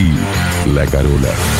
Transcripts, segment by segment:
y La Carola.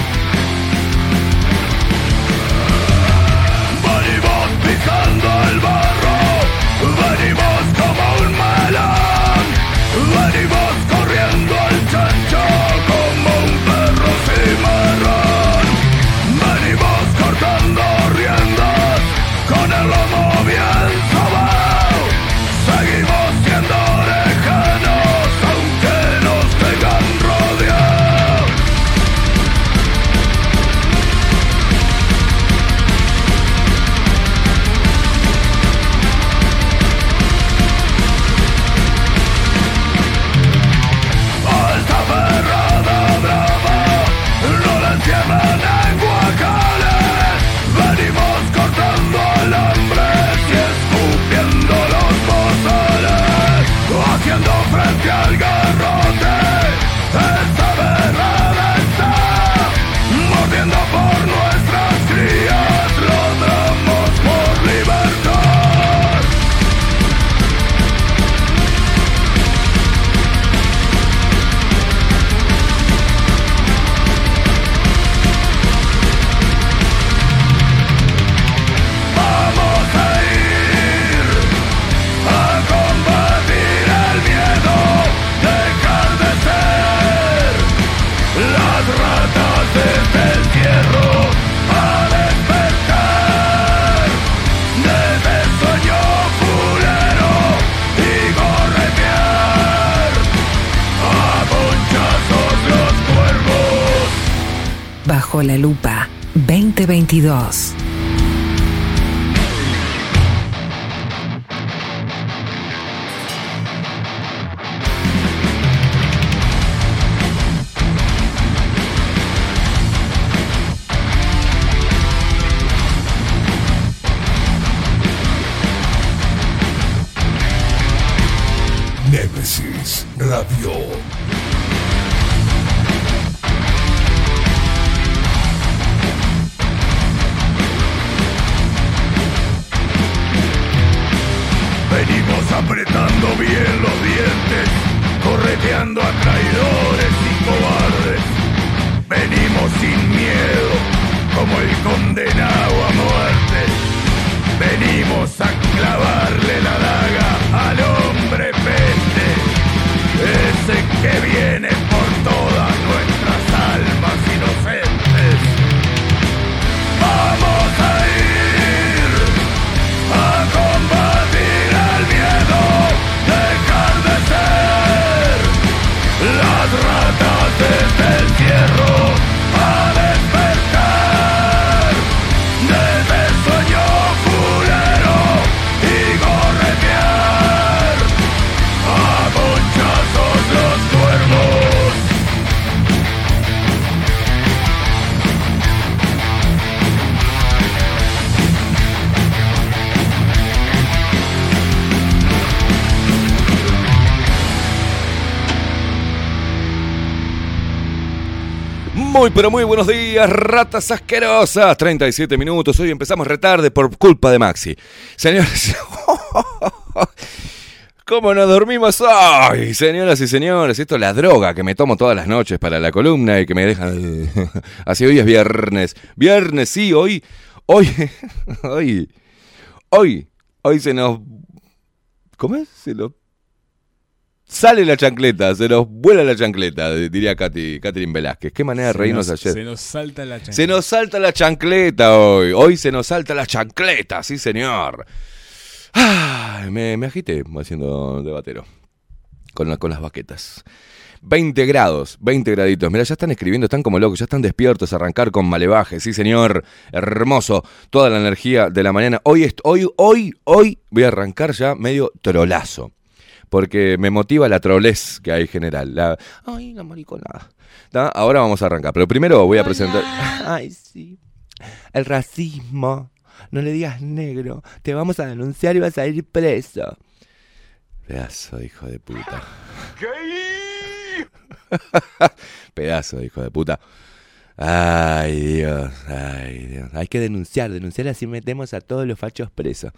Pisando el barro, venimos Bajo la lupa 2022. Muy pero muy buenos días, ratas asquerosas. 37 minutos, hoy empezamos retarde por culpa de Maxi. Señores, ¿cómo nos dormimos hoy? Señoras y señores, esto es la droga que me tomo todas las noches para la columna y que me deja... Así hoy es viernes. Viernes, sí, hoy... Hoy... Hoy... Hoy... Hoy se nos... ¿Cómo es? Se nos Sale la chancleta, se nos vuela la chancleta, diría Katy, Catherine Velázquez. Qué manera de reírnos ayer. Se nos salta la chancleta. Se nos salta la chancleta hoy. Hoy se nos salta la chancleta, sí señor. Me agité haciendo debatero. Con, con las baquetas. 20 grados, 20 graditos. Mira, ya están escribiendo, están como locos, ya están despiertos a arrancar con malevaje. Sí, señor. Hermoso. Toda la energía de la mañana. Hoy, hoy, hoy, hoy voy a arrancar ya medio trolazo porque me motiva la trolez que hay general. La, ay, la mariconada. Ahora vamos a arrancar, pero primero voy a presentar... Ay, sí. El racismo. No le digas negro. Te vamos a denunciar y vas a ir preso. Pedazo de hijo de puta. Pedazo de hijo de puta. Ay, Dios, ay, Dios. Hay que denunciar, denunciar así metemos a todos los fachos presos.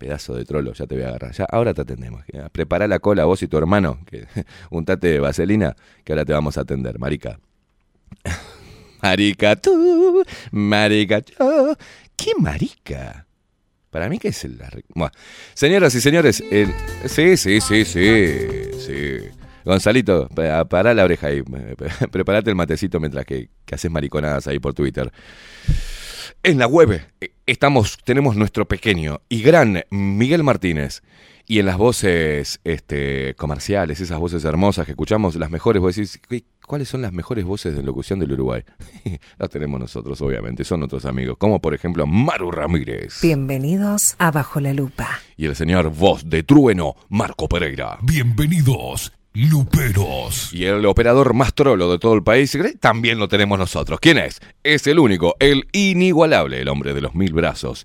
Pedazo de trolo, ya te voy a agarrar. Ya, ahora te atendemos. Prepara la cola vos y tu hermano, que untate vaselina, que ahora te vamos a atender, marica. Marica tú, marica yo. ¿Qué marica? Para mí que es el... Bueno, señoras y señores, sí, sí, sí, sí, sí. Gonzalito, para la oreja ahí. Prepárate el matecito mientras que, que haces mariconadas ahí por Twitter. En la web eh, estamos, tenemos nuestro pequeño y gran Miguel Martínez. Y en las voces este, comerciales, esas voces hermosas que escuchamos, las mejores, vos decís, ¿cuáles son las mejores voces de locución del Uruguay? las tenemos nosotros, obviamente, son otros amigos, como por ejemplo Maru Ramírez. Bienvenidos a Bajo la Lupa. Y el señor voz de trueno, Marco Pereira. Bienvenidos Luperos. Y el operador más trolo de todo el país también lo tenemos nosotros. ¿Quién es? Es el único, el inigualable, el hombre de los mil brazos,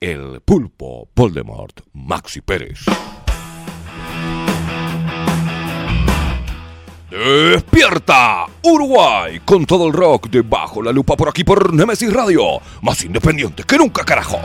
el pulpo Voldemort, Maxi Pérez. ¡Despierta! Uruguay, con todo el rock debajo la lupa por aquí por Nemesis Radio. Más independiente que nunca, carajo.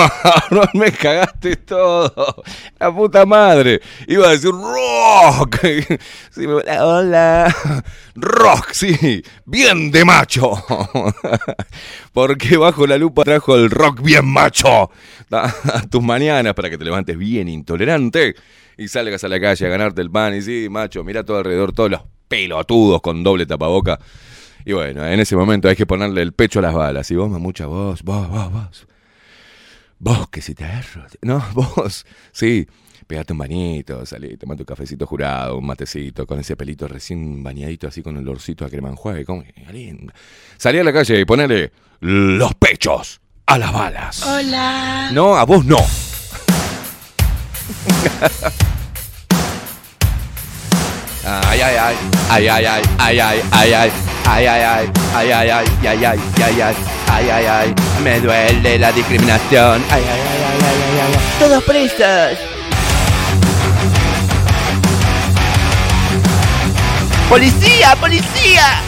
no me cagaste todo. La puta madre. Iba a decir rock. hola. Rock, sí. Bien de macho. Porque bajo la lupa trajo el rock bien macho. A tus mañanas para que te levantes bien intolerante y salgas a la calle a ganarte el pan. Y sí, macho, mira todo alrededor, todos los pelotudos con doble tapaboca. Y bueno, en ese momento hay que ponerle el pecho a las balas. Y vos, mucha voz, vos, vos, vos. Vos que si te agarro. No, vos. Sí. Pegate un bañito, salí, toma tu cafecito jurado, un matecito, con ese pelito recién bañadito, así con el olorcito a crema enjuague. Salí a la calle y ponele los pechos a las balas. Hola. No, a vos no. Ay, ay, ay, ay, ay, ay, ay, ay, ay, ay, ay, ay, ay, ay, ay, ay, ay, ay, ay, ay, Ay, ay, me duele la discriminación. Ay, ay, ay, ay, ay, ay, ay. Todos presos. ¡Policía, policía!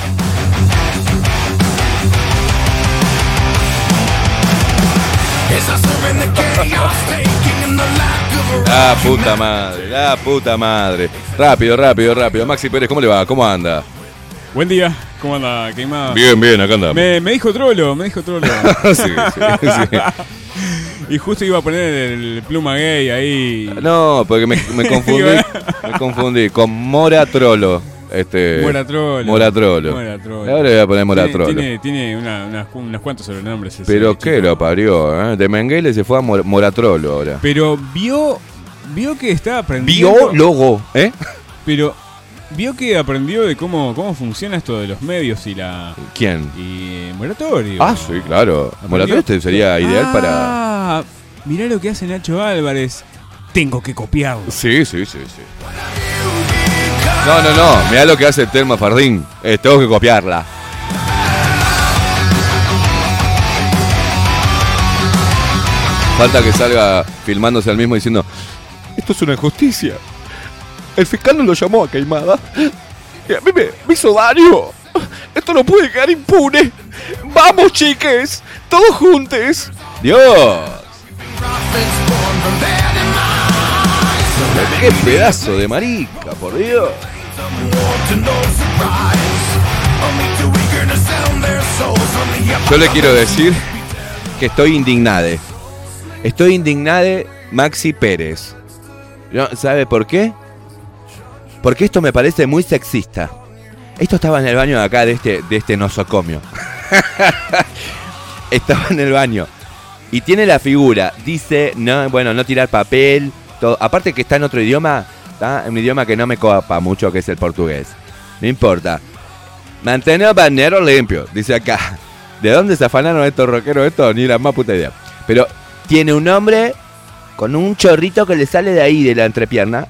La puta madre, la puta madre. Rápido, rápido, rápido. Maxi Pérez, ¿cómo le va? ¿Cómo anda? Buen día, ¿cómo anda? Queimada? Bien, bien, acá andamos. Me, me dijo trolo, me dijo trolo. sí, sí, sí. y justo iba a poner el pluma gay ahí. No, porque me, me confundí. Me confundí con Mora Trollo. Este, Mora Trollo. Mora Trollo. Mora Trollo. Ahora le voy a poner Mora Tiene, Trollo. tiene, tiene una- unas, unos cuantos sobrenombres. ese Pero chico. qué lo parió, ¿eh? De Menguele se fue a Mor- Moratrolo ahora. Pero vio, vio que está aprendiendo. Biólogo, ¿eh? Pero vio que aprendió de cómo, cómo funciona esto de los medios y la. ¿Quién? Y moratorio. Ah, sí, claro. Moratorio este sería ideal para. Ah, mirá lo que hace Nacho Álvarez. Tengo que copiarlo. Sí, sí, sí, sí. No, no, no. Mirá lo que hace Telma Fardín. Eh, tengo que copiarla. Falta que salga filmándose al mismo diciendo: Esto es una injusticia. El fiscal no lo llamó a Queimada. Y a mí me, me hizo daño. Esto no puede quedar impune. Vamos, chiques. Todos juntos. Dios. Qué pedazo de marica, por Dios. Yo le quiero decir que estoy indignade. Estoy indignade Maxi Pérez. ¿Sabe por qué? Porque esto me parece muy sexista. Esto estaba en el baño de acá de este, de este nosocomio. estaba en el baño. Y tiene la figura. Dice, no, bueno, no tirar papel. Aparte que está en otro idioma. ¿tá? En un idioma que no me copa mucho, que es el portugués. No importa. Mantener el bañero limpio, dice acá. ¿De dónde se afanaron estos rockeros esto? Ni la más puta idea. Pero tiene un nombre con un chorrito que le sale de ahí, de la entrepierna.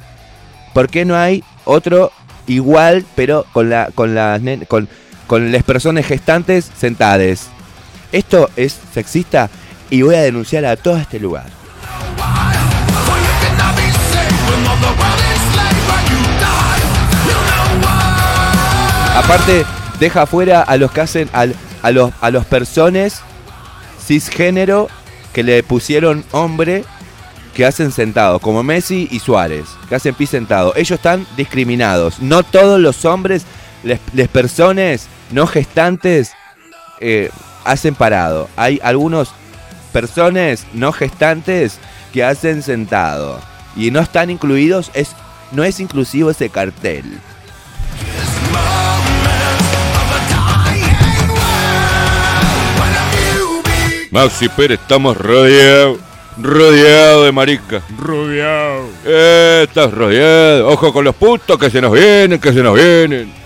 ¿Por qué no hay otro igual, pero con, la, con, las con, con las personas gestantes sentadas? Esto es sexista y voy a denunciar a todo este lugar. Aparte, deja afuera a los que hacen, al- a, los, a los personas cisgénero que le pusieron hombre que hacen sentados, como Messi y Suárez, que hacen pis sentado. Ellos están discriminados. No todos los hombres, les, les personas no gestantes, eh, hacen parado. Hay algunos personas no gestantes que hacen sentado. Y no están incluidos, es, no es inclusivo ese cartel. Maxi Pérez, estamos rodeados, rodeados de marica. Rodeado. Eh, estás rodeado. Ojo con los putos que se nos vienen, que se nos vienen.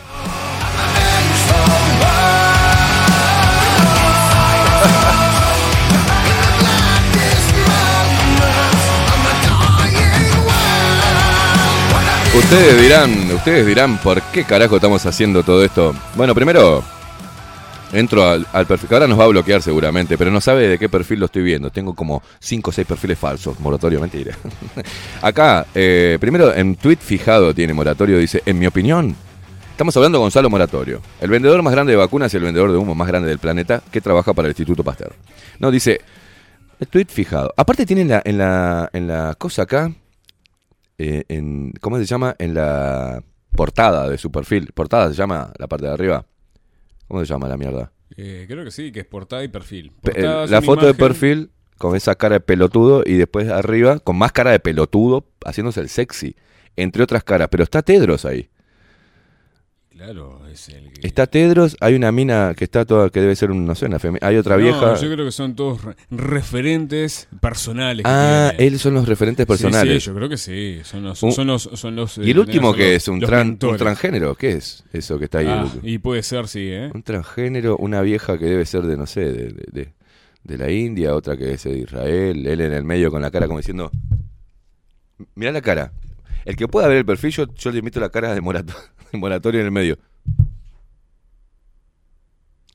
Ustedes dirán, ustedes dirán por qué carajo estamos haciendo todo esto. Bueno, primero entro al, perfil, ahora nos va a bloquear seguramente, pero no sabe de qué perfil lo estoy viendo. Tengo como 5 o 6 perfiles falsos, moratorio, mentira. Acá, eh, primero en tweet fijado tiene moratorio, dice, en mi opinión, estamos hablando de Gonzalo Moratorio, el vendedor más grande de vacunas y el vendedor de humo más grande del planeta que trabaja para el Instituto Pasteur. No, dice, el tweet fijado. Aparte tiene en la, en la, en la cosa acá, eh, en, ¿cómo se llama? En la portada de su perfil. Portada se llama la parte de arriba. ¿Cómo se llama la mierda? Eh, creo que sí, que es portada y perfil. Portada la foto de perfil con esa cara de pelotudo y después arriba con más cara de pelotudo haciéndose el sexy. Entre otras caras. Pero está Tedros ahí. Claro, es el que... Está Tedros, hay una mina que está toda, que debe ser un, no sé, una Hay otra No, vieja. yo creo que son todos re- referentes personales. Ah, él son los referentes personales. Sí, yo creo que sí. Son los. Un- son los, son los y el eh, último que es un, tran- un transgénero, ¿qué es eso que está ahí? Ah, y puede ser, sí, ¿eh? Un transgénero, una vieja que debe ser de, no sé, de, de- de- de la India, otra que debe ser de Israel, él en el medio con la cara como diciendo, mirá la cara. El que pueda ver el perfil, yo, yo le invito la cara de, morato- de moratorio en el medio.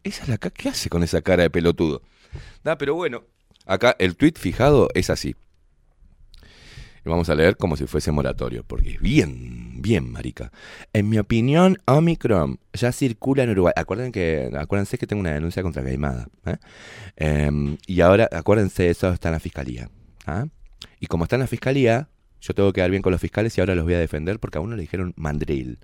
Esa es la ca- ¿Qué hace con esa cara de pelotudo? Da, pero bueno, acá el tweet fijado es así. Y vamos a leer como si fuese moratorio, porque es bien, bien marica. En mi opinión, Omicron ya circula en Uruguay. Acuérdense que, acuérdense que tengo una denuncia contra Gaimada. ¿eh? Em, y ahora, acuérdense, eso está en la fiscalía. ¿ah? Y como está en la fiscalía, yo tengo que quedar bien con los fiscales y ahora los voy a defender porque a uno le dijeron mandril.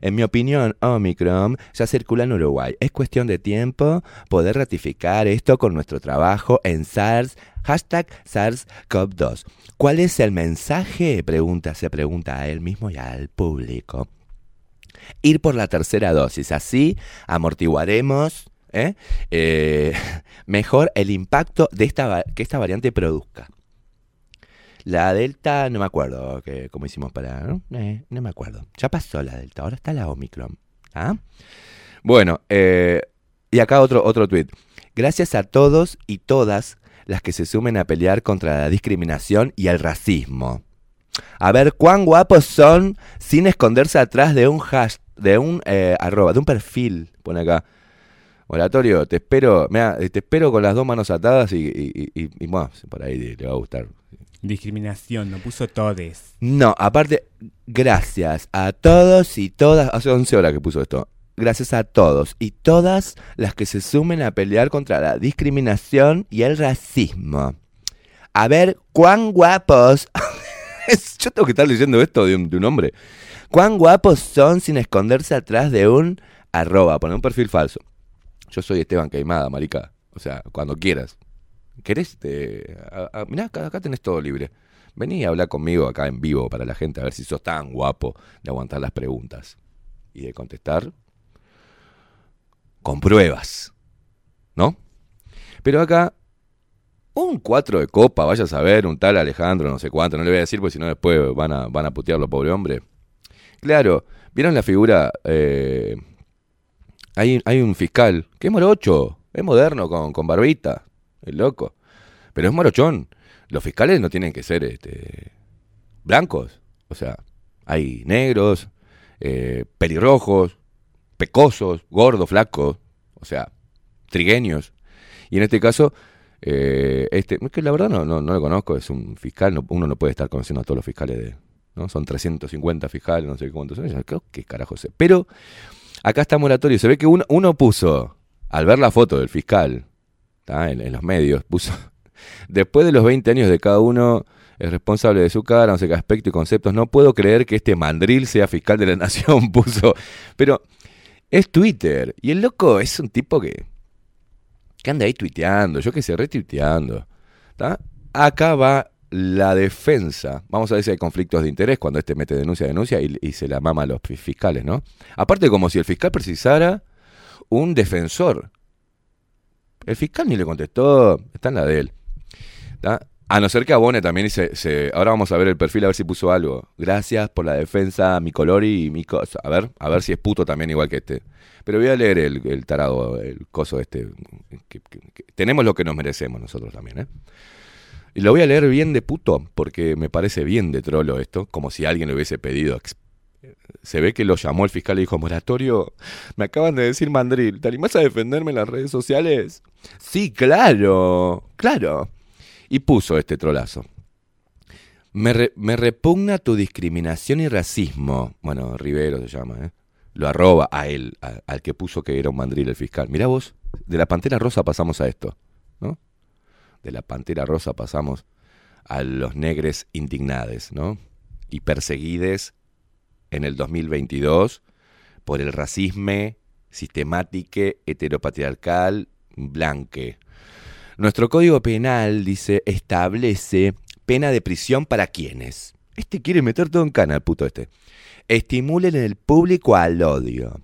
En mi opinión, Omicron ya circula en Uruguay. Es cuestión de tiempo poder ratificar esto con nuestro trabajo en SARS, hashtag SARS-CoV-2. ¿Cuál es el mensaje? Pregunta, se pregunta a él mismo y al público. Ir por la tercera dosis, así amortiguaremos ¿eh? Eh, mejor el impacto de esta, que esta variante produzca. La Delta, no me acuerdo que, cómo hicimos para... ¿no? Eh, no me acuerdo. Ya pasó la Delta, ahora está la Omicron. ¿ah? Bueno, eh, y acá otro, otro tweet. Gracias a todos y todas las que se sumen a pelear contra la discriminación y el racismo. A ver cuán guapos son sin esconderse atrás de un hash, de un eh, arroba, de un perfil. Pone acá. Oratorio, te espero, te espero con las dos manos atadas y, y, y- por ahí le va a gustar. Discriminación, no puso todes. No, aparte, gracias a todos y todas, hace 11 horas que puso esto. Gracias a todos y todas las que se sumen a pelear contra la discriminación y el racismo. A ver, cuán guapos. Yo tengo que estar leyendo esto de un, de un hombre. Cuán guapos son sin esconderse atrás de un arroba, poner un perfil falso. Yo soy Esteban Queimada, marica. O sea, cuando quieras. ¿Querés? Te, a- a- mirá, acá, tenés todo libre. Vení a hablar conmigo acá en vivo para la gente, a ver si sos tan guapo de aguantar las preguntas y de contestar con pruebas. ¿No? Pero acá, un 4 de copa, vaya a saber, un tal Alejandro, no sé cuánto, no le voy a decir porque si no después van a, van a putearlo, pobre hombre. Claro, ¿vieron la figura? Eh, hay, hay un fiscal que es morocho, es moderno, con, con barbita, es loco, pero es morochón. Los fiscales no tienen que ser este, blancos, o sea, hay negros, eh, pelirrojos, pecosos, gordos, flacos, o sea, trigueños. Y en este caso, eh, este, es que la verdad no, no, no lo conozco, es un fiscal, no- uno no puede estar conociendo a todos los fiscales de, ¿no? Son 350 fiscales, no sé cuántos son, yo creo que carajo sé. Pero acá está moratorio, se ve que uno, uno puso, al ver la foto del fiscal. En, los medios, puso, después de los 20 años de cada uno es responsable de su cara, no sé qué aspecto y conceptos, no puedo creer que este mandril sea fiscal de la nación, puso. Pero es Twitter, y el loco es un tipo que, que anda ahí tuiteando, yo que sé, retuiteando. ¿tá? Acá va la defensa. Vamos a ver si hay conflictos de interés cuando este mete denuncia, denuncia y, y se la mama a los fi- fiscales, ¿no? Aparte, como si el fiscal precisara un defensor. El fiscal ni le contestó, está en la de él. ¿tá? A no ser que abone también y se, Ahora vamos a ver el perfil a ver si puso algo. Gracias por la defensa, mi color y mi cosa. A ver, a ver si es puto también igual que este. Pero voy a leer el, tarado, el coso este. tenemos lo que nos merecemos nosotros también, ¿eh? Y lo voy a leer bien de puto, porque me parece bien de trolo esto, como si alguien le hubiese pedido. Se ve que lo llamó el fiscal y dijo, Moratorio, me acaban de decir mandril, ¿te animás a defenderme en las redes sociales? Sí, claro, claro. Y puso este trolazo. Me, me repugna tu discriminación y racismo. Bueno, Rivero se llama, ¿eh? Lo arroba a él, al que puso que era un mandril el fiscal. Mirá vos, de la Pantera Rosa pasamos a esto, ¿no? De la Pantera Rosa pasamos a los negres indignades, ¿no? Y perseguides en el 2022 por el racismo sistemático, heteropatriarcal, blanque. Nuestro código penal, dice, establece pena de prisión para quienes. Este quiere meter todo en cana, el puto este. Estimulen en el público al odio,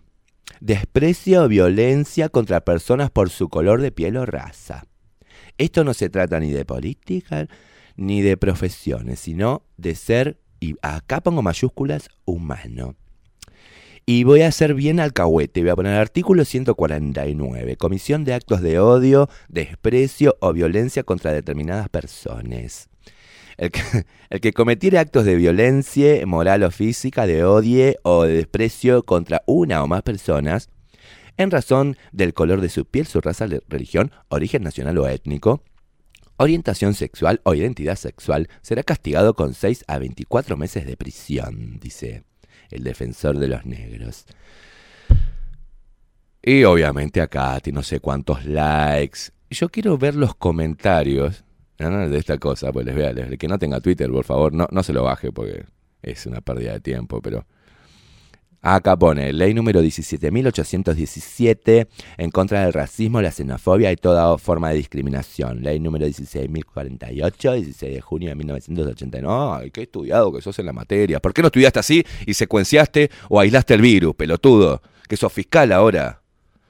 desprecio o violencia contra personas por su color de piel o raza. Esto no se trata ni de política ni de profesiones, sino de ser, y acá pongo mayúsculas, humano. Y voy a hacer bien alcahuete, voy a poner artículo 149, comisión de actos de odio, desprecio o violencia contra determinadas personas. El que, el que cometiere actos de violencia moral o física, de odio o de desprecio contra una o más personas, en razón del color de su piel, su raza, religión, origen nacional o étnico, orientación sexual o identidad sexual, será castigado con 6 a 24 meses de prisión, dice el defensor de los negros. Y obviamente acá tiene no sé cuántos likes. Yo quiero ver los comentarios de esta cosa, pues les vea, el que no tenga Twitter, por favor, no, no se lo baje porque es una pérdida de tiempo, pero... Acá pone, ley número 17.817 en contra del racismo, la xenofobia y toda forma de discriminación. Ley número 16.048, 16 de junio de 1989. Ay, qué estudiado que sos en la materia. ¿Por qué no estudiaste así y secuenciaste o aislaste el virus, pelotudo? Que sos fiscal ahora.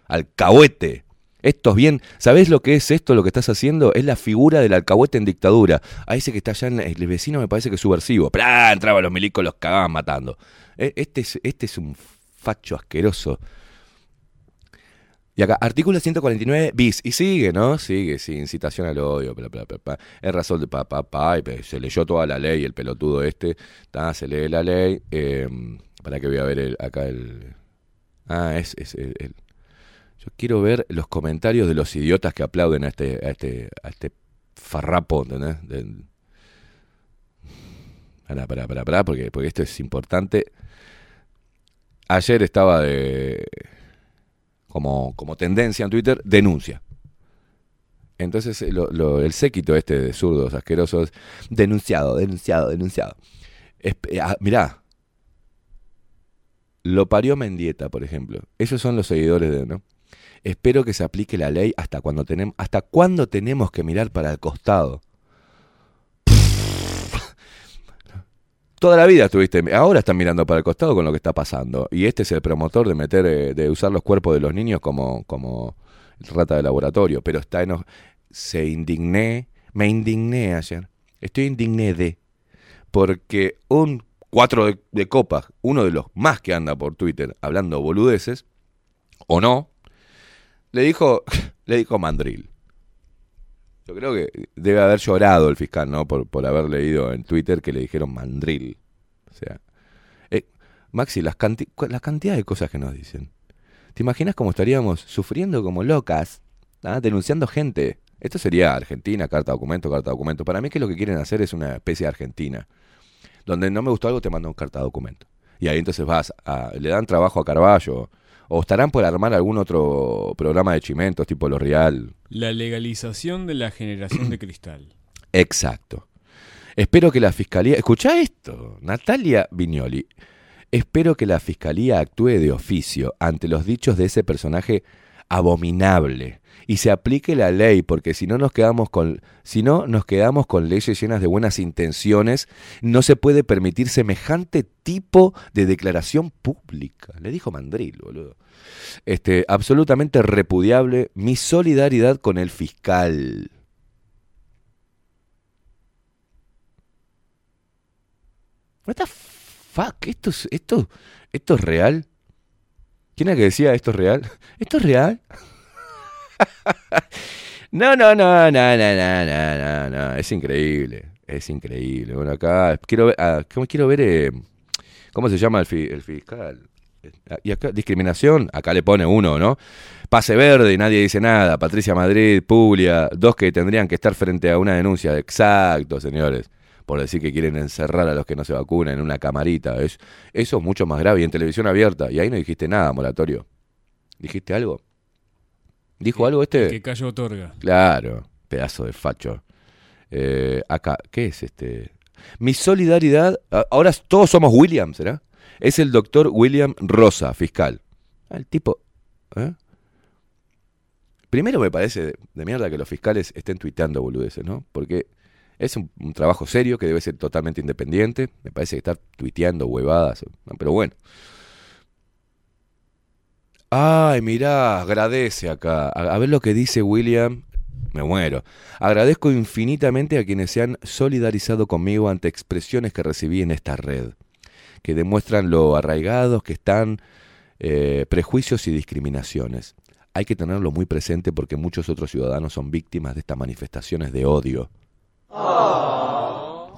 Alcahuete. Esto es bien. ¿Sabés lo que es esto, lo que estás haciendo? Es la figura del alcahuete en dictadura. A ese que está allá en el vecino me parece que es subversivo. ¡Plá! Entraban los milicos, los cagaban matando. Eh, Este es, este es un facho asqueroso. Y acá, artículo 149 bis. Y sigue, ¿no? Sigue, sí, incitación al odio, bla, bla. Es razón de papá, pa, y pe- se leyó toda la ley, el pelotudo este. Ta, se lee la ley. eh, para que voy a ver el- acá el. Ah, es, es el, el- Yo quiero ver los comentarios de los idiotas que aplauden a este, a este, a este farrapo, ¿entendés? Del- Pará, pará, pará, pará, porque, porque esto es importante. Ayer estaba de. Como, como tendencia en Twitter, denuncia. Entonces eh, el séquito este de zurdos asquerosos, denunciado, denunciado, denunciado. Esp- ah, mirá, lo parió Mendieta, por ejemplo. Esos son los seguidores de, ¿no? Espero que se aplique la ley hasta cuando tenemos, hasta cuándo tenemos que mirar para el costado. Toda la vida estuviste, ahora están mirando para el costado con lo que está pasando. Y este es el promotor de meter, eh, de usar los cuerpos de los niños como, como rata de laboratorio. Pero está en, se indigné, me indigné ayer. Estoy indigné de, porque un cuatro de, de copas, uno de los más que anda por Twitter hablando boludeces, o no, le dijo, le dijo mandril. Yo creo que debe haber llorado el fiscal, ¿no? Por, por haber leído en Twitter que le dijeron mandril. O sea, eh, Maxi, las canti- la cantidad de cosas que nos dicen. ¿Te imaginas cómo estaríamos sufriendo como locas, ah, denunciando gente? Esto sería Argentina, carta documento, carta documento. Para mí que lo que quieren hacer es una especie de Argentina. Donde no me gustó algo, te mandan un carta documento. Y ahí entonces vas, a- le dan trabajo a Carballo. O estarán por armar algún otro programa de chimentos, tipo Lo Real, La legalización de la generación de cristal. Exacto. Espero que la fiscalía. Escucha esto, Natalia Vignoli. Espero que la fiscalía actúe de oficio ante los dichos de ese personaje abominable y se aplique la ley, porque si no nos quedamos con, si no nos quedamos con leyes llenas de buenas intenciones, no se puede permitir semejante tipo de declaración pública. Le dijo Mandril, boludo. Este, absolutamente repudiable mi solidaridad con el fiscal. What the fuck? ¿Esto es, esto, esto es real? ¿Quién era que decía esto es real? ¿Esto es real? no, no, no, no, no, no, no, no, no. Es increíble. Es increíble. Bueno, acá quiero ver, ah, ¿cómo quiero ver eh, cómo se llama el, fi- el fiscal. Ah, Y acá, discriminación, acá le pone uno, ¿no? Pase verde y nadie dice nada. Patricia Madrid, Puglia, dos que tendrían que estar frente a una denuncia. Exacto, señores. Por decir que quieren encerrar a los que no se vacunan en una camarita. Es, eso es mucho más grave. Y en televisión abierta. Y ahí no dijiste nada, moratorio. ¿Dijiste algo? ¿Dijo algo este? Que Cayo otorga. Claro, pedazo de facho. Eh, acá, ¿qué es este? Mi solidaridad. Ahora todos somos William, ¿será? Es el doctor William Rosa, fiscal. Ah, El tipo. ¿eh? Primero me parece de, mierda que los fiscales estén tuiteando boludeces, ¿no? Porque es un, un trabajo serio que debe ser totalmente independiente. Me parece que estar tuiteando huevadas. Pero bueno. Ay, mirá, agradece acá. A, ver lo que dice William. Me muero. Agradezco infinitamente a quienes se han solidarizado conmigo ante expresiones que recibí en esta red, que demuestran lo arraigados que están eh, prejuicios y discriminaciones. Hay que tenerlo muy presente porque muchos otros ciudadanos son víctimas de estas manifestaciones de odio.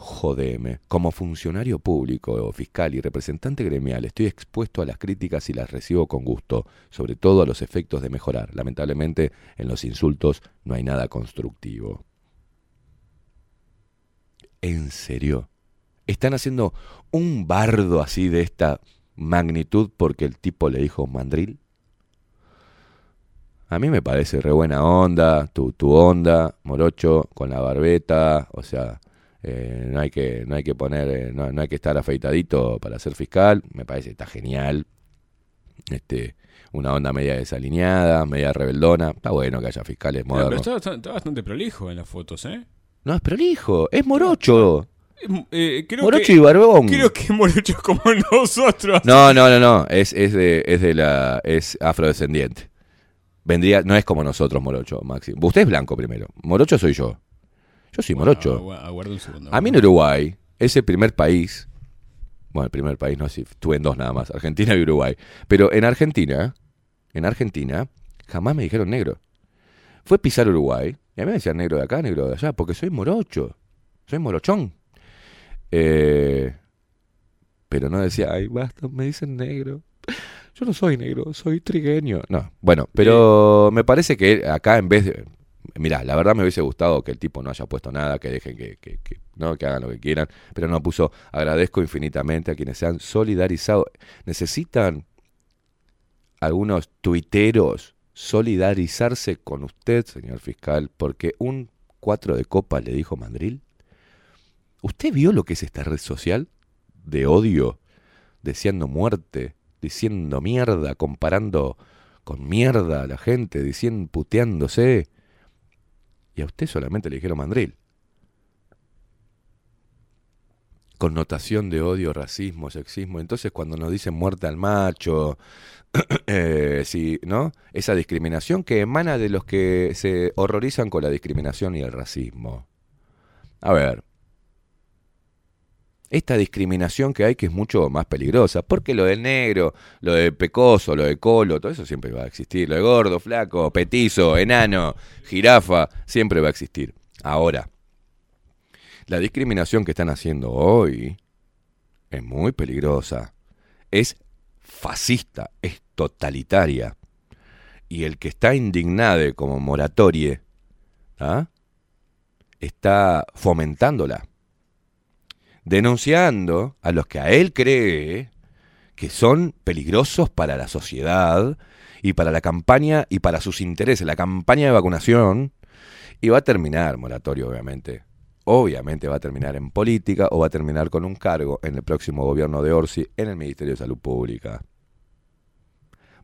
Jodeme. Como funcionario público fiscal y representante gremial estoy expuesto a las críticas y las recibo con gusto, sobre todo a los efectos de mejorar. Lamentablemente, en los insultos no hay nada constructivo. ¿En serio? ¿Están haciendo un bardo así de esta magnitud porque el tipo le dijo mandril? A mí me parece re buena onda, tu, tu onda, morocho, con la barbeta, o sea, eh, no hay que, no hay que poner, eh, no, no hay que estar afeitadito para ser fiscal, me parece está genial. Este, una onda media desalineada, media rebeldona, está bueno que haya fiscales Claro, pero modernos. está, está- está bastante prolijo en las fotos, ¿eh? No es prolijo, es morocho. Eh, eh, creo Morocho que, y barbón. Creo que Morocho es como nosotros. No, no, no, no, es, es de, es de la, es afrodescendiente. Vendría, no es como nosotros, Morocho, Maxi. Usted es blanco primero. Morocho soy yo. Yo soy morocho. Agua- Aguarda un segundo. A mí en Uruguay, es el primer país, bueno, el primer país no sé, estuve en dos nada más, Argentina y Uruguay, pero en Argentina, en Argentina, jamás me dijeron negro. Fue pisar Uruguay, y a mí me decían negro de acá, negro de allá, porque soy morocho, soy morochón. Eh, pero no decía, ay, basta, me dicen negro. Yo no soy negro, soy trigueño. No, bueno, pero me parece que acá en vez de... Mirá, la verdad me hubiese gustado que el tipo no haya puesto nada, que dejen que, no, que hagan lo que quieran, pero no puso, agradezco infinitamente a quienes se han solidarizado. Necesitan algunos tuiteros solidarizarse con usted, señor fiscal, porque un 4 de copa le dijo Mandril. ¿Usted vio lo que es esta red social de odio, deseando muerte, diciendo mierda, comparando con mierda a la gente, diciendo puteándose? Y a usted solamente le dijeron mandril. Connotación de odio, racismo, sexismo. Entonces cuando nos dicen muerte al macho, eh, ¿no? Esa discriminación que emana de los que se horrorizan con la discriminación y el racismo. A ver, esta discriminación que hay que es mucho más peligrosa, porque lo del negro, lo de pecoso, lo de colo, todo eso siempre va a existir, lo de gordo, flaco, petizo, enano, jirafa, siempre va a existir. Ahora, la discriminación que están haciendo hoy es muy peligrosa, es fascista, es totalitaria, y el que está indignado como moratorie, ¿ah? está fomentándola denunciando a los que a él cree que son peligrosos para la sociedad y para la campaña y para sus intereses, la campaña de vacunación, y va a terminar, moratorio obviamente, obviamente va a terminar en política o va a terminar con un cargo en el próximo gobierno de Orsi en el Ministerio de Salud Pública.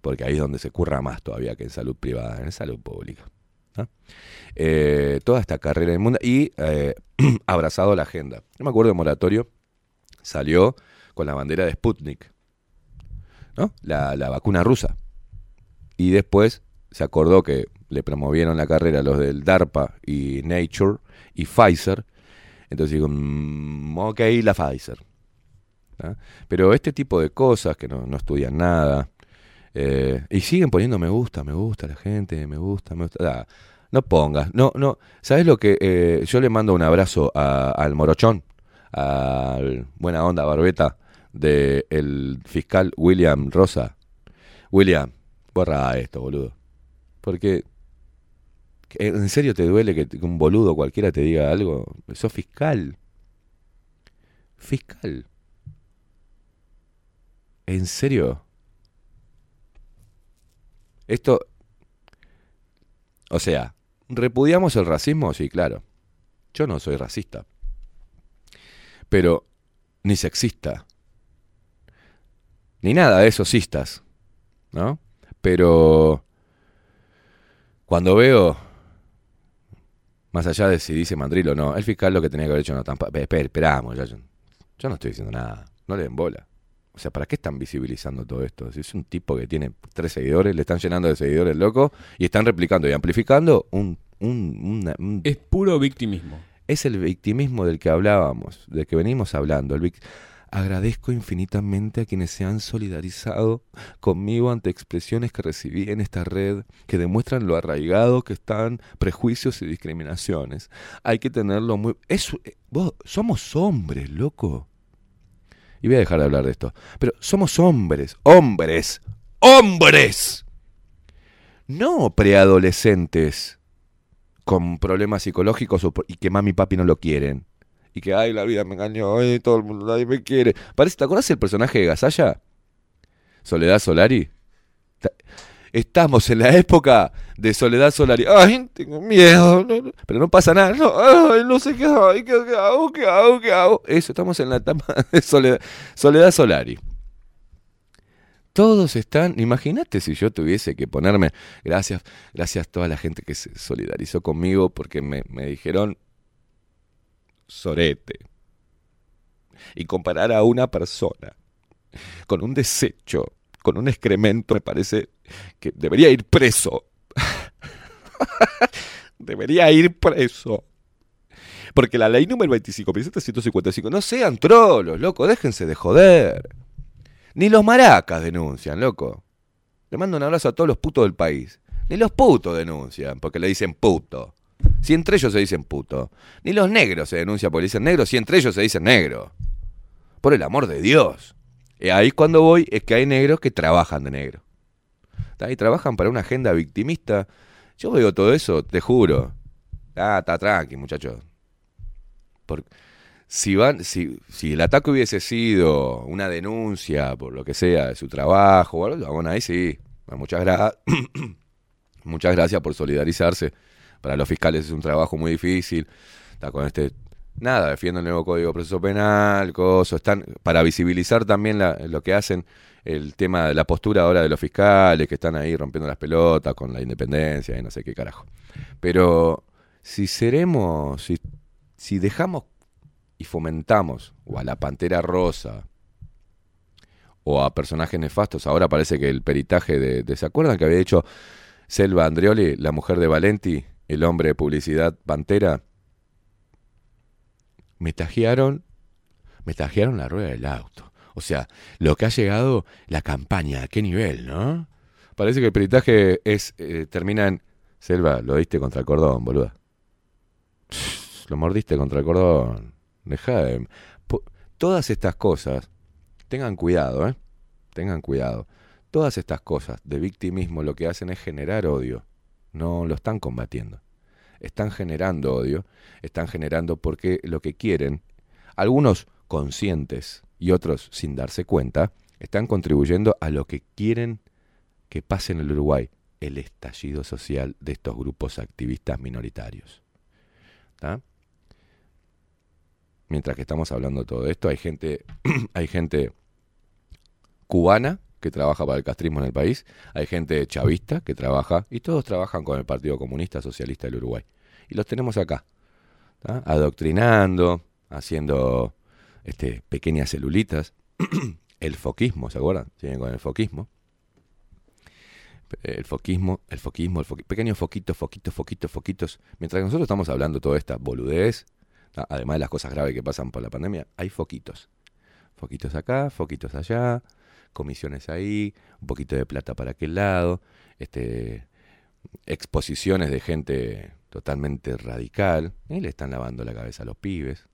Porque ahí es donde se curra más todavía que en salud privada, en salud pública. Eh, toda esta carrera del mundo y eh, abrazado la agenda. Yo me acuerdo de Moratorio, salió con la bandera de Sputnik, ¿no? La, la vacuna rusa. Y después se acordó que le promovieron la carrera los del DARPA y Nature y Pfizer. Entonces digo, mm, ok, la Pfizer. Pero este tipo de cosas que no, no estudian nada. Eh, y siguen poniendo me gusta, me gusta la gente, me gusta, me gusta. Ah, no pongas, no, no. ¿Sabes lo que? eh, yo le mando un abrazo a- al morochón, al buena onda barbeta del fiscal William Rosa. William, borra esto, boludo. Porque, ¿en serio te duele que un boludo cualquiera te diga algo? Sos fiscal. Fiscal. ¿En serio? Esto, o sea, ¿repudiamos el racismo? Sí, claro. Yo no soy racista. Pero, ni sexista. Ni nada de esos cistas. ¿No? Pero, cuando veo, más allá de si dice mandril o no, el fiscal lo que tenía que haber hecho no. Espera, esperamos, yo, yo no estoy diciendo nada. No le den bola. O sea, ¿para qué están visibilizando todo esto? Si es un tipo que tiene tres seguidores, le están llenando de seguidores loco y están replicando y amplificando un... un- una- un- Es puro victimismo. es el victimismo del que hablábamos, del que venimos hablando. El Agradezco infinitamente a quienes se han solidarizado conmigo ante expresiones que recibí en esta red que demuestran lo arraigado que están prejuicios y discriminaciones. Hay que tenerlo muy... Eso, eh, vos, somos hombres, loco. Y voy a dejar de hablar de esto. Pero somos hombres, hombres, hombres. No preadolescentes con problemas psicológicos y que mami y papi no lo quieren. Y que, ay, la vida me engañó, ay, todo el mundo, nadie me quiere. Parece, ¿te acuerdas el personaje de Gasalla? Soledad Solari. Ta- Estamos en la época de Soledad Solari. Ay, tengo miedo. pero no pasa nada. No, ay, no sé qué, ay, qué, qué hago, qué hago, qué hago. Eso, estamos en la etapa de Soledad, Soledad Solari. Todos están, imagínate si yo tuviese que ponerme, gracias, gracias a toda la gente que se solidarizó conmigo porque me, me dijeron sorete. Y comparar a una persona con un desecho, con un excremento, me parece que debería ir preso. debería ir preso. Porque la ley número 25.755, no sean trolos, loco, déjense de joder. Ni los maracas denuncian, loco. Le mando un abrazo a todos los putos del país. Ni los putos denuncian, porque le dicen puto. Si entre ellos se dicen puto. Ni los negros se denuncian porque le dicen negro, si entre ellos se dicen negro. Por el amor de Dios. Y ahí cuando voy es que hay negros que trabajan de negro. Y trabajan para una agenda victimista. Yo veo todo eso, te juro. Ah, está tranqui, muchachos. Por- si, van, si, si el ataque hubiese sido una denuncia por lo que sea de su trabajo, bueno, ahí sí. Muchas, gra- muchas gracias por solidarizarse. Para los fiscales es un trabajo muy difícil. Está con este. Nada, defiendo el nuevo Código de Proceso Penal, cosas. Están para visibilizar también lo que hacen, el tema de la postura ahora de los fiscales que están ahí rompiendo las pelotas con la independencia y no sé qué carajo. Pero si seremos, si, si dejamos y fomentamos o a la Pantera Rosa o a personajes nefastos, ahora parece que el peritaje de, de- ¿se acuerdan que había hecho Selva Andrioli, la mujer de Valenti, el hombre de publicidad Pantera? Me tajearon, me tajearon la rueda del auto. O sea, lo que ha llegado la campaña, ¿a qué nivel, no? Parece que el peritaje es eh, termina en Selva, lo diste contra el cordón, boluda. Lo mordiste contra el cordón. Deja de... Todas estas cosas, tengan cuidado, ¿eh? Tengan cuidado. Todas estas cosas de victimismo lo que hacen es generar odio. No lo están combatiendo. Están generando odio. Están generando porque lo que quieren, algunos conscientes y otros sin darse cuenta, están contribuyendo a lo que quieren que pase en el Uruguay, el estallido social de estos grupos activistas minoritarios. Mientras que estamos hablando de todo esto, hay gente, hay gente cubana que trabaja para el castrismo en el país, hay gente chavista que trabaja, y todos trabajan con el Partido Comunista Socialista del Uruguay. Y los tenemos acá, adoctrinando, haciendo este, pequeñas celulitas, el foquismo, ¿se acuerdan? Siguen con el foquismo. El foquismo, el foquismo, el foqui- pequeños foquitos, foquitos, foquitos, foquitos. Mientras que nosotros estamos hablando toda esta boludez, además de las cosas graves que pasan por la pandemia, hay foquitos. Foquitos acá, foquitos allá, comisiones ahí, un poquito de plata para aquel lado, este, exposiciones de gente totalmente radical, le están lavando la cabeza a los pibes.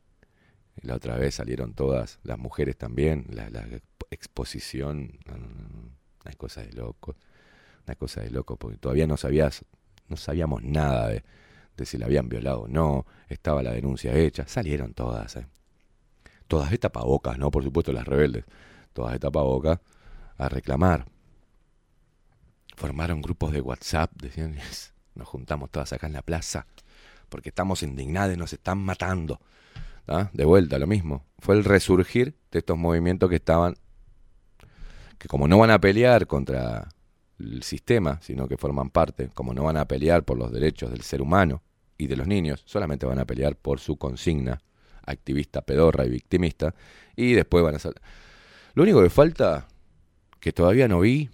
La otra vez salieron todas, las mujeres también, la, la exp- exposición, una cosa de loco, una cosa de loco, porque todavía no sabías, no sabíamos nada de, de si la habían violado o no, estaba la denuncia hecha, salieron todas, eh. todas de tapabocas, ¿no? Por supuesto las rebeldes, todas de tapabocas a reclamar. Formaron grupos de WhatsApp, decían, "Yes, nos juntamos todas acá en la plaza, porque estamos indignados, nos están matando. De vuelta, lo mismo. Fue el resurgir de estos movimientos que estaban, que como no van a pelear contra el sistema, sino que forman parte, como no van a pelear por los derechos del ser humano y de los niños, solamente van a pelear por su consigna activista, pedorra y victimista, y después van a ser... Lo único que falta, que todavía no vi,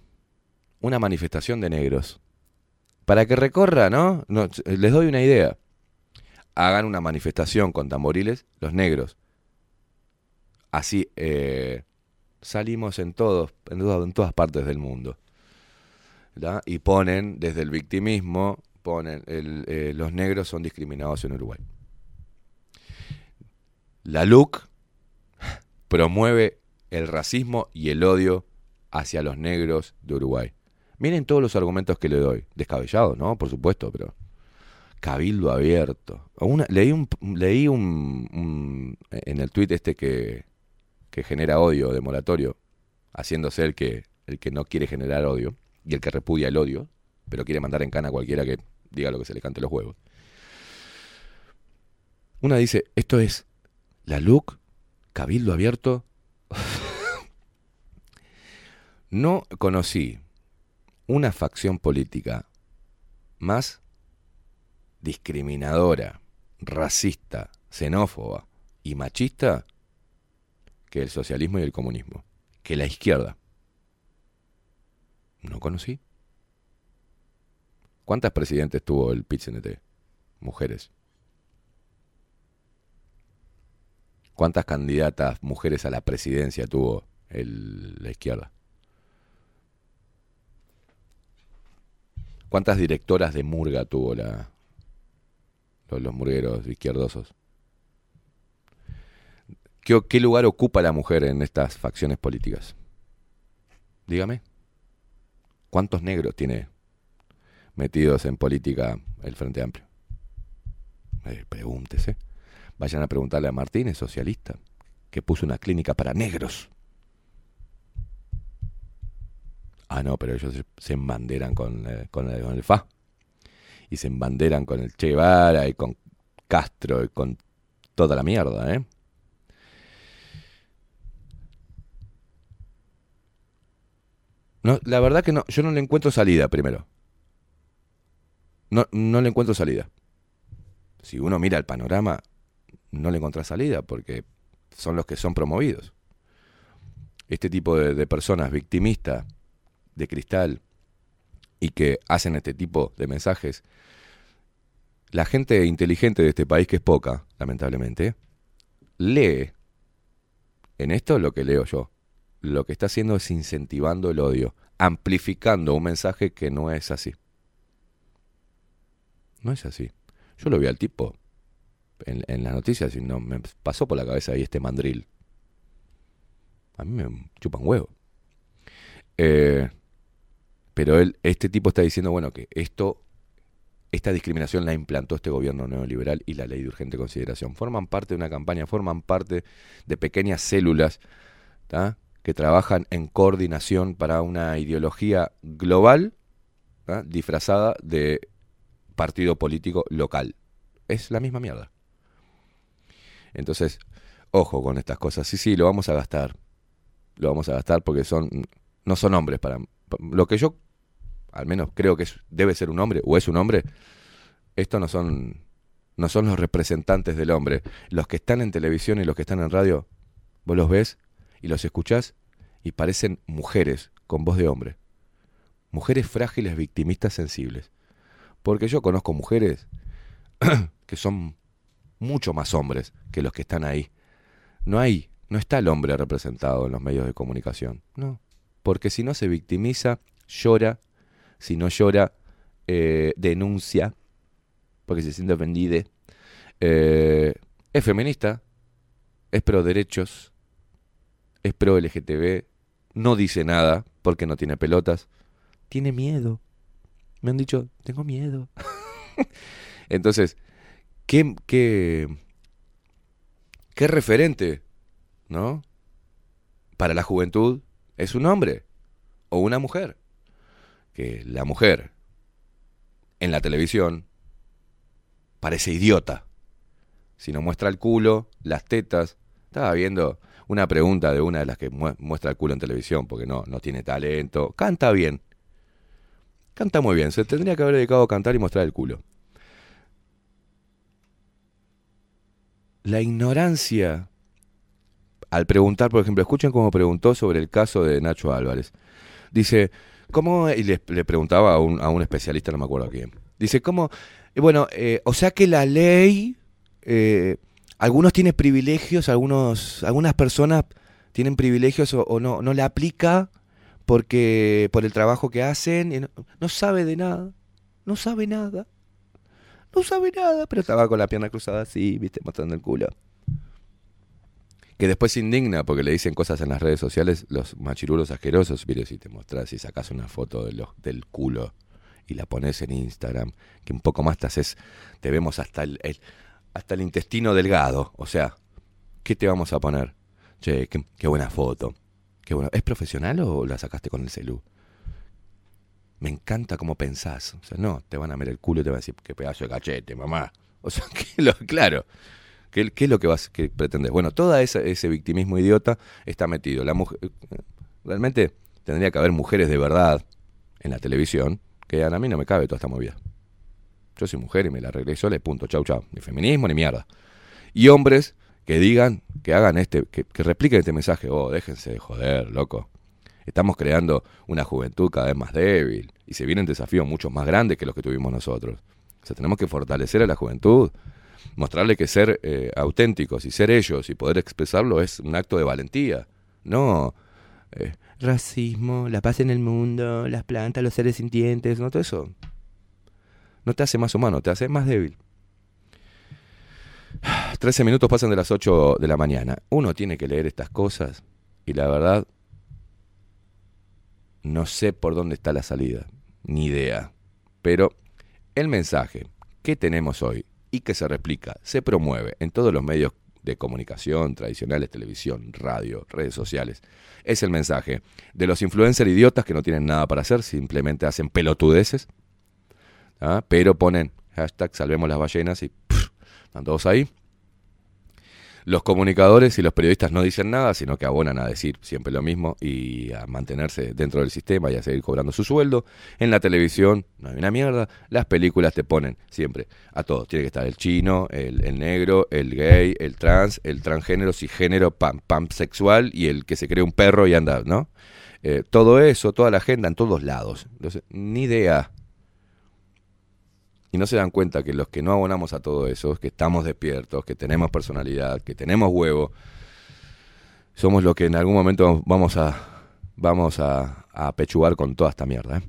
una manifestación de negros. Para que recorra, ¿no? les doy una idea. Hagan una manifestación con tamboriles, los negros. Así eh, salimos en todos, en, en todas partes del mundo. Y ponen, desde el victimismo, ponen, eh, los negros son discriminados en Uruguay. La LUC promueve el racismo y el odio hacia los negros de Uruguay. Miren todos los argumentos que le doy. Descabellados, ¿no? Por supuesto, pero cabildo abierto. Una- leí un, leí un, en el tuit este que, que genera odio de moratorio, haciéndose el que, el que no quiere generar odio y el que repudia el odio, pero quiere mandar en cana a cualquiera que diga lo que se le cante los huevos. Una dice, esto es la LUC, cabildo abierto. no conocí una facción política más discriminadora, racista, xenófoba y machista que el socialismo y el comunismo, que la izquierda. No conocí. ¿Cuántas presidentes tuvo el PIT-CNT? Mujeres. ¿Cuántas candidatas mujeres a la presidencia tuvo el- la izquierda? ¿Cuántas directoras de murga tuvo la, los, murgueros izquierdosos? ¿Qué, ¿Qué lugar ocupa la mujer en estas facciones políticas? Dígame. ¿Cuántos negros tiene metidos en política el Frente Amplio? Eh, pregúntese. Vayan a preguntarle a Martínez, socialista, que puso una clínica para negros. Ah, no, pero ellos se, embanderan con, eh, con, el, con FA. Y se embanderan con el Che Guevara y con Castro y con toda la mierda, ¿eh? No, la verdad que no, yo no le encuentro salida primero. No, no le encuentro salida. Si uno mira el panorama, no le encuentra salida porque son los que son promovidos. Este tipo de, de personas victimistas, de cristal, y que hacen este tipo de mensajes, la gente inteligente de este país, que es poca, lamentablemente, lee en esto lo que leo yo. Lo que está haciendo es incentivando el odio, amplificando un mensaje que no es así. No es así. Yo lo vi al tipo en, las noticias y no me pasó por la cabeza ahí este mandril. A mí me chupan huevo. Eh, pero él, este tipo está diciendo, bueno, que esto, esta discriminación la implantó este gobierno neoliberal y la ley de urgente consideración. Forman parte de una campaña, forman parte de pequeñas células que trabajan en coordinación para una ideología global disfrazada de partido político local. Es la misma mierda. Entonces, ojo con estas cosas. Sí, sí, lo vamos a gastar. Lo vamos a gastar porque son no son hombres para lo que yo al menos creo que debe ser un hombre o es un hombre. Estos no son no son los representantes del hombre. Los que están en televisión y los que están en radio, vos los ves y los escuchás y parecen mujeres con voz de hombre. Mujeres frágiles, victimistas, sensibles. Porque yo conozco mujeres que son mucho más hombres que los que están ahí. No hay, no está el hombre representado en los medios de comunicación. No. Porque si no se victimiza, llora. Si no llora, eh, denuncia. Porque se siente ofendida. Eh, es feminista. Es pro derechos. Es pro LGTB. No dice nada porque no tiene pelotas. Tiene miedo. Me han dicho, tengo miedo. Entonces, ¿qué, qué, qué referente, ¿no? Para la juventud es un hombre o una mujer. Que la mujer en la televisión parece idiota. Si no muestra el culo, las tetas. Estaba viendo una pregunta de una de las que mu- muestra el culo en televisión porque no, no tiene talento. Canta bien. Canta muy bien. Se tendría que haber dedicado a cantar y mostrar el culo. La ignorancia. Al preguntar, por ejemplo, escuchen cómo preguntó sobre el caso de Nacho Álvarez. Dice, ¿cómo? Y le, le preguntaba a un, a un especialista, no me acuerdo a quién. Dice, ¿cómo? Eh, Bueno, eh, o sea que la ley eh, algunos tienen privilegios, algunos, algunas personas tienen privilegios o, no, no le aplica porque por el trabajo que hacen, no sabe de nada, no sabe nada, no sabe nada, pero estaba con la pierna cruzada así, viste, mostrando el culo. Que después se indigna porque le dicen cosas en las redes sociales los machirulos asquerosos. Mire, si te mostras y sacas una foto de del culo y la pones en Instagram, que un poco más te haces, te vemos hasta el, el- hasta el intestino delgado. O sea, ¿qué te vamos a poner? Che, qué, qué buena foto. Qué bueno. ¿Es profesional o la sacaste con el celu? Me encanta cómo pensás. O sea, no, te van a ver el culo y te van a decir, qué pedazo de cachete, mamá. O sea, claro. ¿Qué, es lo que vas que pretendes? Bueno, todo ese, ese victimismo idiota está metido. La mujer, realmente tendría que haber mujeres de verdad en la televisión que a mí no me cabe toda esta movida. Yo soy mujer y me la arreglé sola y punto, chau, chau. Ni feminismo ni mierda. Y hombres que digan, que hagan este, que, que repliquen este mensaje. Oh, déjense de joder, loco. Estamos creando una juventud cada vez más débil y se vienen desafíos mucho más grandes que los que tuvimos nosotros. O sea, tenemos que fortalecer a la juventud, mostrarle que ser eh, auténticos y ser ellos y poder expresarlo es un acto de valentía. No eh, racismo, la paz en el mundo, las plantas, los seres sintientes, no todo eso. No te hace más humano, te hace más débil. 13 minutos pasan de las 8 de la mañana. Uno tiene que leer estas cosas y la verdad no sé por dónde está la salida, ni idea. Pero el mensaje que tenemos hoy y que se replica, se promueve en todos los medios de comunicación tradicionales, televisión, radio, redes sociales, es el mensaje de los influencers idiotas que no tienen nada para hacer, simplemente hacen pelotudeces, ¿ah? pero ponen hashtag salvemos las ballenas y pff, están todos ahí. Los comunicadores y los periodistas no dicen nada, sino que abonan a decir siempre lo mismo y a mantenerse dentro del sistema y a seguir cobrando su sueldo. En la televisión no hay una mierda. Las películas te ponen siempre a todos. Tiene que estar el chino, el, negro, el gay, el trans, el transgénero, cisgénero, pam, pam sexual y el que se cree un perro y anda, ¿no? Eh, todo eso, toda la agenda en todos lados. Entonces, ni idea. Y no se dan cuenta que los que no abonamos a todo eso, que estamos despiertos, que tenemos personalidad, que tenemos huevo, somos los que en algún momento vamos a vamos a, a pechugar con toda esta mierda. ¿eh?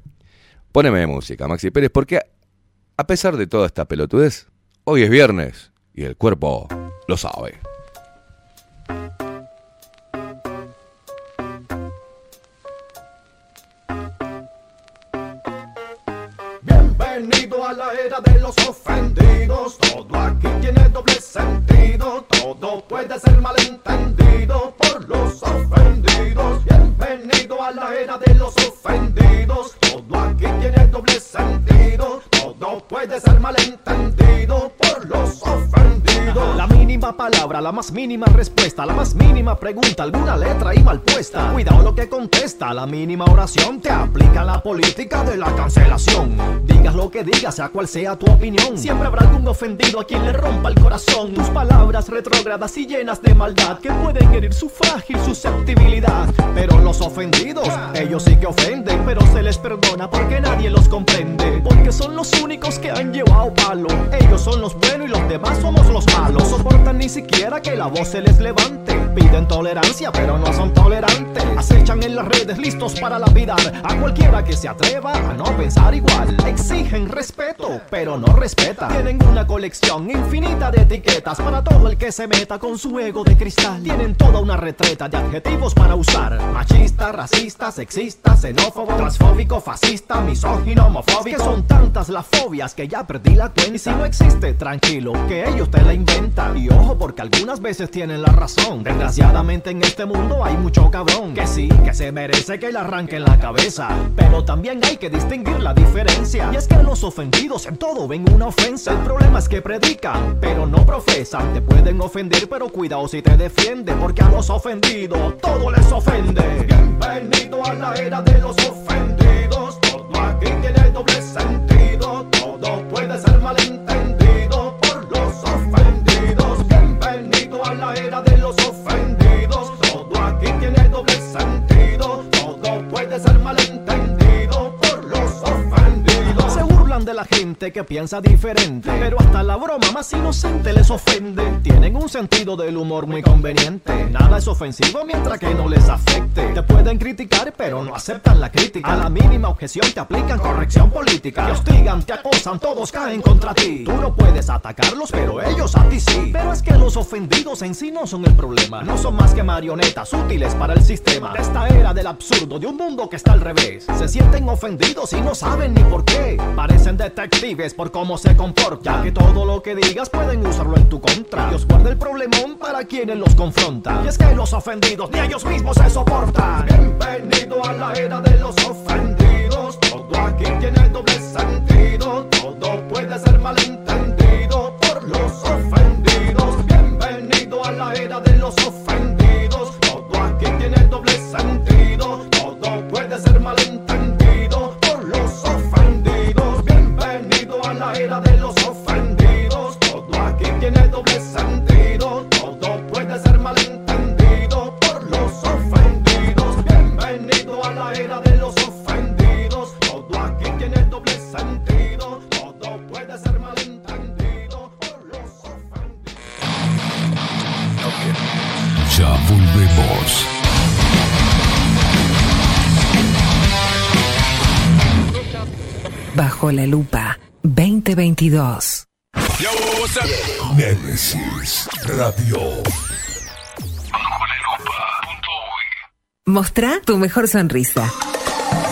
Póneme música, Maxi Pérez, porque a pesar de toda esta pelotudez, hoy es viernes y el cuerpo lo sabe. Bienvenido a la era de los ofendidos. Todo aquí tiene doble sentido. Todo puede ser malentendido por los ofendidos. Bienvenido a la era de los ofendidos. Todo aquí tiene doble sentido. Todo puede ser malentendido por los ofendidos. La mínima palabra, la más mínima respuesta, la más mínima pregunta, alguna letra y mal puesta. Cuidado lo que contesta, la mínima oración te aplica la política de la cancelación. Digas lo que digas, sea cual sea tu opinión, siempre habrá algún ofendido a quien le rompa el corazón. Tus palabras retrógradas y llenas de maldad que pueden herir su frágil susceptibilidad. Pero los ofendidos, ellos sí que ofenden, pero se les perdona porque nadie los comprende. Porque son los únicos que han llevado palo. Ellos son los buenos y los demás somos los malos. No soportan ni siquiera que la voz se les levante. Piden tolerancia, pero no son tolerantes. Acechan en las redes listos para lapidar a cualquiera que se atreva a no pensar igual. Exigen respeto, pero no respetan. Tienen una colección infinita de etiquetas para todo el que se meta con su ego de cristal. Tienen toda una retreta de adjetivos para usar: machista, racista, sexista, xenófobo, transfóbico, fascista, misógino, homofóbico. Que son tantas las fobias que ya perdí la cuenta. Y si no existe, tranquilo, que ellos te la inventan. Y ojo, porque algunas veces tienen la razón. Desgraciadamente en este mundo hay mucho cabrón que sí, que se merece que le arranquen la cabeza. Pero también hay que distinguir la diferencia. Y es que los ofendidos en todo ven una ofensa. El problema es que predican, pero no profesan. Te pueden ofender, pero cuidado si te defiende, porque a los ofendidos todo les ofende. Bienvenido a la era de los ofendidos. Todo aquí tiene doble sentido. Todo puede ser malentendido que piensa diferente. Pero hasta la broma más inocente les ofende. Tienen un sentido del humor muy conveniente. Nada es ofensivo mientras que no les afecte. Te pueden criticar, pero no aceptan la crítica. A la mínima objeción te aplican corrección política. Te hostigan, te acosan, todos caen contra ti. Tú no puedes atacarlos, pero ellos a ti sí. Pero es que los ofendidos en sí no son el problema. No son más que marionetas útiles para el sistema. De esta era del absurdo, de un mundo que está al revés. Se sienten ofendidos y no saben ni por qué. Parecen detectives por cómo se comportan. Ya que todo lo que digas pueden usarlo en tu contra. Dios guarda el problemón para quienes los confrontan. Y es que los ofendidos ni ellos mismos se soportan. Bienvenido a la era de los ofendidos. Todo aquí tiene doble sentido. Todo puede ser malentendido por los ofendidos. Bienvenido a la era de los ofendidos. Todo aquí tiene doble sentido. Todo puede ser malentendido Bienvenido a la era de los ofendidos. Todo aquí tiene doble sentido. Todo puede ser malentendido por los ofendidos. Bienvenido a la era de los ofendidos. Todo aquí tiene doble sentido. Todo puede ser malentendido por los ofendidos. Ya volvemos. Bajo la lupa 2022. Némesis Radio. Mostrá tu mejor sonrisa.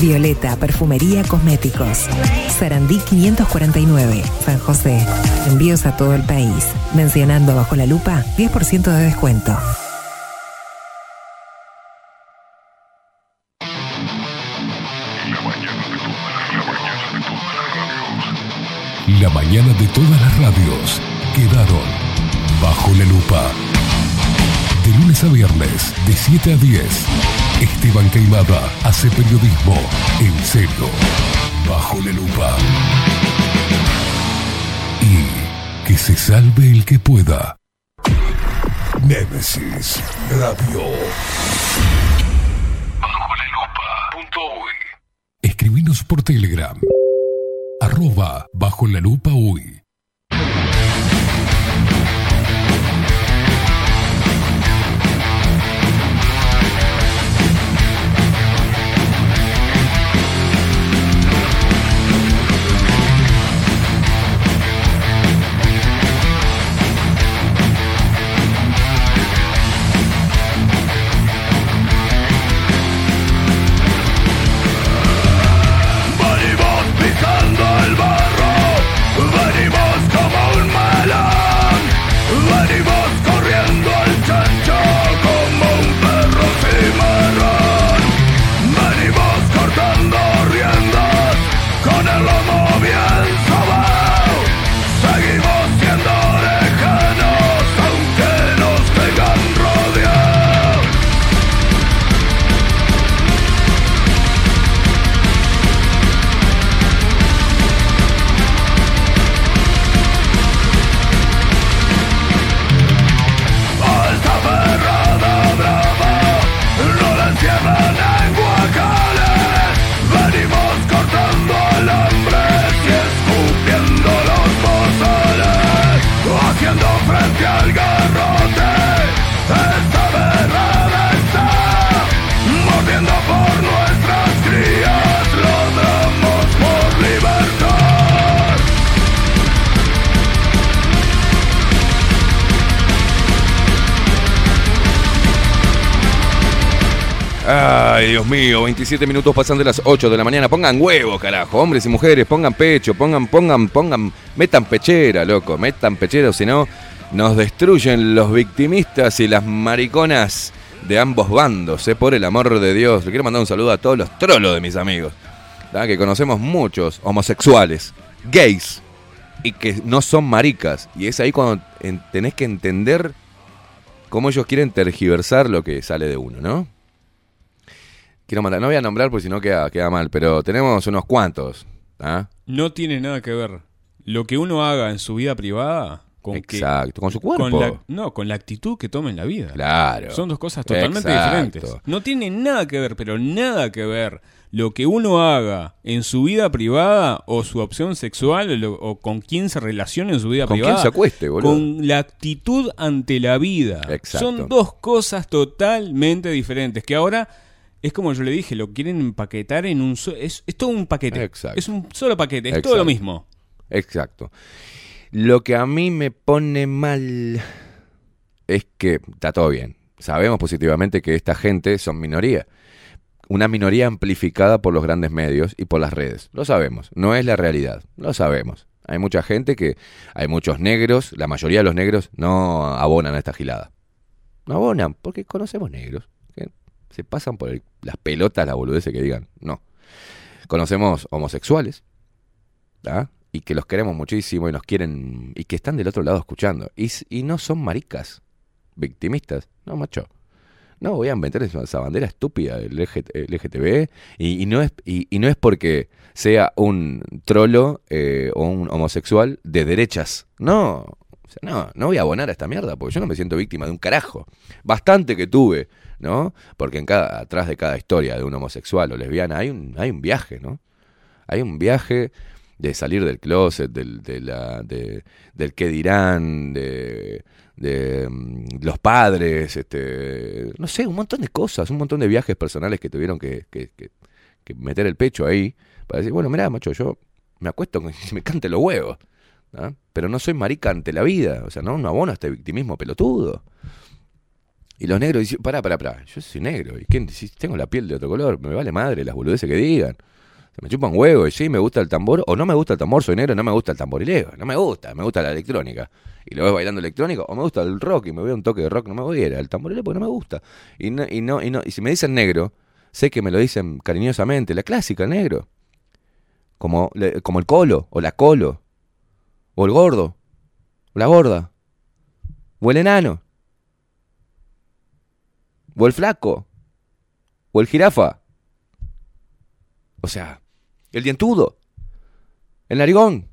Violeta Perfumería Cosméticos. Sarandí 549, San José. Envíos a todo el país. Mencionando bajo la lupa 10% de descuento. La mañana de todas las radios quedaron bajo la lupa. De lunes a viernes, de 7 a 10, Esteban Queimada hace periodismo en serio, bajo la lupa. Y que se salve el que pueda. Nemesis Radio. Bajo la lupa. Escribinos por Telegram. Arroba bajo la lupa uy. 27 minutos pasan de las 8 de la mañana. Pongan huevo, carajo. Hombres y mujeres, pongan pecho, pongan, pongan, pongan, metan pechera, loco, metan pechera, si no, nos destruyen los victimistas y las mariconas de ambos bandos, eh, por el amor de Dios. Le quiero mandar un saludo a todos los trolos de mis amigos, que conocemos muchos homosexuales, gays, y que no son maricas. Y es ahí cuando en- tenés que entender cómo ellos quieren tergiversar lo que sale de uno, ¿no? Quiero mandar, no voy a nombrar porque si no queda, queda mal, pero tenemos unos cuantos. ¿ah? No tiene nada que ver lo que uno haga en su vida privada con que- Exacto, con su cuerpo. con la- no, con la actitud que tome en la vida. Claro. Son dos cosas totalmente Exacto. diferentes. No tiene nada que ver, pero nada que ver lo que uno haga en su vida privada o su opción sexual o, lo- o con quién se relaciona en su vida Con quién privada. se acueste, boludo. Con la actitud ante la vida. Exacto. Son dos cosas totalmente diferentes que ahora es como yo le dije, lo quieren empaquetar en un so- es, es todo un paquete. Exacto. Es un solo paquete, es Exacto. todo lo mismo. Exacto. Lo que a mí me pone mal es que está todo bien. Sabemos positivamente que esta gente son minoría. Una minoría amplificada por los grandes medios y por las redes. Lo sabemos. No es la realidad. Lo sabemos. Hay mucha gente que. Hay muchos negros. La mayoría de los negros no abonan a esta gilada. No abonan porque conocemos negros. Se pasan por el- las pelotas, la boludez que digan. No. Conocemos homosexuales. ¿tá? y que los queremos muchísimo y nos quieren y que están del otro lado escuchando y, y no son maricas victimistas no macho no voy a inventar esa, bandera estúpida del LG LGTB y, no es y, no es porque sea un trolo eh, o un homosexual de derechas no no no voy a abonar a esta mierda porque yo no me siento víctima de un carajo bastante que tuve no porque en cada atrás de cada historia de un homosexual o lesbiana hay un hay un viaje no hay un viaje de salir del closet, del, de la, de- del qué dirán, de, de, mm, los padres, este, no sé, un montón de cosas, un montón de viajes personales que tuvieron que, que- que- que meter el pecho ahí para decir, bueno, mirá, macho, yo me acuesto que me cante los huevos, pero no soy marica ante la vida, o sea, no, no abono a este victimismo pelotudo. Y los negros dicen, pará, pará, pará, yo soy negro, y quién, si tengo la piel de otro color, me vale madre las boludeces que digan. Se me chupan huevo y sí, me gusta el tambor, o no me gusta el tambor, soy negro, no me gusta el tamborileo, no me gusta, me gusta la electrónica. Y lo ves bailando electrónico, o me gusta el rock y me a un toque de rock, no me voy a ir al tamborileo porque no me gusta. Y no, y no, y no, y si me dicen negro, sé que me lo dicen cariñosamente, la clásica negro. Como, como el colo, o la colo, o el gordo, o la gorda, o el enano, o el flaco, o el jirafa. O sea, el dientudo, el narigón,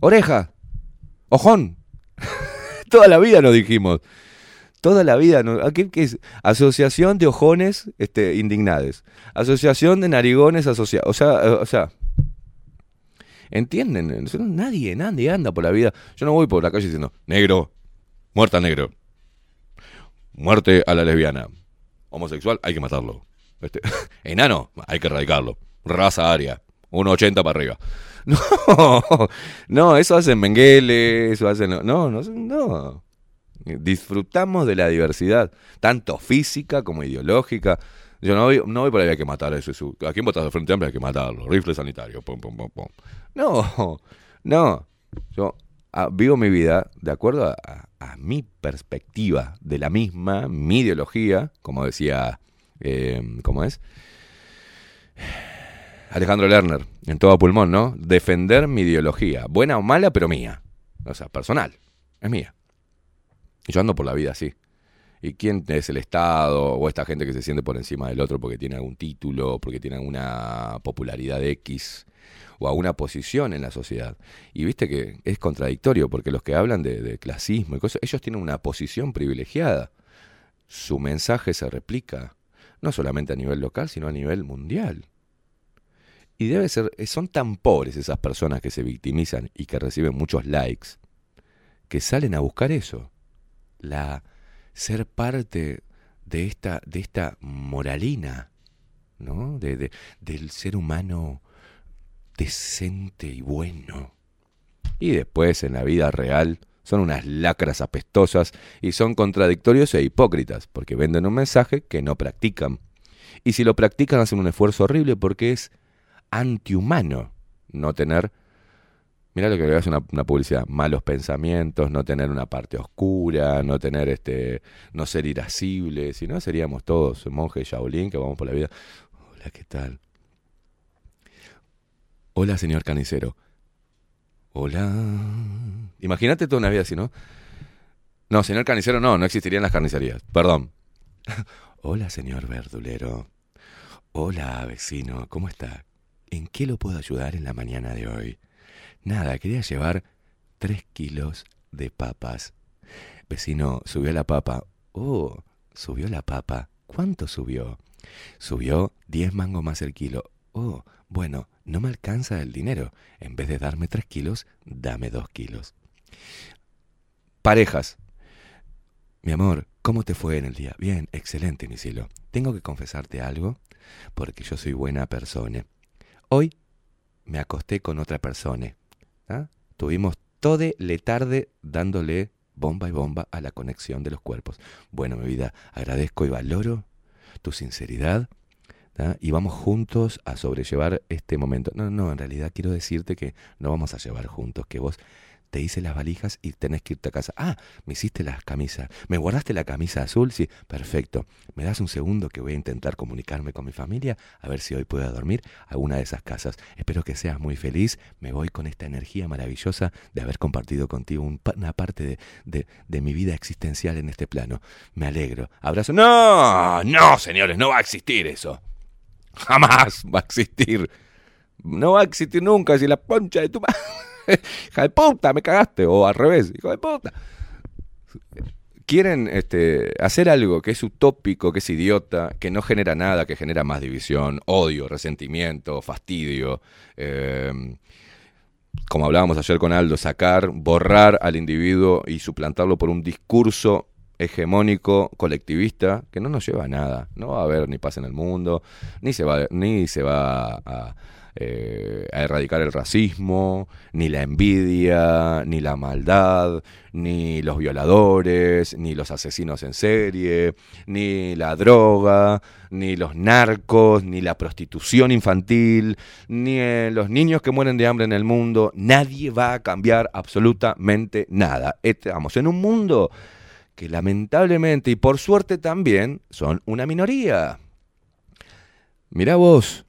oreja, ojón. Toda la vida nos dijimos. Toda la vida. nos- ¿Qué? Asociación de ojones este, indignades. Asociación de narigones asociados. O sea, eh, o sea. ¿Entienden? Nadie, nadie anda por la vida. Yo no voy por la calle diciendo, negro, muerta negro. Muerte a la lesbiana. Homosexual, hay que matarlo. Este, enano, hay que erradicarlo. Raza aria, 1,80 para arriba. No, no, eso hacen Mengele, eso hacen. No, no, no. Disfrutamos de la diversidad, tanto física como ideológica. Yo no voy, no voy por ahí, hay que matar a ese. su- ¿A quién votas de Frente Amplio? Hay que matarlo. Rifle sanitario. Pum, pum, pum, pum. No, no. Yo ah, vivo mi vida de acuerdo a, mi perspectiva de la misma, mi ideología, como decía, eh, ¿cómo es? Alejandro Lerner, en todo pulmón, ¿no? Defender mi ideología, buena o mala, pero mía. O sea, personal, es mía. Y yo ando por la vida así. ¿Y quién es el Estado o esta gente que se siente por encima del otro porque tiene algún título, porque tiene alguna popularidad X o alguna posición en la sociedad? Y viste que es contradictorio porque los que hablan de, clasismo y cosas, ellos tienen una posición privilegiada. Su mensaje se replica, no solamente a nivel local, sino a nivel mundial. Y debe ser, eh, son tan pobres esas personas que se victimizan y que reciben muchos likes, que salen a buscar eso. La ser parte de esta, de esta moralina, ¿no? De- del ser humano decente y bueno. Y después en la vida real son unas lacras apestosas y son contradictorios e hipócritas, porque venden un mensaje que no practican. Y si lo practican hacen un esfuerzo horrible porque es antihumano no tener, mira lo que le hace una, una publicidad, malos pensamientos, no tener una parte oscura, no tener este, no ser irascible, si no seríamos todos monjes Shaolin que vamos por la vida. Hola, ¿qué tal? Hola, señor carnicero. Hola. Imagínate toda una vida así, ¿no? No, señor carnicero, no, no existirían las carnicerías. Perdón. Hola, señor verdulero. Hola, vecino, ¿cómo está? ¿En qué lo puedo ayudar en la mañana de hoy? Nada, quería llevar tres kilos de papas. Vecino, subió la papa. Oh, subió la papa. ¿Cuánto subió? Subió diez mangos más el kilo. Oh, bueno, no me alcanza el dinero. En vez de darme tres kilos, dame dos kilos. Parejas. Mi amor, ¿cómo te fue en el día? Bien, excelente, mi cielo. Tengo que confesarte algo, porque yo soy buena persona. Hoy me acosté con otra persona. ¿ah? Tuvimos toda la tarde dándole bomba y bomba a la conexión de los cuerpos. Bueno, mi vida, agradezco y valoro tu sinceridad y vamos juntos a sobrellevar este momento. No, no, en realidad quiero decirte que no vamos a llevar juntos, que vos te hice las valijas y tenés que irte a casa. Ah, me hiciste las camisas. ¿Me guardaste la camisa azul? Sí, perfecto. ¿Me das un segundo que voy a intentar comunicarme con mi familia? A ver si hoy puedo dormir a una de esas casas. Espero que seas muy feliz. Me voy con esta energía maravillosa de haber compartido contigo una parte de mi vida existencial en este plano. Me alegro. Abrazo. No, no, señores, no va a existir eso. Jamás va a existir. No va a existir nunca si la poncha de tu madre. hija de puta, me cagaste. O al revés, hijo de puta. Quieren este, hacer algo que es utópico, que es idiota, que no genera nada, que genera más división, odio, resentimiento, fastidio. Eh, como hablábamos ayer con Aldo, sacar, borrar al individuo y suplantarlo por un discurso hegemónico, colectivista, que no nos lleva a nada. No va a haber ni paz en el mundo, ni se va, ni se va a, eh, a erradicar el racismo, ni la envidia, ni la maldad, ni los violadores, ni los asesinos en serie, ni la droga, ni los narcos, ni la prostitución infantil, ni eh, los niños que mueren de hambre en el mundo. Nadie va a cambiar absolutamente nada. Estamos en un mundo que lamentablemente y por suerte también son una minoría. Mirá vos,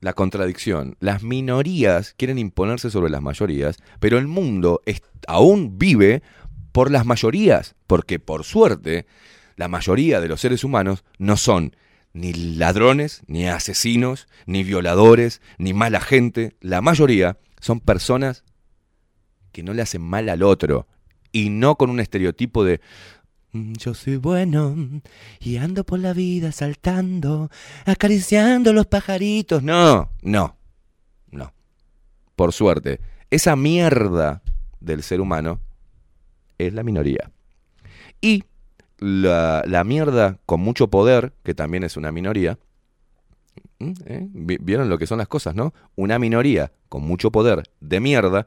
la contradicción. Las minorías quieren imponerse sobre las mayorías, pero el mundo aún vive por las mayorías, porque por suerte la mayoría de los seres humanos no son ni ladrones, ni asesinos, ni violadores, ni mala gente. La mayoría son personas que no le hacen mal al otro y no con un estereotipo de Mm, yo soy bueno y ando por la vida saltando, acariciando los pajaritos. No, no, no. Por suerte, esa mierda del ser humano es la minoría. Y la, la mierda con mucho poder, que también es una minoría, ¿eh? ¿vieron lo que son las cosas, no? Una minoría con mucho poder de mierda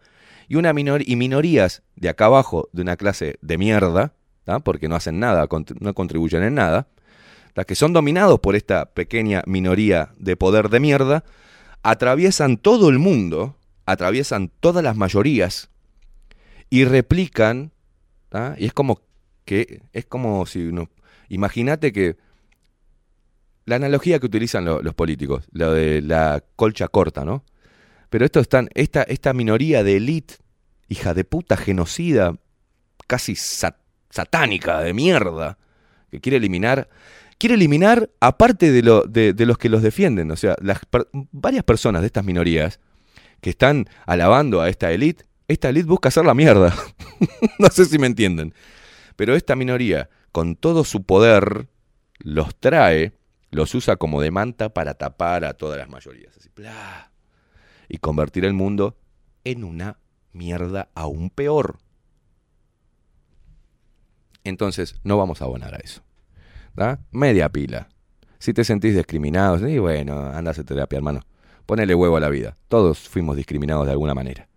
y, una minor y minorías de acá abajo de una clase de mierda, porque no hacen nada, no contribuyen en nada, las que son dominados por esta pequeña minoría de poder de mierda, atraviesan todo el mundo, atraviesan todas las mayorías y replican, y es como que es como si uno, imagínate que la analogía que utilizan los políticos, lo de la colcha corta, ¿no? Pero esto están, esta, esta minoría de élite, hija de puta, genocida, casi sat satánica de mierda que quiere eliminar, quiere eliminar aparte de, lo, de, los que los defienden, o sea, las, varias personas de estas minorías que están alabando a esta élite, esta élite busca hacer la mierda. no sé si me entienden. Pero esta minoría, con todo su poder, los trae, los usa como de manta para tapar a todas las mayorías. Así, y convertir el mundo en una mierda aún peor. Entonces, no vamos a abonar a eso. ¿da? Media pila. Si te sentís discriminado, y bueno, anda a terapia, hermano. Ponele huevo a la vida. Todos fuimos discriminados de alguna manera.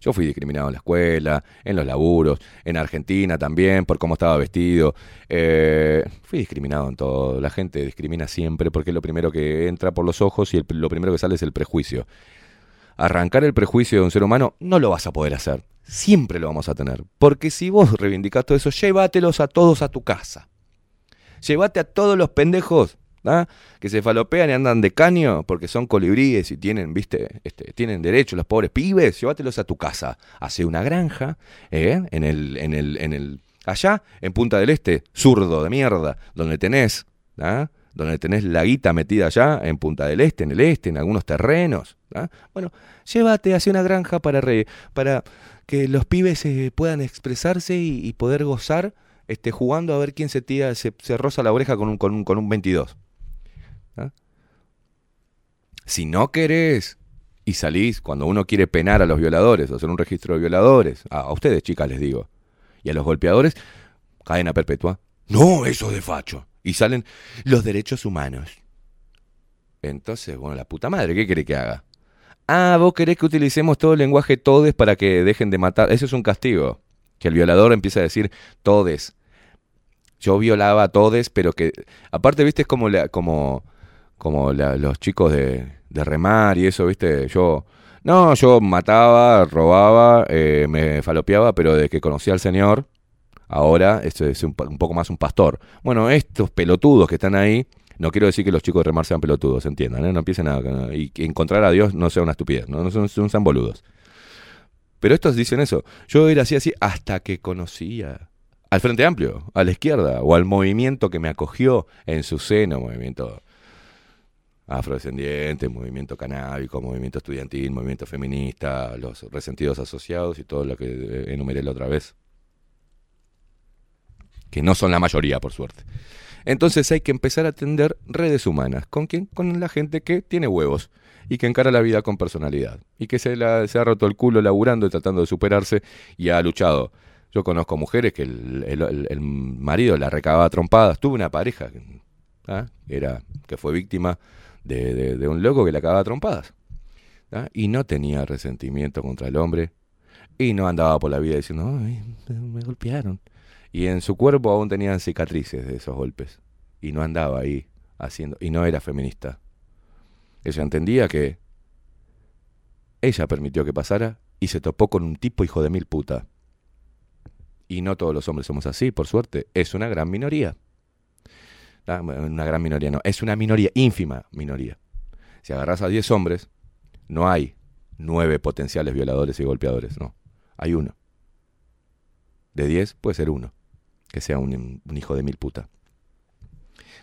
Yo fui discriminado en la escuela, en los laburos, en Argentina también, por cómo estaba vestido. Eh, fui discriminado en todo. La gente discrimina siempre porque lo primero que entra por los ojos y lo primero que sale es el prejuicio. Arrancar el prejuicio de un ser humano no lo vas a poder hacer. Siempre lo vamos a tener. Porque si vos reivindicás todo eso, llévatelos a todos a tu casa. Llévate a todos los pendejos ¿ah? que se falopean y andan de caño porque son colibríes y tienen, viste, este, tienen derecho los pobres pibes, llévatelos a tu casa. Hace una granja, ¿eh? en el, en el, en el, allá, en Punta del Este, zurdo de mierda, donde tenés, ¿ah? Donde tenés la guita metida allá, en Punta del Este, en el este, en algunos terrenos. ¿ah? Bueno, llévate hacia una granja para, para que los pibes eh, puedan expresarse y, poder gozar este, jugando a ver quién se tira, se, se roza la oreja con un, con un, con un 22. ¿Ah? Si no querés y salís cuando uno quiere penar a los violadores hacer un registro de violadores, a, a ustedes chicas les digo, y a los golpeadores, cadena perpetua. No, eso de facho. Y salen los derechos humanos. Entonces, bueno, la puta madre, ¿qué querés que haga? Ah, vos querés que utilicemos todo el lenguaje todes para que dejen de matar. Eso es un castigo. Que el violador empiece a decir todes. Yo violaba a todes, pero que. Aparte, viste, es como, la, como, los chicos de, de remar y eso, viste. Yo. No, yo mataba, robaba, eh, me falopeaba, pero de que conocí al Señor, ahora esto es un, un poco más un pastor. Bueno, estos pelotudos que están ahí, no quiero decir que los chicos de remar sean pelotudos, entiendan, ¿eh? no empiecen a... Y encontrar a Dios no sea una estupidez, no, no son, son- boludos. Pero estos dicen eso. Yo era así, así, hasta que conocía al Frente Amplio, a la izquierda, o al movimiento que me acogió en su seno, movimiento afrodescendiente, movimiento canábico, movimiento estudiantil, movimiento feminista, los resentidos asociados y todo lo que eh, enumeré la otra vez. Que no son la mayoría, por suerte. Entonces hay que empezar a atender redes humanas. ¿Con quién? Con la gente que tiene huevos y que encara la vida con personalidad. Y que se, se ha roto el culo laburando y tratando de superarse y ha luchado. Yo conozco mujeres que el, el- marido la recababa trompadas. Tuve una pareja ¿ah? era, que fue víctima de, de- de un loco que la acababa trompadas. ¿ah? Y no tenía resentimiento contra el hombre. Y no andaba por la vida diciendo, "Ay, me golpearon. Y en su cuerpo aún tenían cicatrices de esos golpes. Y no andaba ahí haciendo. Y no era feminista. Ella entendía que ella permitió que pasara y se topó con un tipo hijo de mil puta. Y no todos los hombres somos así, por suerte. Es una gran minoría. Ah, Una gran minoría, no. Es una minoría, ínfima minoría. Si agarras a 10 hombres, no hay nueve potenciales violadores y golpeadores, no. Hay uno. De 10 puede ser uno. Que sea un, hijo de mil puta.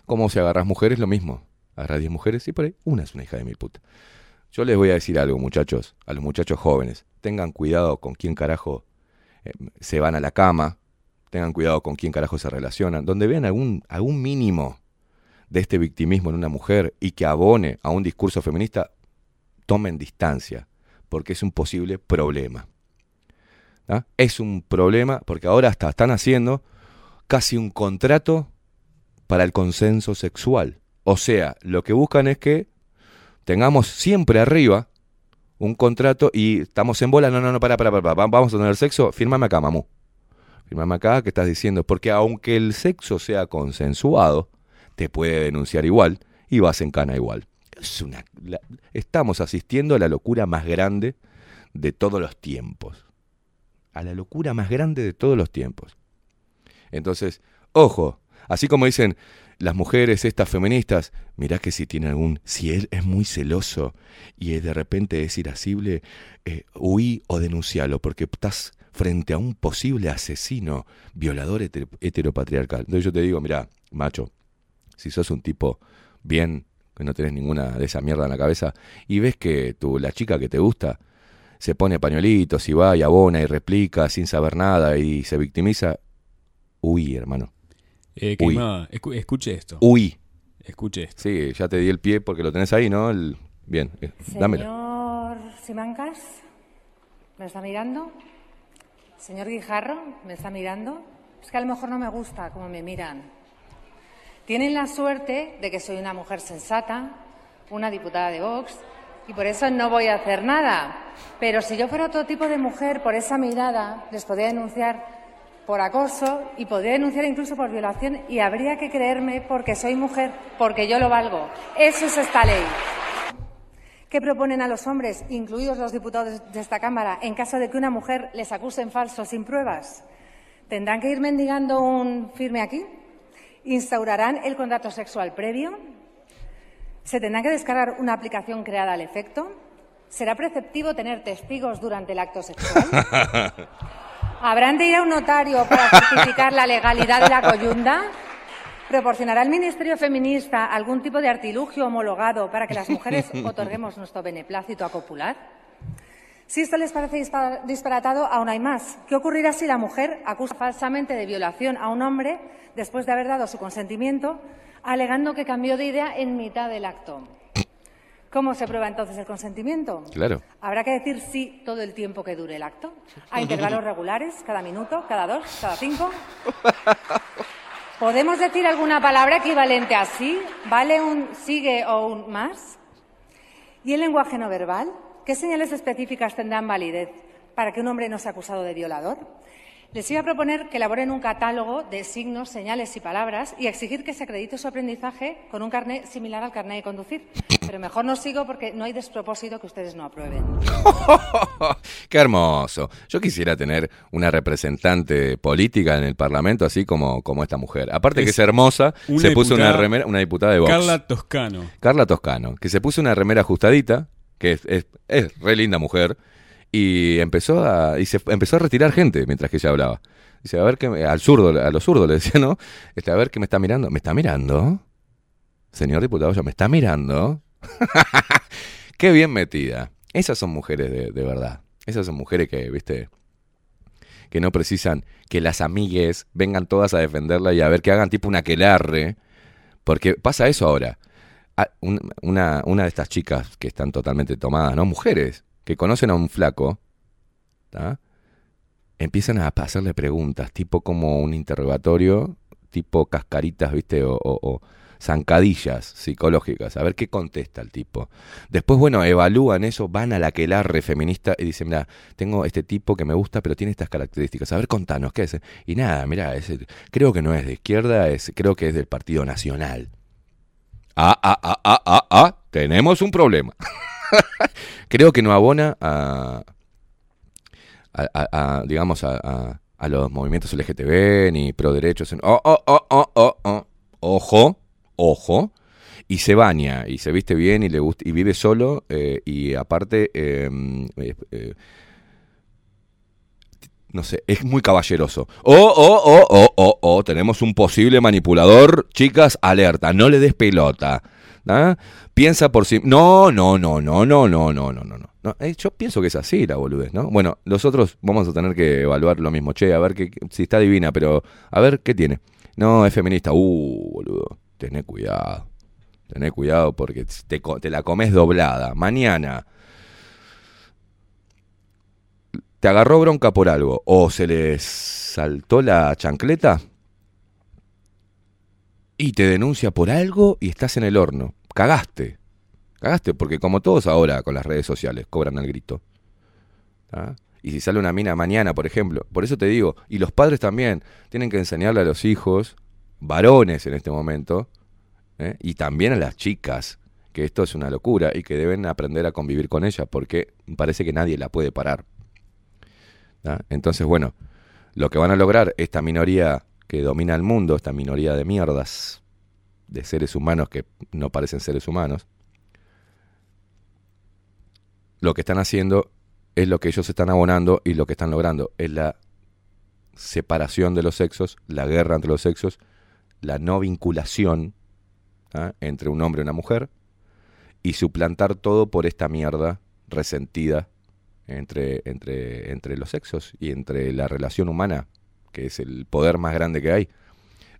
Como si agarras mujeres, lo mismo. Agarras 10 mujeres y por ahí una es una hija de mil puta. Yo les voy a decir algo, muchachos, a los muchachos jóvenes. Tengan cuidado con quién carajo eh, se van a la cama. Tengan cuidado con quién carajo se relacionan. Donde vean algún, algún mínimo de este victimismo en una mujer y que abone a un discurso feminista, tomen distancia, porque es un posible problema. ¿Ah? Es un problema porque ahora hasta están haciendo casi un contrato para el consenso sexual. O sea, lo que buscan es que tengamos siempre arriba un contrato y estamos en bola, no, no, no, para, para, para, vamos a tener sexo, fírmame acá, mamú. Fírmame acá que estás diciendo, porque aunque el sexo sea consensuado, te puede denunciar igual y vas en cana igual. Es una, la- estamos asistiendo a la locura más grande de todos los tiempos. A la locura más grande de todos los tiempos. Entonces, ojo, así como dicen las mujeres estas feministas, mirá que si tiene algún, si él es muy celoso y de repente es irascible, eh, huí o denuncialo, porque estás frente a un posible asesino, violador heter- heteropatriarcal. Entonces yo te digo, mirá, macho, si sos un tipo bien, que no tenés ninguna de esa mierda en la cabeza, y ves que tu, la chica que te gusta se pone pañuelitos y va y abona y replica sin saber nada y se victimiza, huí, hermano. Eh, Uy. Escuche esto. Huí. Escuche esto. Sí, ya te di el pie porque lo tenés ahí, ¿no? El- Bien, eh, dámelo. Señor Simancas, ¿me está mirando? Señor Guijarro, ¿me está mirando? Es que a lo mejor no me gusta cómo me miran. Tienen la suerte de que soy una mujer sensata, una diputada de Vox, y por eso no voy a hacer nada. Pero si yo fuera otro tipo de mujer, por esa mirada, les podría denunciar por acoso y podría denunciar incluso por violación y habría que creerme porque soy mujer, porque yo lo valgo. Eso es esta ley. ¿Qué proponen a los hombres, incluidos los diputados de esta Cámara, en caso de que una mujer les acuse en falso sin pruebas? ¿Tendrán que ir mendigando un firme aquí? ¿Instaurarán el contrato sexual previo? ¿Se tendrá que descargar una aplicación creada al efecto? ¿Será preceptivo tener testigos durante el acto sexual? ¿Habrán de ir a un notario para certificar la legalidad de la coyunda? ¿Proporcionará el Ministerio Feminista algún tipo de artilugio homologado para que las mujeres otorguemos nuestro beneplácito a copular? Si esto les parece disparatado, aún hay más. ¿Qué ocurrirá si la mujer acusa falsamente de violación a un hombre después de haber dado su consentimiento, alegando que cambió de idea en mitad del acto? ¿Cómo se prueba entonces el consentimiento? Claro. Habrá que decir sí todo el tiempo que dure el acto, a intervalos regulares, cada minuto, cada dos, cada cinco. ¿Podemos decir alguna palabra equivalente a sí? ¿Vale un sigue o un más? ¿Y el lenguaje no verbal? ¿Qué señales específicas tendrán validez para que un hombre no sea acusado de violador? Les iba a proponer que elaboren un catálogo de signos, señales y palabras y exigir que se acredite su aprendizaje con un carnet similar al carnet de conducir. Pero mejor no sigo porque no hay despropósito que ustedes no aprueben. Qué hermoso. Yo quisiera tener una representante política en el Parlamento así como, como esta mujer. Aparte que es hermosa, una se puso una remera, una diputada de Vox. Carla Toscano. Carla Toscano, que se puso una remera ajustadita, que es, es, es re linda mujer, y empezó a, y se empezó a retirar gente mientras que ella hablaba. Dice, a ver que al zurdo, a los zurdos le decía, ¿no? Este, a ver que me está mirando. ¿Me está mirando? Señor diputado, me está mirando. Qué bien metida. Esas son mujeres de, de verdad. Esas son mujeres que, viste, que no precisan que las amigues vengan todas a defenderla y a ver que hagan tipo una aquelarre. Porque pasa eso ahora. Ah, un- Una, una de estas chicas que están totalmente tomadas, ¿no? Mujeres que conocen a un flaco, empiezan a hacerle preguntas, tipo como un interrogatorio, tipo cascaritas, ¿viste? O, zancadillas psicológicas, a ver qué contesta el tipo. Después, bueno, evalúan eso, van a la aquelarre feminista y dicen, mira, tengo este tipo que me gusta, pero tiene estas características. A ver, contanos, ¿qué es? Y nada, mira, creo que no es de izquierda, es, creo que es del Partido Nacional. Ah, ah, ah, ah, ah, ah, tenemos un problema. creo que no abona a, digamos, a, los movimientos LGTB ni pro derechos. Oh, oh, oh. Ojo, ojo. Y se baña y se viste bien y le gusta y vive solo eh, y aparte eh, eh, no sé, es muy caballeroso. Oh, oh, oh, oh, oh, oh, tenemos un posible manipulador. Chicas, alerta, no le des pelota. ¿Ah? Piensa por sí. No, no, no, no, no, no, no, no, no. no. Eh, yo pienso que es así la boludez, ¿no? Bueno, nosotros vamos a tener que evaluar lo mismo. Che, a ver qué, si está divina, pero a ver qué tiene. No, es feminista. Uh, boludo. Tené cuidado. Tené cuidado porque te la comes doblada. Mañana te agarró bronca por algo o se le saltó la chancleta y te denuncia por algo y estás en el horno. Cagaste. Cagaste porque como todos ahora con las redes sociales cobran al grito. ¿Ah? Y si sale una mina mañana, por ejemplo, por eso te digo, y los padres también tienen que enseñarle a los hijos, varones en este momento, ¿eh? y también a las chicas, que esto es una locura y que deben aprender a convivir con ella, porque parece que nadie la puede parar. ¿Ah? Entonces, bueno, lo que van a lograr esta minoría que domina el mundo, esta minoría de mierdas, de seres humanos que no parecen seres humanos, lo que están haciendo es lo que ellos están abonando y lo que están logrando es la separación de los sexos, la guerra entre los sexos, la no vinculación ¿ah? entre un hombre y una mujer y suplantar todo por esta mierda resentida entre, entre, entre los sexos y entre la relación humana, que es el poder más grande que hay.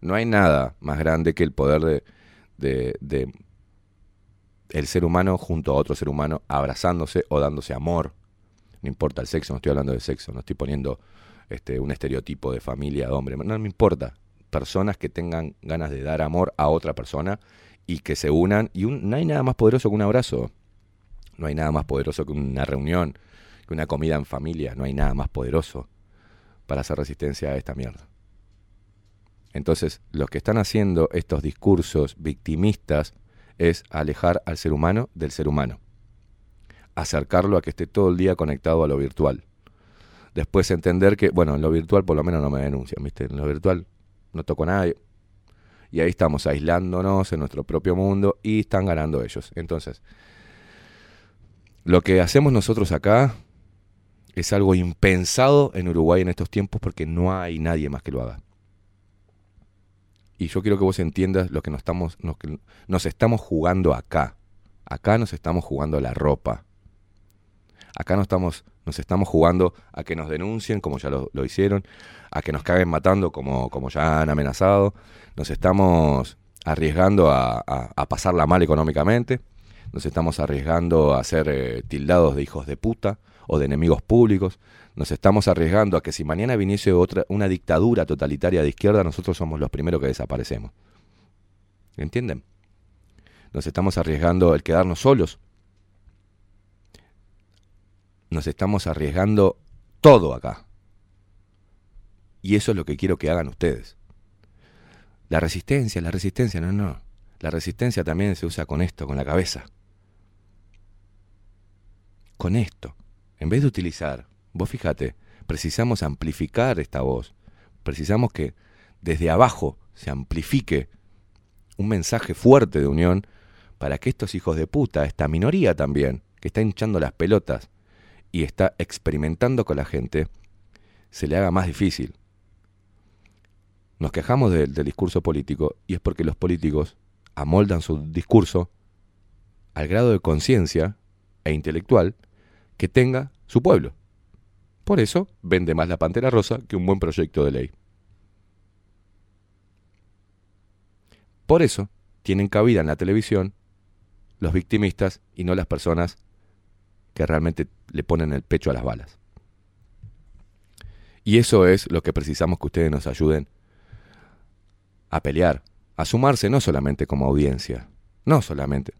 No hay nada más grande que el poder de, el ser humano junto a otro ser humano abrazándose o dándose amor. No importa el sexo, no estoy hablando de sexo, no estoy poniendo este, un estereotipo de familia de hombre, no me importa. Personas que tengan ganas de dar amor a otra persona y que se unan. Y no hay nada más poderoso que un abrazo. No hay nada más poderoso que una reunión, que una comida en familia. No hay nada más poderoso para hacer resistencia a esta mierda. Entonces, lo que están haciendo estos discursos victimistas es alejar al ser humano del ser humano. Acercarlo a que esté todo el día conectado a lo virtual. Después entender que, bueno, en lo virtual por lo menos no me denuncian, ¿viste? En lo virtual no toco a nadie. Y ahí estamos aislándonos en nuestro propio mundo y están ganando ellos. Entonces, lo que hacemos nosotros acá es algo impensado en Uruguay en estos tiempos porque no hay nadie más que lo haga. Y yo quiero que vos entiendas lo que nos estamos, nos, nos estamos jugando acá. Acá nos estamos jugando la ropa. Acá nos estamos, nos estamos jugando a que nos denuncien, como ya lo, hicieron, a que nos caguen matando, como, como ya han amenazado. Nos estamos arriesgando a, pasarla mal económicamente. Nos estamos arriesgando a ser eh, tildados de hijos de puta o de enemigos públicos. Nos estamos arriesgando a que si mañana viniese otra, una dictadura totalitaria de izquierda, nosotros somos los primeros que desaparecemos. ¿Entienden? Nos estamos arriesgando el quedarnos solos. Nos estamos arriesgando todo acá. Y eso es lo que quiero que hagan ustedes. La resistencia, la resistencia, no, no. La resistencia también se usa con esto, con la cabeza. Con esto. En vez de utilizar Vos fíjate, precisamos amplificar esta voz. Precisamos que desde abajo se amplifique un mensaje fuerte de unión para que estos hijos de puta, esta minoría también, que está hinchando las pelotas y está experimentando con la gente, se le haga más difícil. Nos quejamos del discurso político y es porque los políticos amoldan su discurso al grado de conciencia e intelectual que tenga su pueblo. Por eso vende más la Pantera Rosa que un buen proyecto de ley. Por eso tienen cabida en la televisión los victimistas y no las personas que realmente le ponen el pecho a las balas. Y eso es lo que precisamos que ustedes nos ayuden a pelear, a sumarse no solamente como audiencia, no solamente,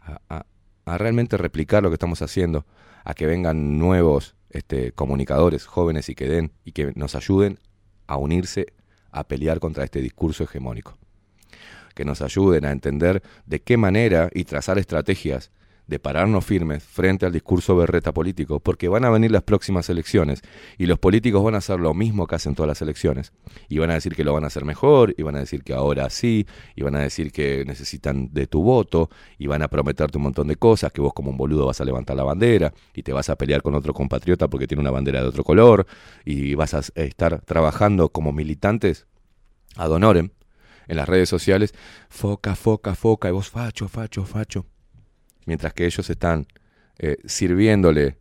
a, realmente replicar lo que estamos haciendo, a que vengan nuevos este, comunicadores jóvenes y que den y que nos ayuden a unirse a pelear contra este discurso hegemónico. Que nos ayuden a entender de qué manera y trazar estrategias de pararnos firmes frente al discurso berreta político, porque van a venir las próximas elecciones y los políticos van a hacer lo mismo que hacen todas las elecciones. Y van a decir que lo van a hacer mejor, y van a decir que ahora sí, y van a decir que necesitan de tu voto, y van a prometerte un montón de cosas, que vos como un boludo vas a levantar la bandera, y te vas a pelear con otro compatriota porque tiene una bandera de otro color, y vas a estar trabajando como militantes ad honorem en las redes sociales, foca, foca, foca, y vos facho, facho, facho mientras que ellos están eh, sirviéndole.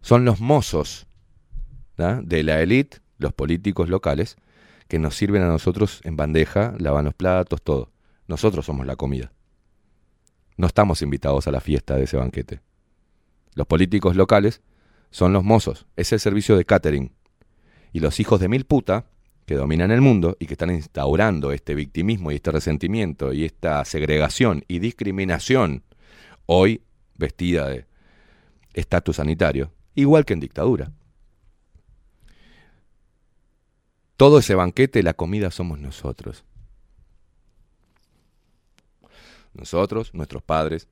Son los mozos de la élite, los políticos locales, que nos sirven a nosotros en bandeja, lavan los platos, todo. Nosotros somos la comida. No estamos invitados a la fiesta de ese banquete. Los políticos locales son los mozos, es el servicio de catering. Y los hijos de mil puta que dominan el mundo y que están instaurando este victimismo y este resentimiento y esta segregación y discriminación, hoy vestida de estatus sanitario, igual que en dictadura. Todo ese banquete, la comida somos nosotros. Nosotros, nuestros padres,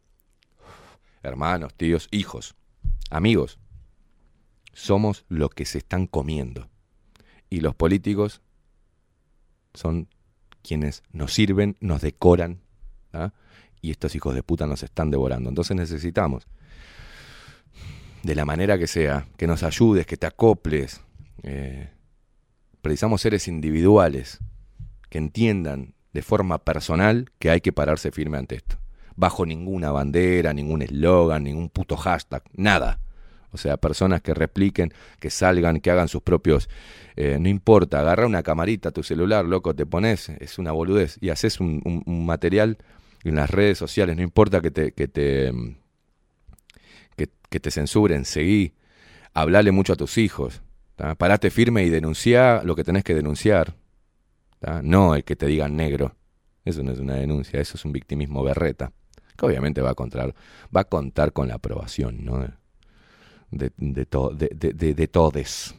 hermanos, tíos, hijos, amigos, somos lo que se están comiendo y los políticos son quienes nos sirven, nos decoran, ¿ah? y estos hijos de puta nos están devorando. Entonces necesitamos, de la manera que sea, que nos ayudes, que te acoples. Eh, precisamos seres individuales que entiendan de forma personal que hay que pararse firme ante esto. Bajo ninguna bandera, ningún eslogan, ningún puto hashtag, nada. O sea, personas que repliquen, que salgan, que hagan sus propios... Eh, no importa, agarra una camarita, tu celular, loco, te pones, es una boludez, y haces un, material en las redes sociales, no importa que te, que te, que, te censuren, seguí, hablale mucho a tus hijos, parate firme y denuncia lo que tenés que denunciar, no el que te digan negro, eso no es una denuncia, eso es un victimismo berreta, que obviamente va a contar, va a contar con la aprobación, ¿no? De, de, to- de, de- de- de todes.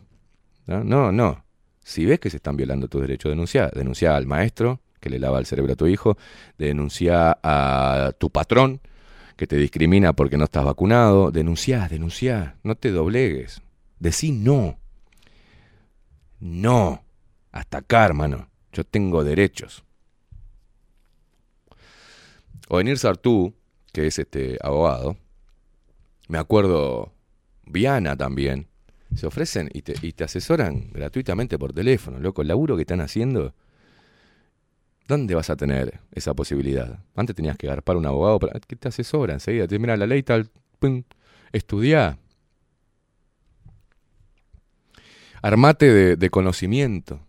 ¿no? No. Si ves que se están violando tus derechos, denuncia. Denuncia al maestro que le lava el cerebro a tu hijo. Denuncia a tu patrón que te discrimina porque no estás vacunado. Denuncia, denuncia. No te doblegues. Decí no. No. Hasta acá, hermano. Yo tengo derechos. Ovenir Sartú, que es este abogado, me acuerdo, Viana también, se ofrecen y te, y te asesoran gratuitamente por teléfono, loco, el laburo que están haciendo. ¿Dónde vas a tener esa posibilidad? Antes tenías que garpar un abogado para que te asesora enseguida. Te mira la ley tal, pum. Armate de, de conocimiento.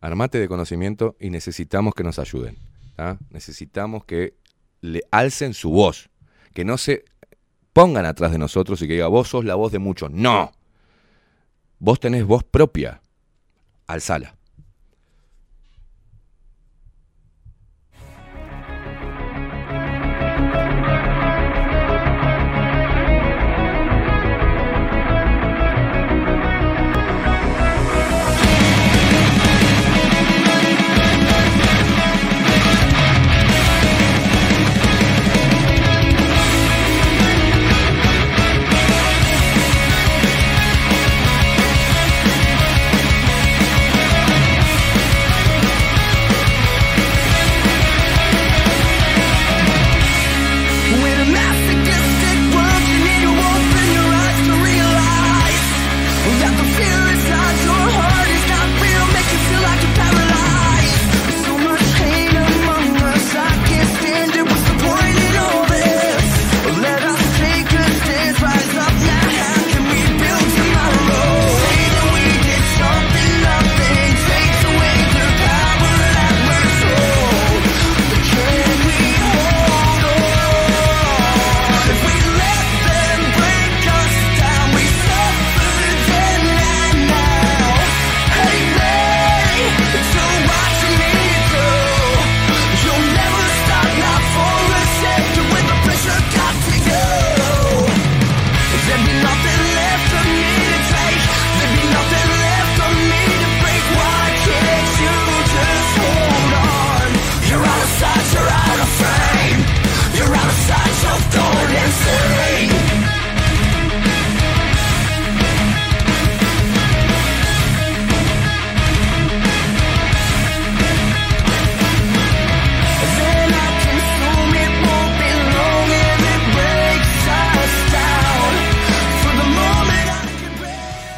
Armate de conocimiento y necesitamos que nos ayuden. ¿ah? Necesitamos que le alcen su voz. Que no se pongan atrás de nosotros y que diga, vos sos la voz de muchos. No. Vos tenés voz propia. Alzala.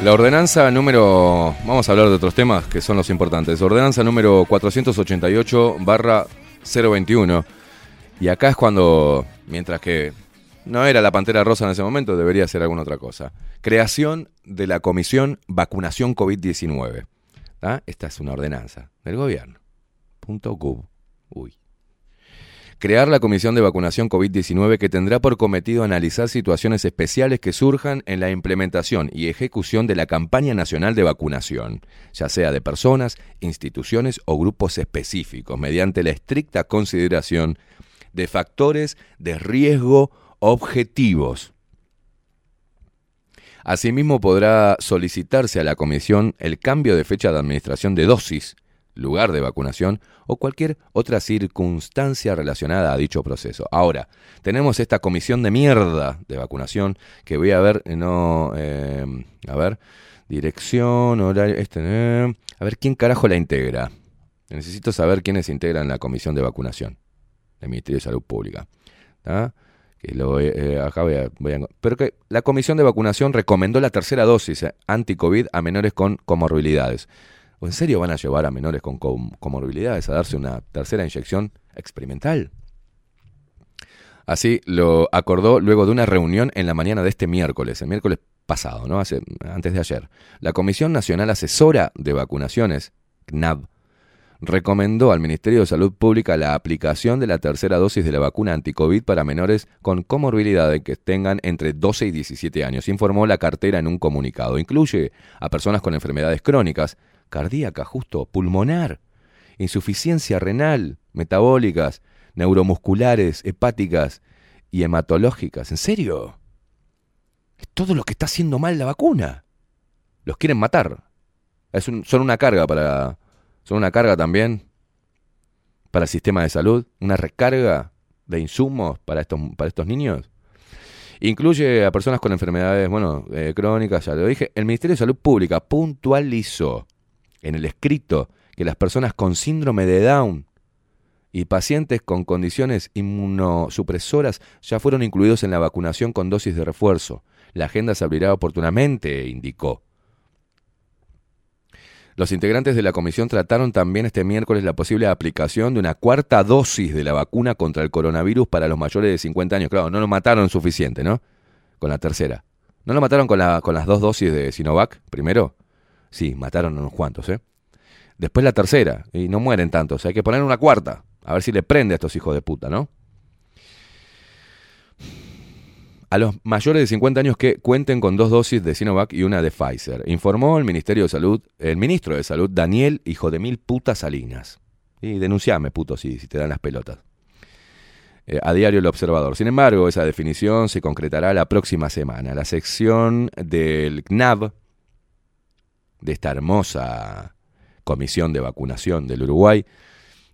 La ordenanza número. Vamos a hablar de otros temas que son los importantes. Ordenanza número 488 barra 021. Y acá es cuando, mientras que no era la pantera rosa en ese momento, debería ser alguna otra cosa. Creación de la Comisión Vacunación COVID-19. ¿tá? Esta es una ordenanza del gobierno. Punto. Uy. Crear la Comisión de Vacunación COVID-19 que tendrá por cometido analizar situaciones especiales que surjan en la implementación y ejecución de la campaña nacional de vacunación, ya sea de personas, instituciones o grupos específicos, mediante la estricta consideración de factores de riesgo objetivos. Asimismo, podrá solicitarse a la Comisión el cambio de fecha de administración de dosis, lugar de vacunación o cualquier otra circunstancia relacionada a dicho proceso. Ahora, tenemos esta comisión de mierda de vacunación que voy a ver, eh, no, eh, a ver, dirección, horario, este, eh, a ver quién carajo la integra. Necesito saber quiénes integran la comisión de vacunación del Ministerio de Salud Pública. ¿tá? Que lo, eh, acá pero que la comisión de vacunación recomendó la tercera dosis eh, anti-COVID a menores con comorbilidades. ¿O en serio van a llevar a menores con com- comorbilidades a darse una tercera inyección experimental? Así lo acordó luego de una reunión en la mañana de este miércoles, el miércoles pasado, ¿no? Hace, antes de ayer. La Comisión Nacional Asesora de Vacunaciones, CNAV, recomendó al Ministerio de Salud Pública la aplicación de la tercera dosis de la vacuna anticovid para menores con comorbilidades que tengan entre 12 y 17 años, informó la cartera en un comunicado. Incluye a personas con enfermedades crónicas, cardíaca, justo, pulmonar, insuficiencia renal, metabólicas, neuromusculares, hepáticas y hematológicas. ¿En serio? Es todo lo que está haciendo mal la vacuna. Los quieren matar. Es son una carga para. Son una carga también para el sistema de salud. Una recarga de insumos para estos, para estos niños. Incluye a personas con enfermedades, bueno, eh, crónicas, ya lo dije. El Ministerio de Salud Pública puntualizó en el escrito que las personas con síndrome de Down y pacientes con condiciones inmunosupresoras ya fueron incluidos en la vacunación con dosis de refuerzo. La agenda se abrirá oportunamente, indicó. Los integrantes de la comisión trataron también este miércoles la posible aplicación de una cuarta dosis de la vacuna contra el coronavirus para los mayores de 50 años. Claro, no lo mataron suficiente, ¿no? Con la tercera. ¿No lo mataron con, con las dos dosis de Sinovac primero? Sí, mataron a unos cuantos, ¿eh? Después la tercera, y no mueren tantos. Hay que poner una cuarta. A ver si le prende a estos hijos de puta, ¿no? A los mayores de 50 años que cuenten con dos dosis de Sinovac y una de Pfizer, informó el Ministerio de Salud, el ministro de Salud, Daniel Hijo de Mil Putas Salinas. Y denunciame, puto, si, te dan las pelotas. Eh, a diario El Observador. Sin embargo, esa definición se concretará la próxima semana. La sección del CNAV, de esta hermosa comisión de vacunación del Uruguay,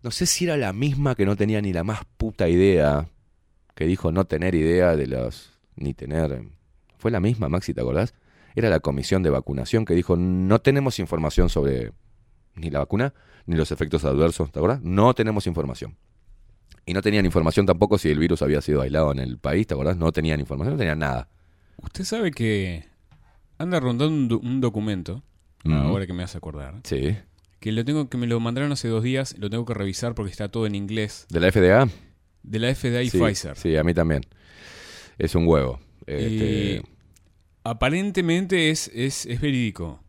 no sé si era la misma que no tenía ni la más puta idea, que dijo no tener idea de los, ni tener, fue la misma, Maxi, ¿te acordás? Era la comisión de vacunación que dijo no tenemos información sobre ni la vacuna, ni los efectos adversos, ¿te acordás? No tenemos información. Y no tenían información tampoco si el virus había sido aislado en el país, ¿te acordás? No tenían información, no tenían nada. Usted sabe que anda rondando un, un documento, Ahora que me hace acordar, Sí. que lo tengo que me lo mandaron hace dos días, lo tengo que revisar porque está todo en inglés, ¿De la FDA? de la FDA y sí, Pfizer. Sí, a mí también. Es un huevo. Este, aparentemente es, es, es verídico,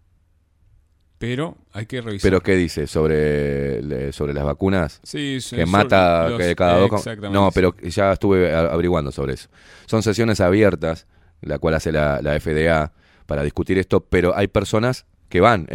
pero hay que revisar. ¿Pero qué dice? ¿Sobre, sobre las vacunas? Sí, sí, que mata los- que cada dos... exactamente. No, pero ya estuve averiguando sobre eso. Son sesiones abiertas, la cual hace la, la FDA para discutir esto, pero hay personas que van.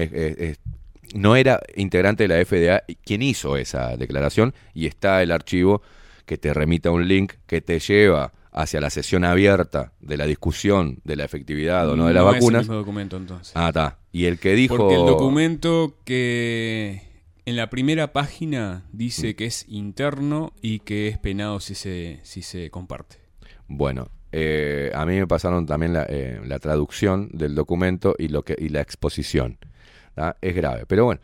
No era integrante de la FDA quien hizo esa declaración y está el archivo que te remite a un link que te lleva hacia la sesión abierta de la discusión de la efectividad o no de las No es el mismo documento, entonces. Ah, está. Y el que dijo... Porque el documento que en la primera página Mm. dice que es interno y que es penado si se, si se comparte. Bueno, eh, a mí me pasaron también la, eh, la traducción del documento y, lo que, y la exposición. Es grave, pero bueno.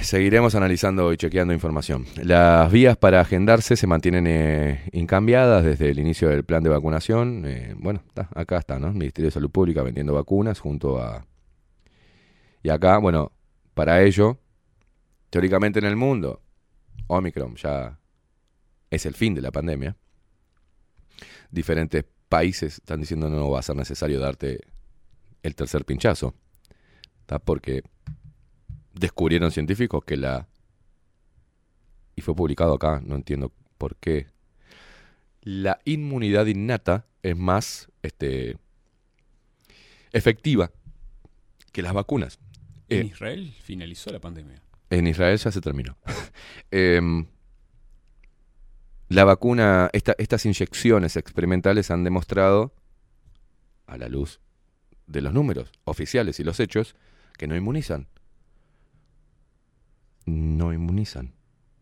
Seguiremos analizando y chequeando información. Las vías para agendarse se mantienen eh, incambiadas desde el inicio del plan de vacunación. Bueno, acá está, ¿no? Ministerio de Salud Pública vendiendo vacunas junto a... Y acá, bueno, para ello, teóricamente en el mundo, Omicron ya es el fin de la pandemia diferentes países están diciendo no va a ser necesario darte el tercer pinchazo. ¿tá? Porque descubrieron científicos que la... Y fue publicado acá, no entiendo por qué. La inmunidad innata es más este, efectiva que las vacunas. En Eh, Israel finalizó la pandemia. en Israel ya se terminó. Em, la vacuna, esta- estas inyecciones experimentales han demostrado, a la luz de los números oficiales y los hechos, que no inmunizan. No inmunizan.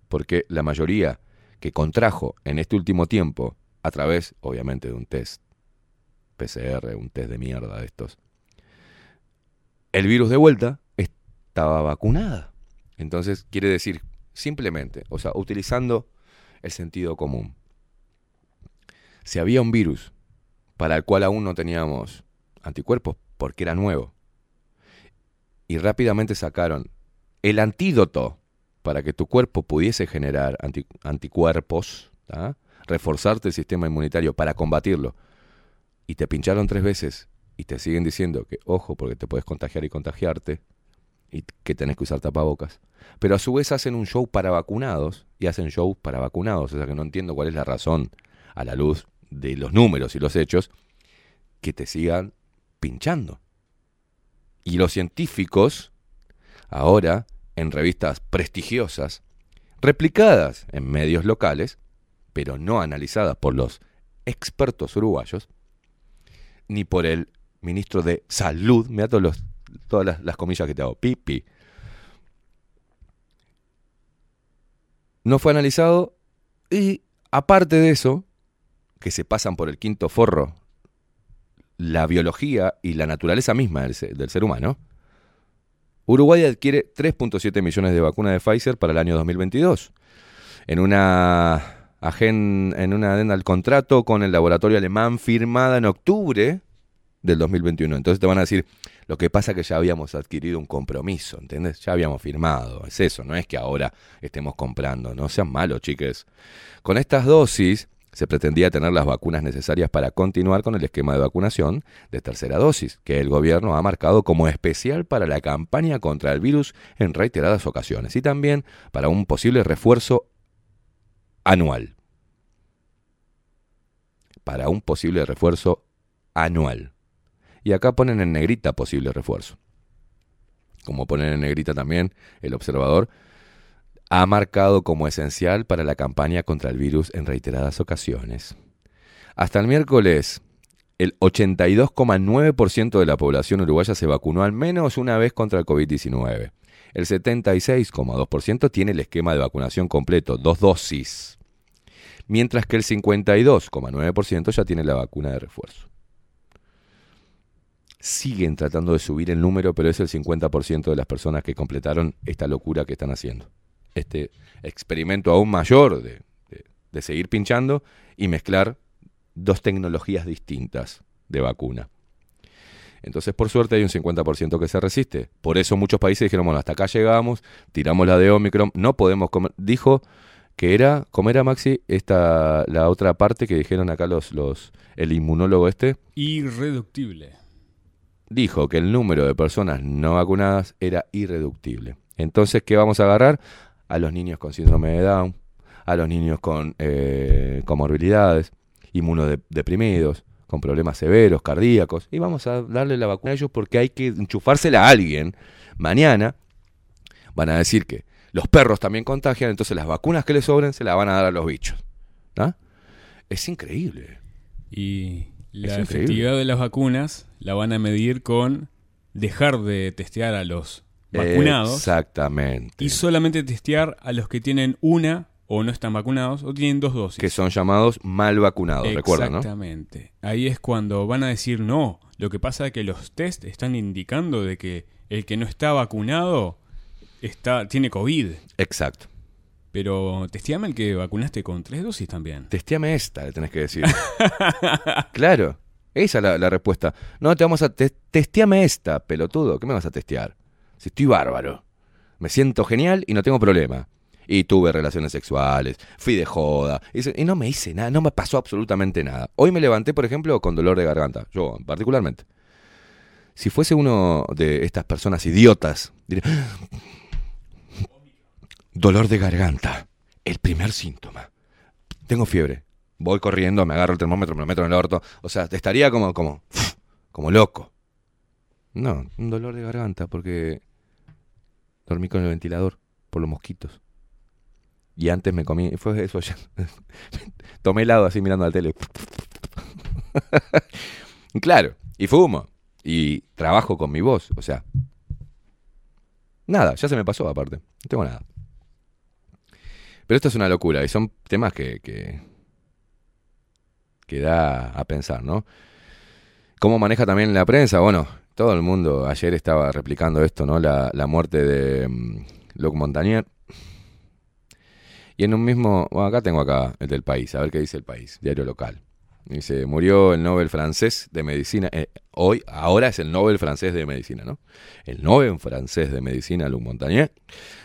Porque la mayoría que contrajo en este último tiempo, a través, obviamente, de un test PCR, un test de mierda de estos, el virus de vuelta estaba vacunada. Entonces, quiere decir, simplemente, o sea, utilizando el sentido común. Si había un virus para el cual aún no teníamos anticuerpos, porque era nuevo, y rápidamente sacaron el antídoto para que tu cuerpo pudiese generar anti- anticuerpos, ¿tá? reforzarte el sistema inmunitario para combatirlo, y te pincharon tres veces y te siguen diciendo que, ojo, porque te puedes contagiar y contagiarte, y que tenés que usar tapabocas. Pero a su vez hacen un show para vacunados y hacen show para vacunados. O sea que no entiendo cuál es la razón, a la luz de los números y los hechos, que te sigan pinchando. Y los científicos, ahora, en revistas prestigiosas, replicadas en medios locales, pero no analizadas por los expertos uruguayos, ni por el ministro de Salud, mira todos los- todas las, las comillas que te hago, pipi. No fue analizado y aparte de eso, que se pasan por el quinto forro la biología y la naturaleza misma del ser humano, Uruguay adquiere 3.7 millones de vacunas de Pfizer para el año 2022. En una, agen- en una adenda al contrato con el laboratorio alemán firmada en octubre del 2021. Entonces te van a decir, lo que pasa es que ya habíamos adquirido un compromiso, ¿entendés? Ya habíamos firmado, es eso, no es que ahora estemos comprando, no sean malos, chiques. Con estas dosis se pretendía tener las vacunas necesarias para continuar con el esquema de vacunación de tercera dosis, que el gobierno ha marcado como especial para la campaña contra el virus en reiteradas ocasiones y también para un posible refuerzo anual. Para un posible refuerzo anual. Y acá ponen en negrita posible refuerzo. Como ponen en negrita también el observador, ha marcado como esencial para la campaña contra el virus en reiteradas ocasiones. Hasta el miércoles, el 82,9% de la población uruguaya se vacunó al menos una vez contra el COVID-19. El 76,2% tiene el esquema de vacunación completo, dos dosis, mientras que el 52,9% ya tiene la vacuna de refuerzo. Siguen tratando de subir el número, pero es el 50% de las personas que completaron esta locura que están haciendo este experimento aún mayor de, de- seguir pinchando y mezclar dos tecnologías distintas de vacuna. Entonces, por suerte, hay un 50% que se resiste. Por eso muchos países dijeron, bueno, hasta acá llegamos, tiramos la de Omicron, no podemos comer. Dijo que era, ¿cómo era, Maxi? Esta, la otra parte que dijeron acá los, los, el inmunólogo este, Irreductible. Dijo que el número de personas no vacunadas era irreductible. Entonces, ¿qué vamos a agarrar? A los niños con síndrome de Down, a los niños con eh, comorbilidades, inmunodeprimidos, con problemas severos, cardíacos, y vamos a darle la vacuna a ellos porque hay que enchufársela a alguien. Mañana van a decir que los perros también contagian, entonces las vacunas que les sobren se las van a dar a los bichos. ¿no? Es increíble. Y la efectividad de las vacunas la van a medir con dejar de testear a los vacunados Exactamente. y solamente testear a los que tienen una o no están vacunados o tienen dos dosis. Que son llamados mal vacunados, recuerda, ¿no? Exactamente. Ahí es cuando van a decir no. Lo que pasa es que los test están indicando de que el que no está vacunado está tiene COVID. Exacto. Pero testeame el que vacunaste con tres dosis también. Testeame esta, le tenés que decir. claro, esa es la, la respuesta. No, te vamos a... te- testeame esta, pelotudo. ¿Qué me vas a testear? Si estoy bárbaro. Me siento genial y no tengo problema. Y tuve relaciones sexuales, fui de joda, y no me hice nada, no me pasó absolutamente nada. Hoy me levanté, por ejemplo, con dolor de garganta, yo particularmente. Si fuese uno de estas personas idiotas, diría, dolor de garganta, el primer síntoma. Tengo fiebre. Voy corriendo, me agarro el termómetro, me lo meto en el orto. O sea, te estaría como, como, como loco. No, un dolor de garganta porque dormí con el ventilador por los mosquitos. Y antes me comí, fue eso ya. Tomé helado así mirando la tele. claro, y fumo. Y trabajo con mi voz, o sea. Nada, ya se me pasó aparte. No tengo nada. Pero esto es una locura y son temas que, que, da a pensar, ¿no? ¿Cómo maneja también la prensa? Bueno, todo el mundo ayer estaba replicando esto, ¿no? La, la muerte de mm, Luc Montagnier. Y en un mismo, bueno, acá tengo acá el del país, a ver qué dice el país, diario local. Dice, murió el Nobel francés de medicina, eh, hoy, ahora es el Nobel francés de medicina, ¿no? El Nobel francés de medicina, Luc Montagnier,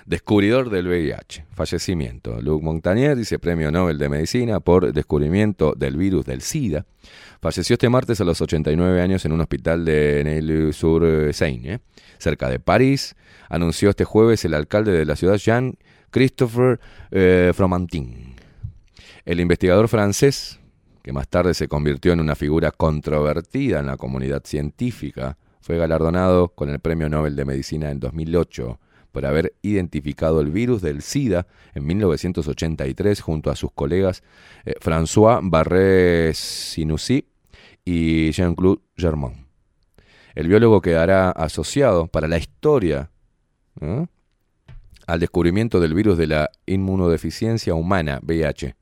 descubridor del VIH, fallecimiento. Luc Montagnier dice premio Nobel de medicina por descubrimiento del virus del SIDA. Falleció este martes a los 89 años en un hospital de Neuilly-sur-Seine, ¿eh? cerca de París. Anunció este jueves el alcalde de la ciudad, Jean Christopher eh, Fromentin. El investigador francés, que más tarde se convirtió en una figura controvertida en la comunidad científica, fue galardonado con el Premio Nobel de Medicina en 2008 por haber identificado el virus del SIDA en 1983 junto a sus colegas eh, François Barré-Sinoussi y Jean-Claude Germain. El biólogo quedará asociado para la historia ¿no? al descubrimiento del virus de la inmunodeficiencia humana, VIH.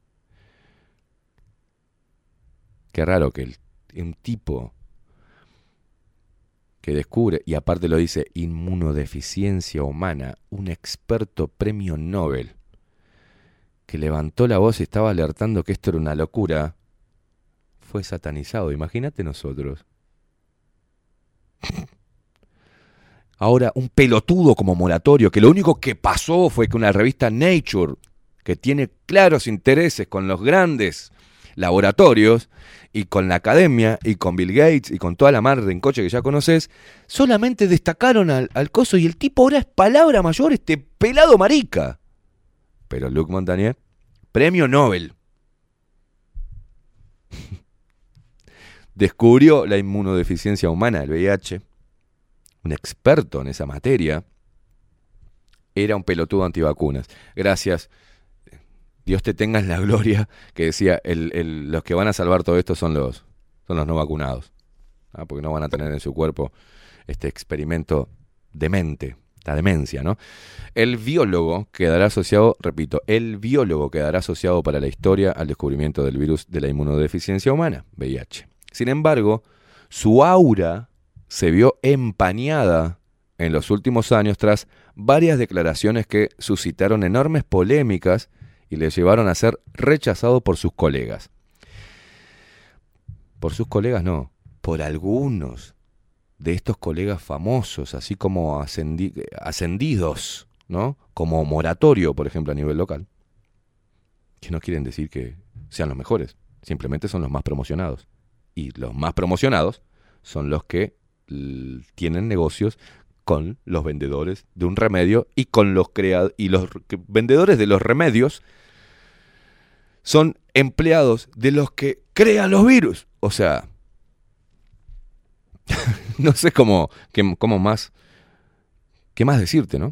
Qué raro que el- un tipo que descubre, y aparte lo dice, inmunodeficiencia humana, un experto premio Nobel, que levantó la voz y estaba alertando que esto era una locura, fue satanizado. Imagínate nosotros. Ahora, un pelotudo como Moratorio, que lo único que pasó fue que una revista Nature, que tiene claros intereses con los grandes laboratorios y con la academia y con Bill Gates y con toda la mar en coche que ya conoces, solamente destacaron al, al coso y el tipo ahora es palabra mayor, este pelado marica. Pero Luc Montagnier, premio Nobel. Descubrió la inmunodeficiencia humana, el VIH, un experto en esa materia, era un pelotudo antivacunas. Gracias. Dios te tenga en la gloria, que decía, el- el- los que van a salvar todo esto son los, son los no vacunados, ¿ah? porque no van a tener en su cuerpo este experimento demente, la demencia, ¿no? El biólogo quedará asociado, repito, el biólogo quedará asociado para la historia al descubrimiento del virus de la inmunodeficiencia humana, VIH. Sin embargo, su aura se vio empañada en los últimos años tras varias declaraciones que suscitaron enormes polémicas y le llevaron a ser rechazado por sus colegas. Por sus colegas no, por algunos de estos colegas famosos, así como ascendi- ascendidos, ¿no? Como moratorio, por ejemplo, a nivel local, que no quieren decir que sean los mejores, simplemente son los más promocionados. Y los más promocionados son los que tienen negocios con los vendedores de un remedio y con los y los vendedores de los remedios son empleados de los que crean los virus. O sea, no sé cómo, cómo más, qué más decirte, ¿no?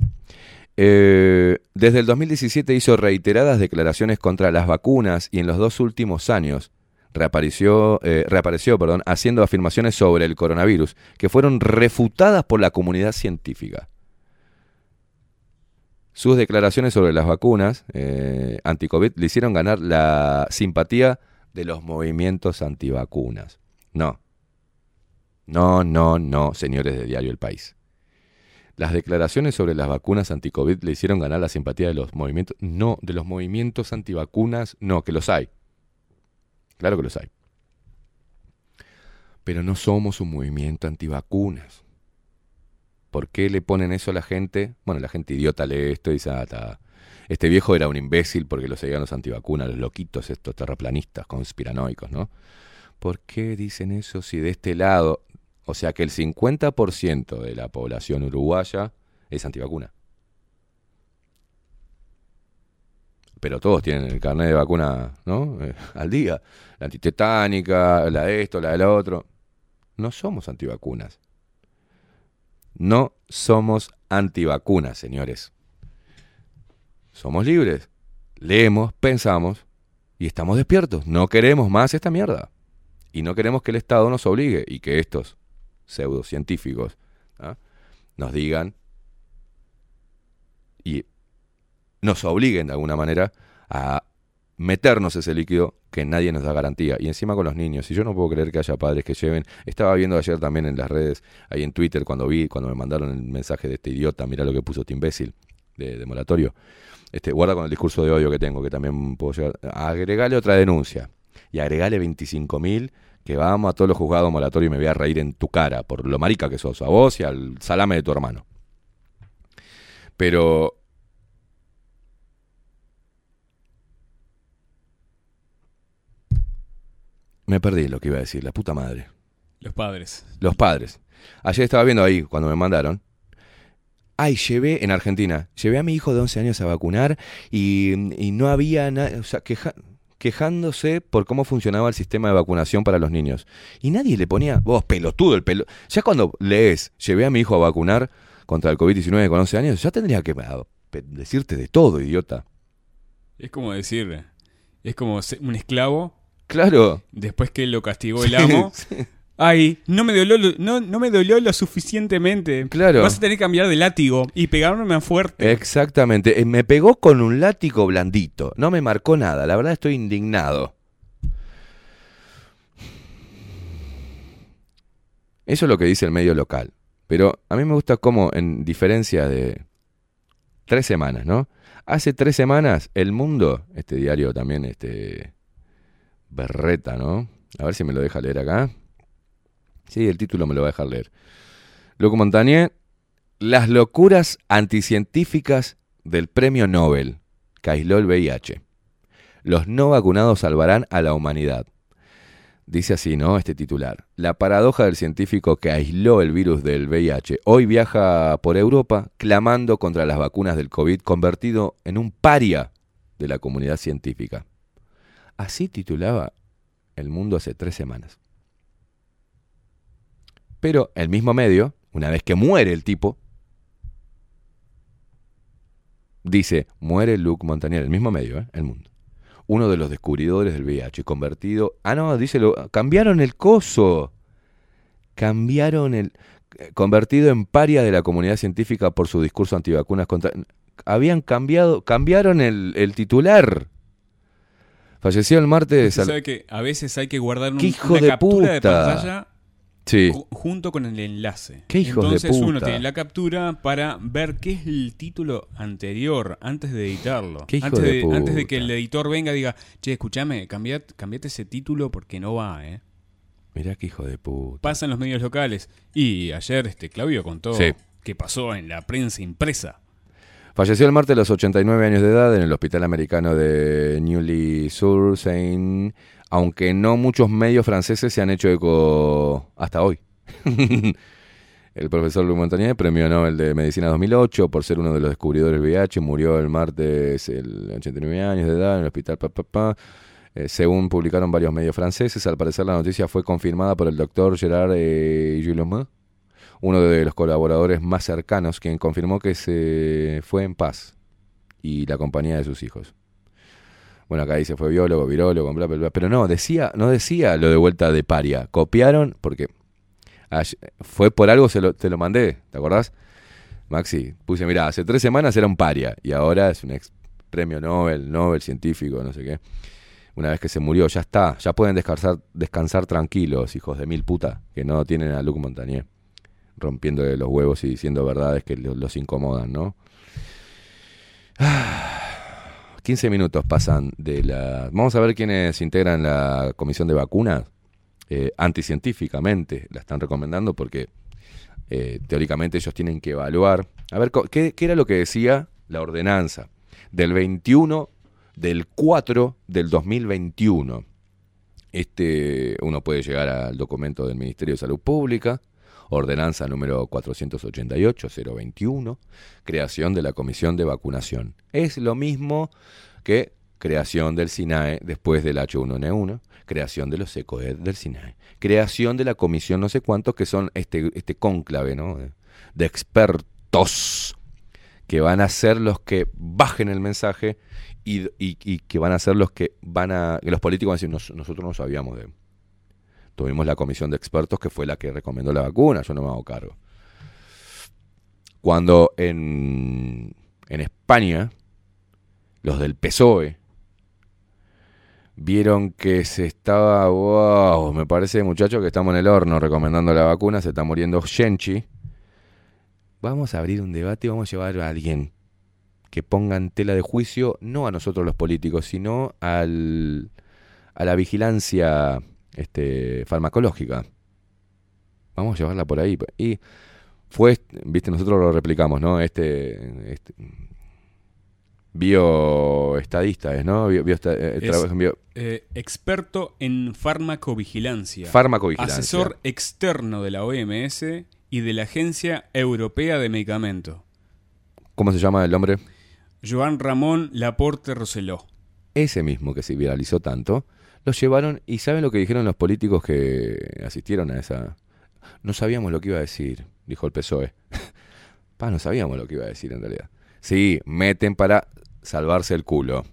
Eh, desde el 2017 hizo reiteradas declaraciones contra las vacunas y en los dos últimos años reapareció, eh, reapareció perdón, haciendo afirmaciones sobre el coronavirus que fueron refutadas por la comunidad científica. Sus declaraciones sobre las vacunas eh, anti-COVID le hicieron ganar la simpatía de los movimientos antivacunas. No. No, no, no, señores de Diario El País. Las declaraciones sobre las vacunas anti-COVID le hicieron ganar la simpatía de los movimientos. No, de los movimientos antivacunas, no, que los hay. Claro que los hay. Pero no somos un movimiento antivacunas. ¿Por qué le ponen eso a la gente? Bueno, la gente idiota lee esto y dice, ah, este viejo era un imbécil porque lo seguían los antivacunas, los loquitos, estos terraplanistas, conspiranoicos, ¿no? ¿Por qué dicen eso si de este lado, o sea que el 50% de la población uruguaya es antivacuna? Pero todos tienen el carnet de vacuna, ¿no? Eh, al día. La antitetánica, la de esto, la del otro. No somos antivacunas. No somos antivacunas, señores. Somos libres. Leemos, pensamos y estamos despiertos. No queremos más esta mierda. Y no queremos que el Estado nos obligue y que estos pseudocientíficos ¿ah? nos digan y nos obliguen de alguna manera a meternos ese líquido que nadie nos da garantía. Y encima con los niños. Y yo no puedo creer que haya padres que lleven. Estaba viendo ayer también en las redes, ahí en Twitter, cuando vi, cuando me mandaron el mensaje de este idiota, mira lo que puso este imbécil de, moratorio. Este, guarda con el discurso de odio que tengo, que también puedo llegar. Agregale otra denuncia. Y agregale 25 mil que vamos a todos los juzgados moratorios y me voy a reír en tu cara por lo marica que sos, a vos y al salame de tu hermano. Pero Me perdí lo que iba a decir, la puta madre. Los padres. Los padres. Ayer estaba viendo ahí, cuando me mandaron. Ay, llevé, en Argentina, llevé a mi hijo de 11 años a vacunar y, y no había nada, o sea, queja- quejándose por cómo funcionaba el sistema de vacunación para los niños. Y nadie le ponía, vos, pelotudo, el pelo. Ya cuando lees, llevé a mi hijo a vacunar, contra el COVID-19 con 11 años, ya tendría que ah, decirte de todo, idiota. Es como decir, es como un esclavo. Claro. Después que lo castigó el amo. sí. Ay, no me dolió, lo- no, no me dolió lo suficientemente. Claro. Vas a tener que cambiar de látigo y pegarme más fuerte. Exactamente. Eh, Me pegó con un látigo blandito. No me marcó nada. La verdad estoy indignado. Eso es lo que dice el medio local. Pero a mí me gusta cómo, en diferencia de tres semanas, ¿no? Hace tres semanas, El Mundo, este diario también, este. Berreta, ¿no? A ver si me lo deja leer acá. Sí, el título me lo va a dejar leer. Luc Montagnier, las locuras anticientíficas del premio Nobel que aisló el VIH. Los no vacunados salvarán a la humanidad. Dice así, ¿no? Este titular. La paradoja del científico que aisló el virus del VIH hoy viaja por Europa clamando contra las vacunas del COVID, convertido en un paria de la comunidad científica. Así titulaba El Mundo hace tres semanas. Pero el mismo medio, una vez que muere el tipo, dice, muere Luc Montagnier, el mismo medio, ¿eh? El Mundo. Uno de los descubridores del VIH, convertido... Ah, no, dice, cambiaron el coso. Cambiaron el... Convertido en paria de la comunidad científica por su discurso antivacunas contra... Habían cambiado, cambiaron el, el titular. Falleció el martes... Usted al- sabe que a veces hay que guardar un- ¡Qué hijo una de captura de pantalla Sí. junto con el enlace. ¡Qué hijos de Entonces uno tiene la captura para ver qué es el título anterior antes de editarlo. ¡Qué hijo antes, de antes de puta! que el editor venga y diga, che, escúchame, cambiate, cambiate ese título porque no va, ¿eh? Mirá qué hijo de puta. Pasa en los medios locales. Y ayer este Claudio contó Sí. qué pasó en la prensa impresa. Falleció el martes a los 89 años de edad en el hospital americano de Neuilly-sur-Seine, aunque no muchos medios franceses se han hecho eco hasta hoy. el profesor Louis Montagnier, premio Nobel de Medicina 2008 por ser uno de los descubridores del VIH, murió el martes, el 89 años de edad en el hospital. pa, pa, pa. Eh, según publicaron varios medios franceses, al parecer la noticia fue confirmada por el doctor Gerard eh, uno de los colaboradores más cercanos, quien confirmó que se fue en paz y la compañía de sus hijos. Bueno, acá dice fue biólogo, virólogo, bla, bla, bla. Pero no, decía, no decía lo de vuelta de paria. Copiaron, porque fue por algo, se lo, te lo mandé, ¿te acordás? Maxi, puse, mira, hace tres semanas era un paria y ahora es un ex premio Nobel, Nobel científico, no sé qué. Una vez que se murió, ya está, ya pueden descansar, descansar tranquilos, hijos de mil puta, que no tienen a Luc Montagnier rompiéndole los huevos y diciendo verdades que lo- los incomodan, ¿no? Ah, 15 minutos pasan de la... Vamos a ver quiénes integran la comisión de vacunas. Eh, anticientíficamente la están recomendando porque eh, teóricamente ellos tienen que evaluar. A ver, co- ¿qué, qué era lo que decía la ordenanza? Del 21 del 4 del 2021. Este, uno puede llegar al documento del Ministerio de Salud Pública, ordenanza número 488-021, creación de la Comisión de Vacunación. Es lo mismo que creación del SINAE después del H1N1, creación de los ECOED del SINAE, creación de la comisión no sé cuántos que son este, este cónclave ¿no? de, expertos que van a ser los que bajen el mensaje y, y- que van a ser los que van a... los políticos van a decir, "Nos- nosotros no sabíamos de... Tuvimos la comisión de expertos que fue la que recomendó la vacuna, yo no me hago cargo. Cuando en, en España, los del PSOE vieron que se estaba, me parece muchacho que estamos en el horno recomendando la vacuna, se está muriendo Shenchi. Vamos a abrir un debate, vamos a llevar a alguien que ponga en tela de juicio, no a nosotros los políticos, sino al, a la vigilancia este, farmacológica. Vamos a llevarla por ahí. Y fue, viste, nosotros lo replicamos, ¿no? Este, este bioestadista es, ¿no? Bio- eh, Es, bio- eh, experto en farmacovigilancia. Farmacovigilancia. Asesor externo de la OMS y de la Agencia Europea de Medicamentos. ¿Cómo se llama el hombre? Joan Ramón Laporte Roseló. Ese mismo que se viralizó tanto, lo llevaron y ¿saben lo que dijeron los políticos que asistieron a esa? No sabíamos lo que iba a decir, dijo el PSOE. Pa, no sabíamos lo que iba a decir en realidad. Sí, meten para salvarse el culo.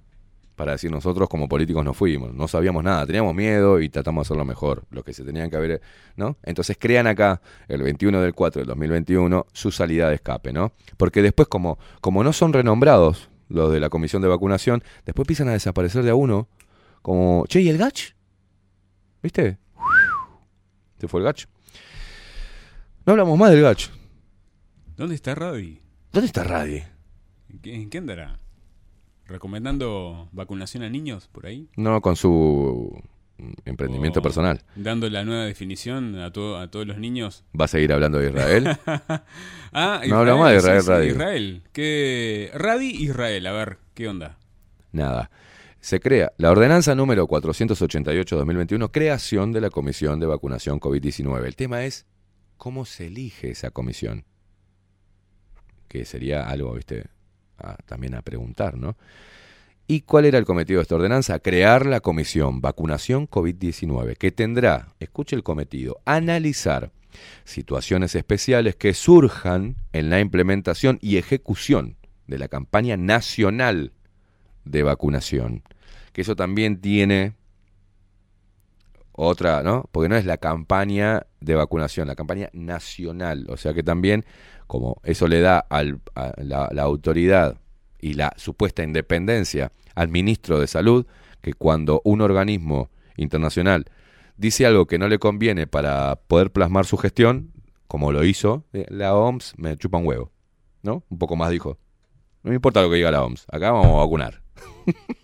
Para decir, nosotros como políticos no fuimos, no sabíamos nada, teníamos miedo y tratamos de hacerlo mejor, lo que se tenían que haber, ¿no? Entonces crean acá, el 21 del 4 del 2021, su salida de escape, ¿no? Porque después, como, como no son renombrados los de la comisión de vacunación, después empiezan a desaparecer de a uno, como, che, ¿y el Gach? ¿Viste? Se fue el Gach. No hablamos más del Gach. ¿Dónde está Radi? ¿Dónde está Radi? ¿En qué, en qué andará? ¿Recomendando vacunación a niños por ahí? No, con su mm, emprendimiento O personal. Dando la nueva definición a, todo, a todos los niños. ¿Va a seguir hablando de Israel? ah, No hablamos de Israel. Israel. ¿Qué? Radi Israel, a ver, ¿qué onda? Nada. Se crea la ordenanza número 488-2021, creación de la Comisión de Vacunación COVID-19. El tema es cómo se elige esa comisión. Que sería algo, viste, también a preguntar, ¿no? ¿Y cuál era el cometido de esta ordenanza? Crear la comisión Vacunación COVID-19, que tendrá, escuche el cometido, analizar situaciones especiales que surjan en la implementación y ejecución de la campaña nacional de vacunación. Que eso también tiene otra, ¿no? Porque no es la campaña de vacunación, la campaña nacional. O sea que también, como eso le da al- a la, la autoridad y la supuesta independencia al ministro de Salud, que cuando un organismo internacional dice algo que no le conviene para poder plasmar su gestión, como lo hizo eh, la OMS, me chupa un huevo. ¿No? Un poco más dijo. No me importa lo que diga la OMS, acá vamos a vacunar.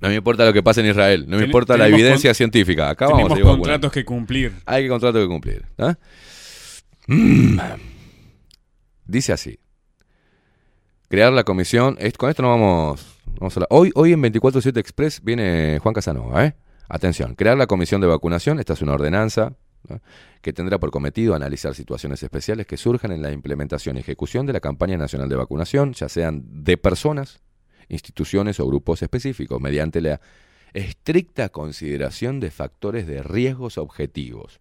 No me importa lo que pasa en Israel, no me Ten- importa la evidencia científica, acá vamos a Tenemos seguir vacunando. contratos que cumplir. Hay que contrato que cumplir. Mm. Dice así. Crear la comisión. con esto no vamos, vamos a hablar. Hoy, hoy en 24-7 Express viene Juan Casanova. ¿eh? Atención. Crear la comisión de vacunación. Esta es una ordenanza ¿no? que tendrá por cometido analizar situaciones especiales que surjan en la implementación y ejecución de la campaña nacional de vacunación, ya sean de personas, instituciones o grupos específicos, mediante la estricta consideración de factores de riesgos objetivos.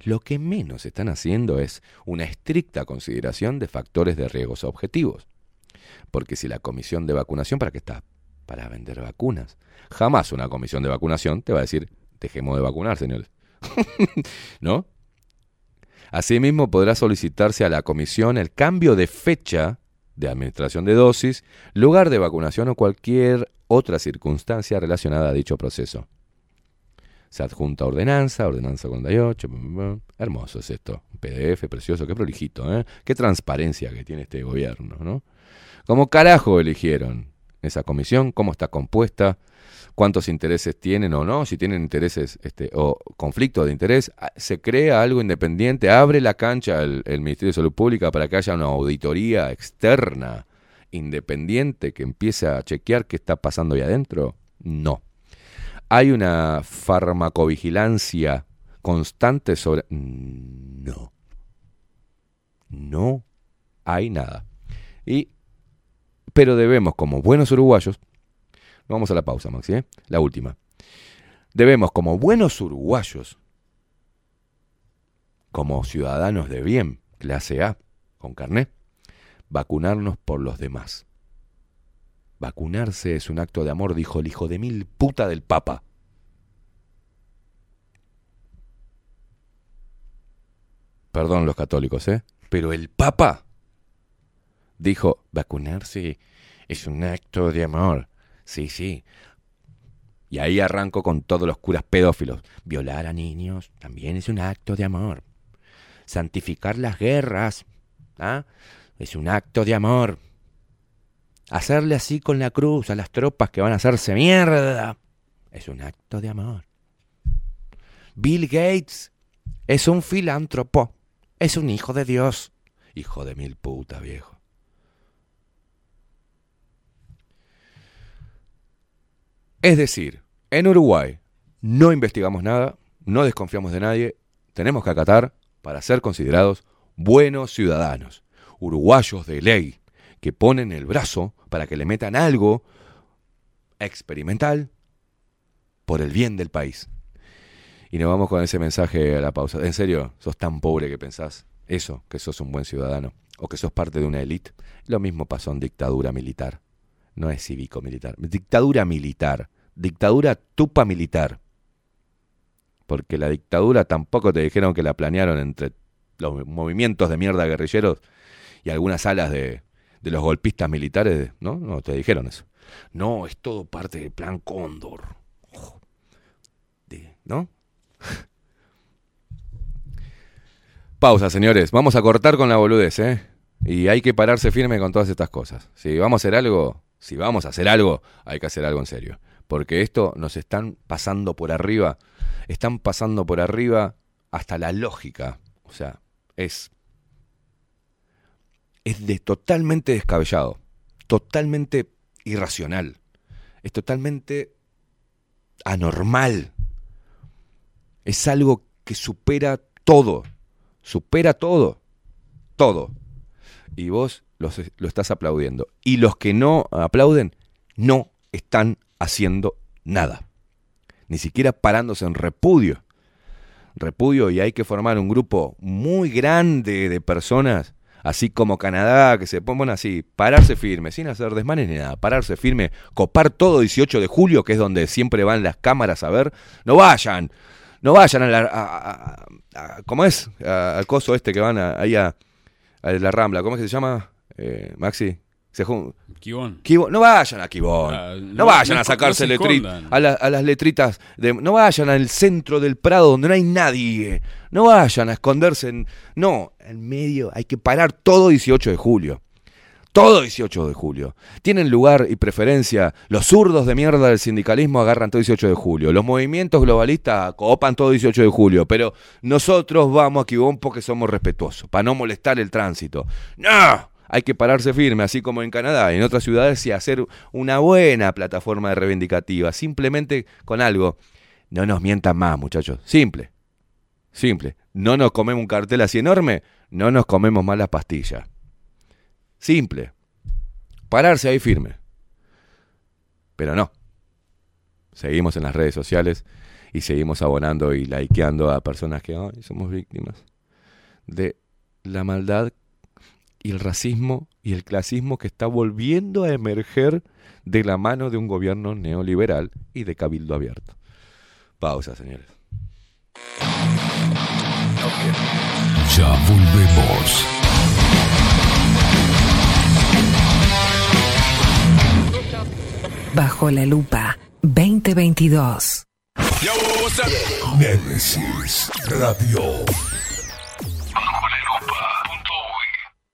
Lo que menos están haciendo es una estricta consideración de factores de riesgos objetivos. Porque si la comisión de vacunación, ¿para qué está? Para vender vacunas. Jamás una comisión de vacunación te va a decir, dejemos de vacunar, señores. ¿No? Asimismo, podrá solicitarse a la comisión el cambio de fecha de administración de dosis, lugar de vacunación o cualquier otra circunstancia relacionada a dicho proceso. Se adjunta ordenanza, ordenanza 48, bum, bum, bum. hermoso es esto, PDF precioso, qué prolijito, ¿eh? qué transparencia que tiene este gobierno, ¿no? ¿Cómo carajo eligieron esa comisión? ¿Cómo está compuesta? ¿Cuántos intereses tienen o no? Si tienen intereses este, o conflicto de interés, ah, se crea algo independiente, abre la cancha el, el Ministerio de Salud Pública para que haya una auditoría externa, independiente, que empiece a chequear qué está pasando ahí adentro. No. ¿Hay una farmacovigilancia constante sobre...? No. No hay nada. Y, pero debemos, como buenos uruguayos, vamos a la pausa, Maxi, ¿eh? la última. Debemos, como buenos uruguayos, como ciudadanos de bien, clase A, con carné, vacunarnos por los demás. Vacunarse es un acto de amor, dijo el hijo de mil puta del Papa. Perdón los católicos, ¿eh? Pero el Papa dijo, vacunarse es un acto de amor. Sí, sí. Y ahí arranco con todos los curas pedófilos. Violar a niños también es un acto de amor. Santificar las guerras ¿ah? es un acto de amor. Hacerle así con la cruz a las tropas que van a hacerse mierda es un acto de amor. Bill Gates es un filántropo. Es un hijo de Dios. Hijo de mil puta, viejo. Es decir, en Uruguay no investigamos nada, no desconfiamos de nadie, tenemos que acatar para ser considerados buenos ciudadanos, uruguayos de ley, que ponen el brazo para que le metan algo experimental por el bien del país. Y nos vamos con ese mensaje a la pausa. En serio, sos tan pobre que pensás eso, que sos un buen ciudadano o que sos parte de una élite. Lo mismo pasó en dictadura militar. No es cívico-militar. Dictadura militar. Dictadura tupa militar. Porque la dictadura tampoco te dijeron que la planearon entre los movimientos de mierda guerrilleros y algunas alas de, de los golpistas militares, ¿no? No te dijeron eso. No, es todo parte del plan Cóndor. ¿No? Pausa, señores. Vamos a cortar con la boludez, ¿eh? Y hay que pararse firme con todas estas cosas. Si vamos a hacer algo, si vamos a hacer algo, hay que hacer algo en serio. Porque esto nos están pasando por arriba. Están pasando por arriba hasta la lógica. O sea, es. Es de totalmente descabellado. Totalmente irracional. Es totalmente anormal. Es algo que supera todo. Supera todo. Todo. Y vos los- lo estás aplaudiendo. Y los que no aplauden no están haciendo nada. Ni siquiera parándose en repudio. Repudio y hay que formar un grupo muy grande de personas, así como Canadá, que se pongan así, pararse firme, sin hacer desmanes ni nada, pararse firme, copar todo 18 de julio, que es donde siempre van las cámaras a ver. No vayan, no vayan a la... a- a- a- ¿Cómo es? Al coso este que van ahí a la Rambla, ¿cómo es que se llama? Eh, Maxi. Se jun- Kibón. Kibón, no vayan a Kibón. Ah, no, no- vayan no- a sacarse no letritas. A, la- a las letritas. De, no vayan al centro del Prado donde no hay nadie. No vayan a esconderse en. No, en medio. Hay que parar todo 18 de julio. Todo 18 de julio. Tienen lugar y preferencia. Los zurdos de mierda del sindicalismo agarran todo 18 de julio. Los movimientos globalistas copan todo 18 de julio. Pero nosotros vamos a Kibón porque somos respetuosos. Para no molestar el tránsito. ¡No! Hay que pararse firme, así como en Canadá y en otras ciudades, y hacer una buena plataforma de reivindicativa. Simplemente con algo. No nos mientan más, muchachos. Simple. Simple. No nos comemos un cartel así enorme, no nos comemos más las pastillas. Simple. Pararse ahí firme. Pero no. Seguimos en las redes sociales y seguimos abonando y likeando a personas que "Ay, somos víctimas de la maldad y el racismo y el clasismo que está volviendo a emerger de la mano de un gobierno neoliberal y de cabildo abierto. Pausa, señores. Ya volvemos. Bajo la lupa 2022. Némesis Radio.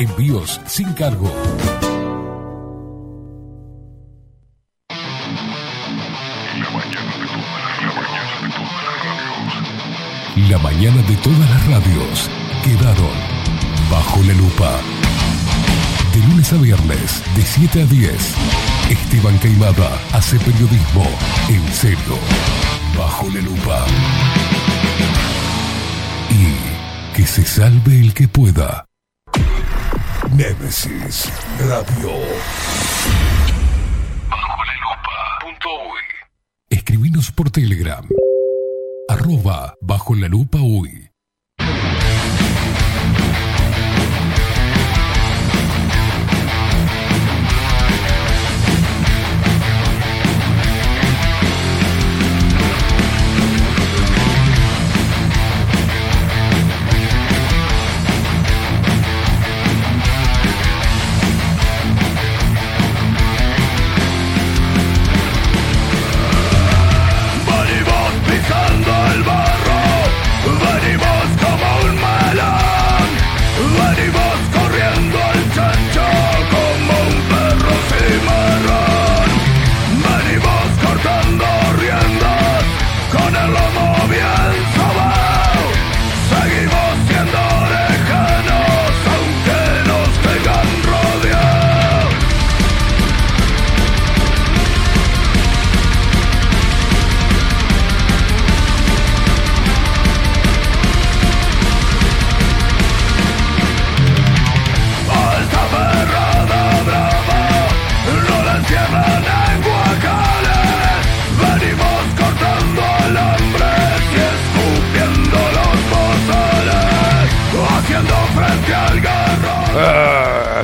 Envíos sin cargo. La mañana de todas las radios quedaron bajo la lupa. De lunes a viernes, de 7 a 10, Esteban Queimada hace periodismo en serio, bajo la lupa. Y que se salve el que pueda. Némesis Radio. Bajo la lupa. Escribinos por Telegram. Arroba bajo la lupa uy.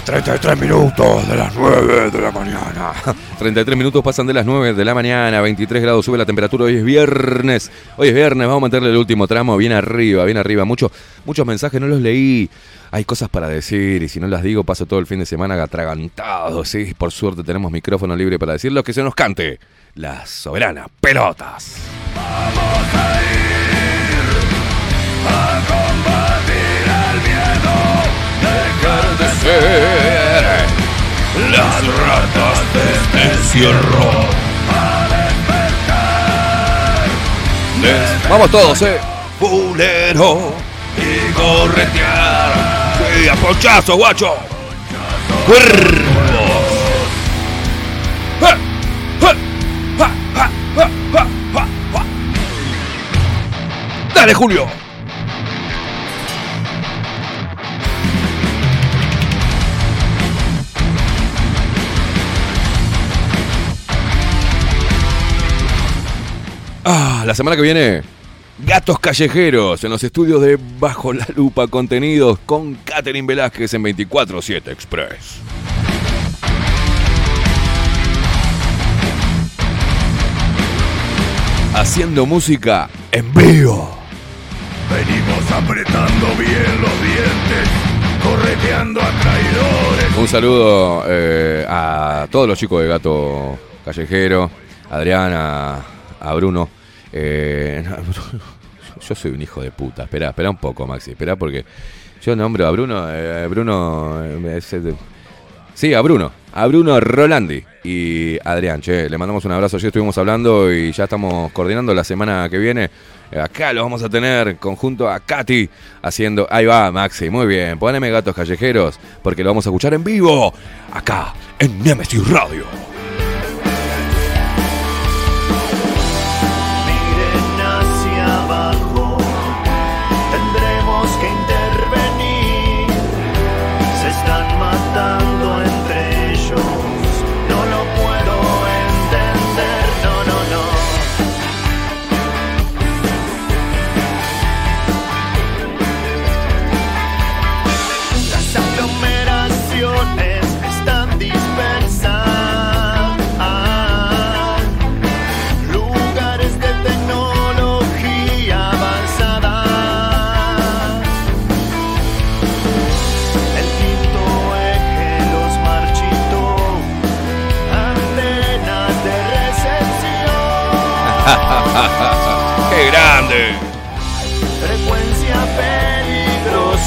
33 minutos de las 9 de la mañana. 33 minutos pasan de las 9 de la mañana, 23 grados sube la temperatura, hoy es viernes. Hoy es viernes, vamos a meterle el último tramo bien arriba, bien arriba. Muchos, muchos mensajes no los leí. Hay cosas para decir y si no las digo paso todo el fin de semana atragantado. Sí, por suerte tenemos micrófono libre para decir lo que se nos cante. Las soberanas pelotas. Dejar de ser las ratas de este encierro. Vamos todos, eh. Fulero y corretear. Sí, a pochazo, guacho. Dale, Julio. Ah, la semana que viene, Gatos Callejeros en los estudios de Bajo la Lupa Contenidos con Catherine Velázquez en 24-7 Express. Haciendo música en vivo. Venimos apretando bien los dientes, correteando a traidores. Un saludo eh, a todos los chicos de Gato Callejero, a Adrián, a, a Bruno. Eh, yo soy un hijo de puta. Espera, espera un poco, Maxi. Espera porque yo nombro a Bruno. eh, Bruno. eh, sí, a Bruno. A Bruno Rolandi y Adrián. Che, le mandamos un abrazo. Ayer estuvimos hablando y ya estamos coordinando la semana que viene. Acá lo vamos a tener conjunto a Katy haciendo. Ahí va, Maxi. Muy bien. Poneme gatos callejeros porque lo vamos a escuchar en vivo. Acá en Nemesis Radio.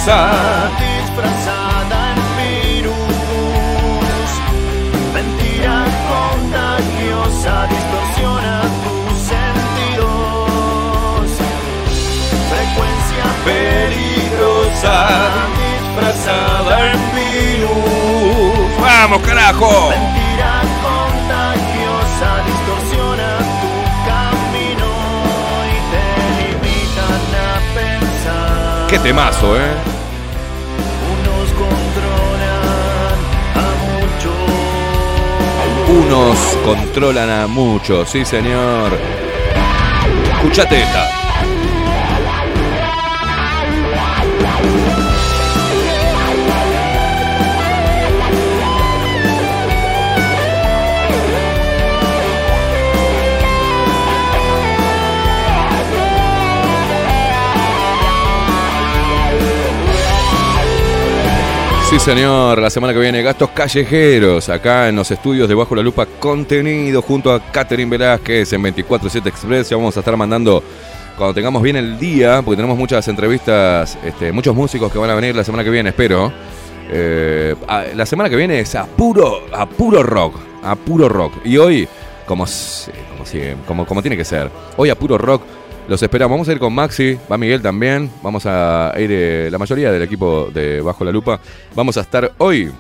Peligrosa disfrazada en virus. Mentira contagiosa distorsiona tus sentidos. Frecuencia peligrosa disfrazada en virus. ¡Vamos, carajo! Mentira contagiosa temazo, eh! Unos controlan a muchos. Unos controlan a muchos, sí señor. Escuchate esta. Sí, señor. La semana que viene, Gastos Callejeros, acá en los estudios de Bajo la Lupa Contenido, junto a Catherine Velázquez en 24-7 Express. Ya vamos a estar mandando, cuando tengamos bien el día, porque tenemos muchas entrevistas, este, muchos músicos que van a venir la semana que viene, espero. Eh, la semana que viene es a puro, a puro rock, a puro rock. Y hoy, como, como, como, como tiene que ser, hoy a puro rock. Los esperamos. Vamos a ir con Maxi, va Miguel también. Vamos a ir eh, la mayoría del equipo de Bajo la Lupa. Vamos a estar hoy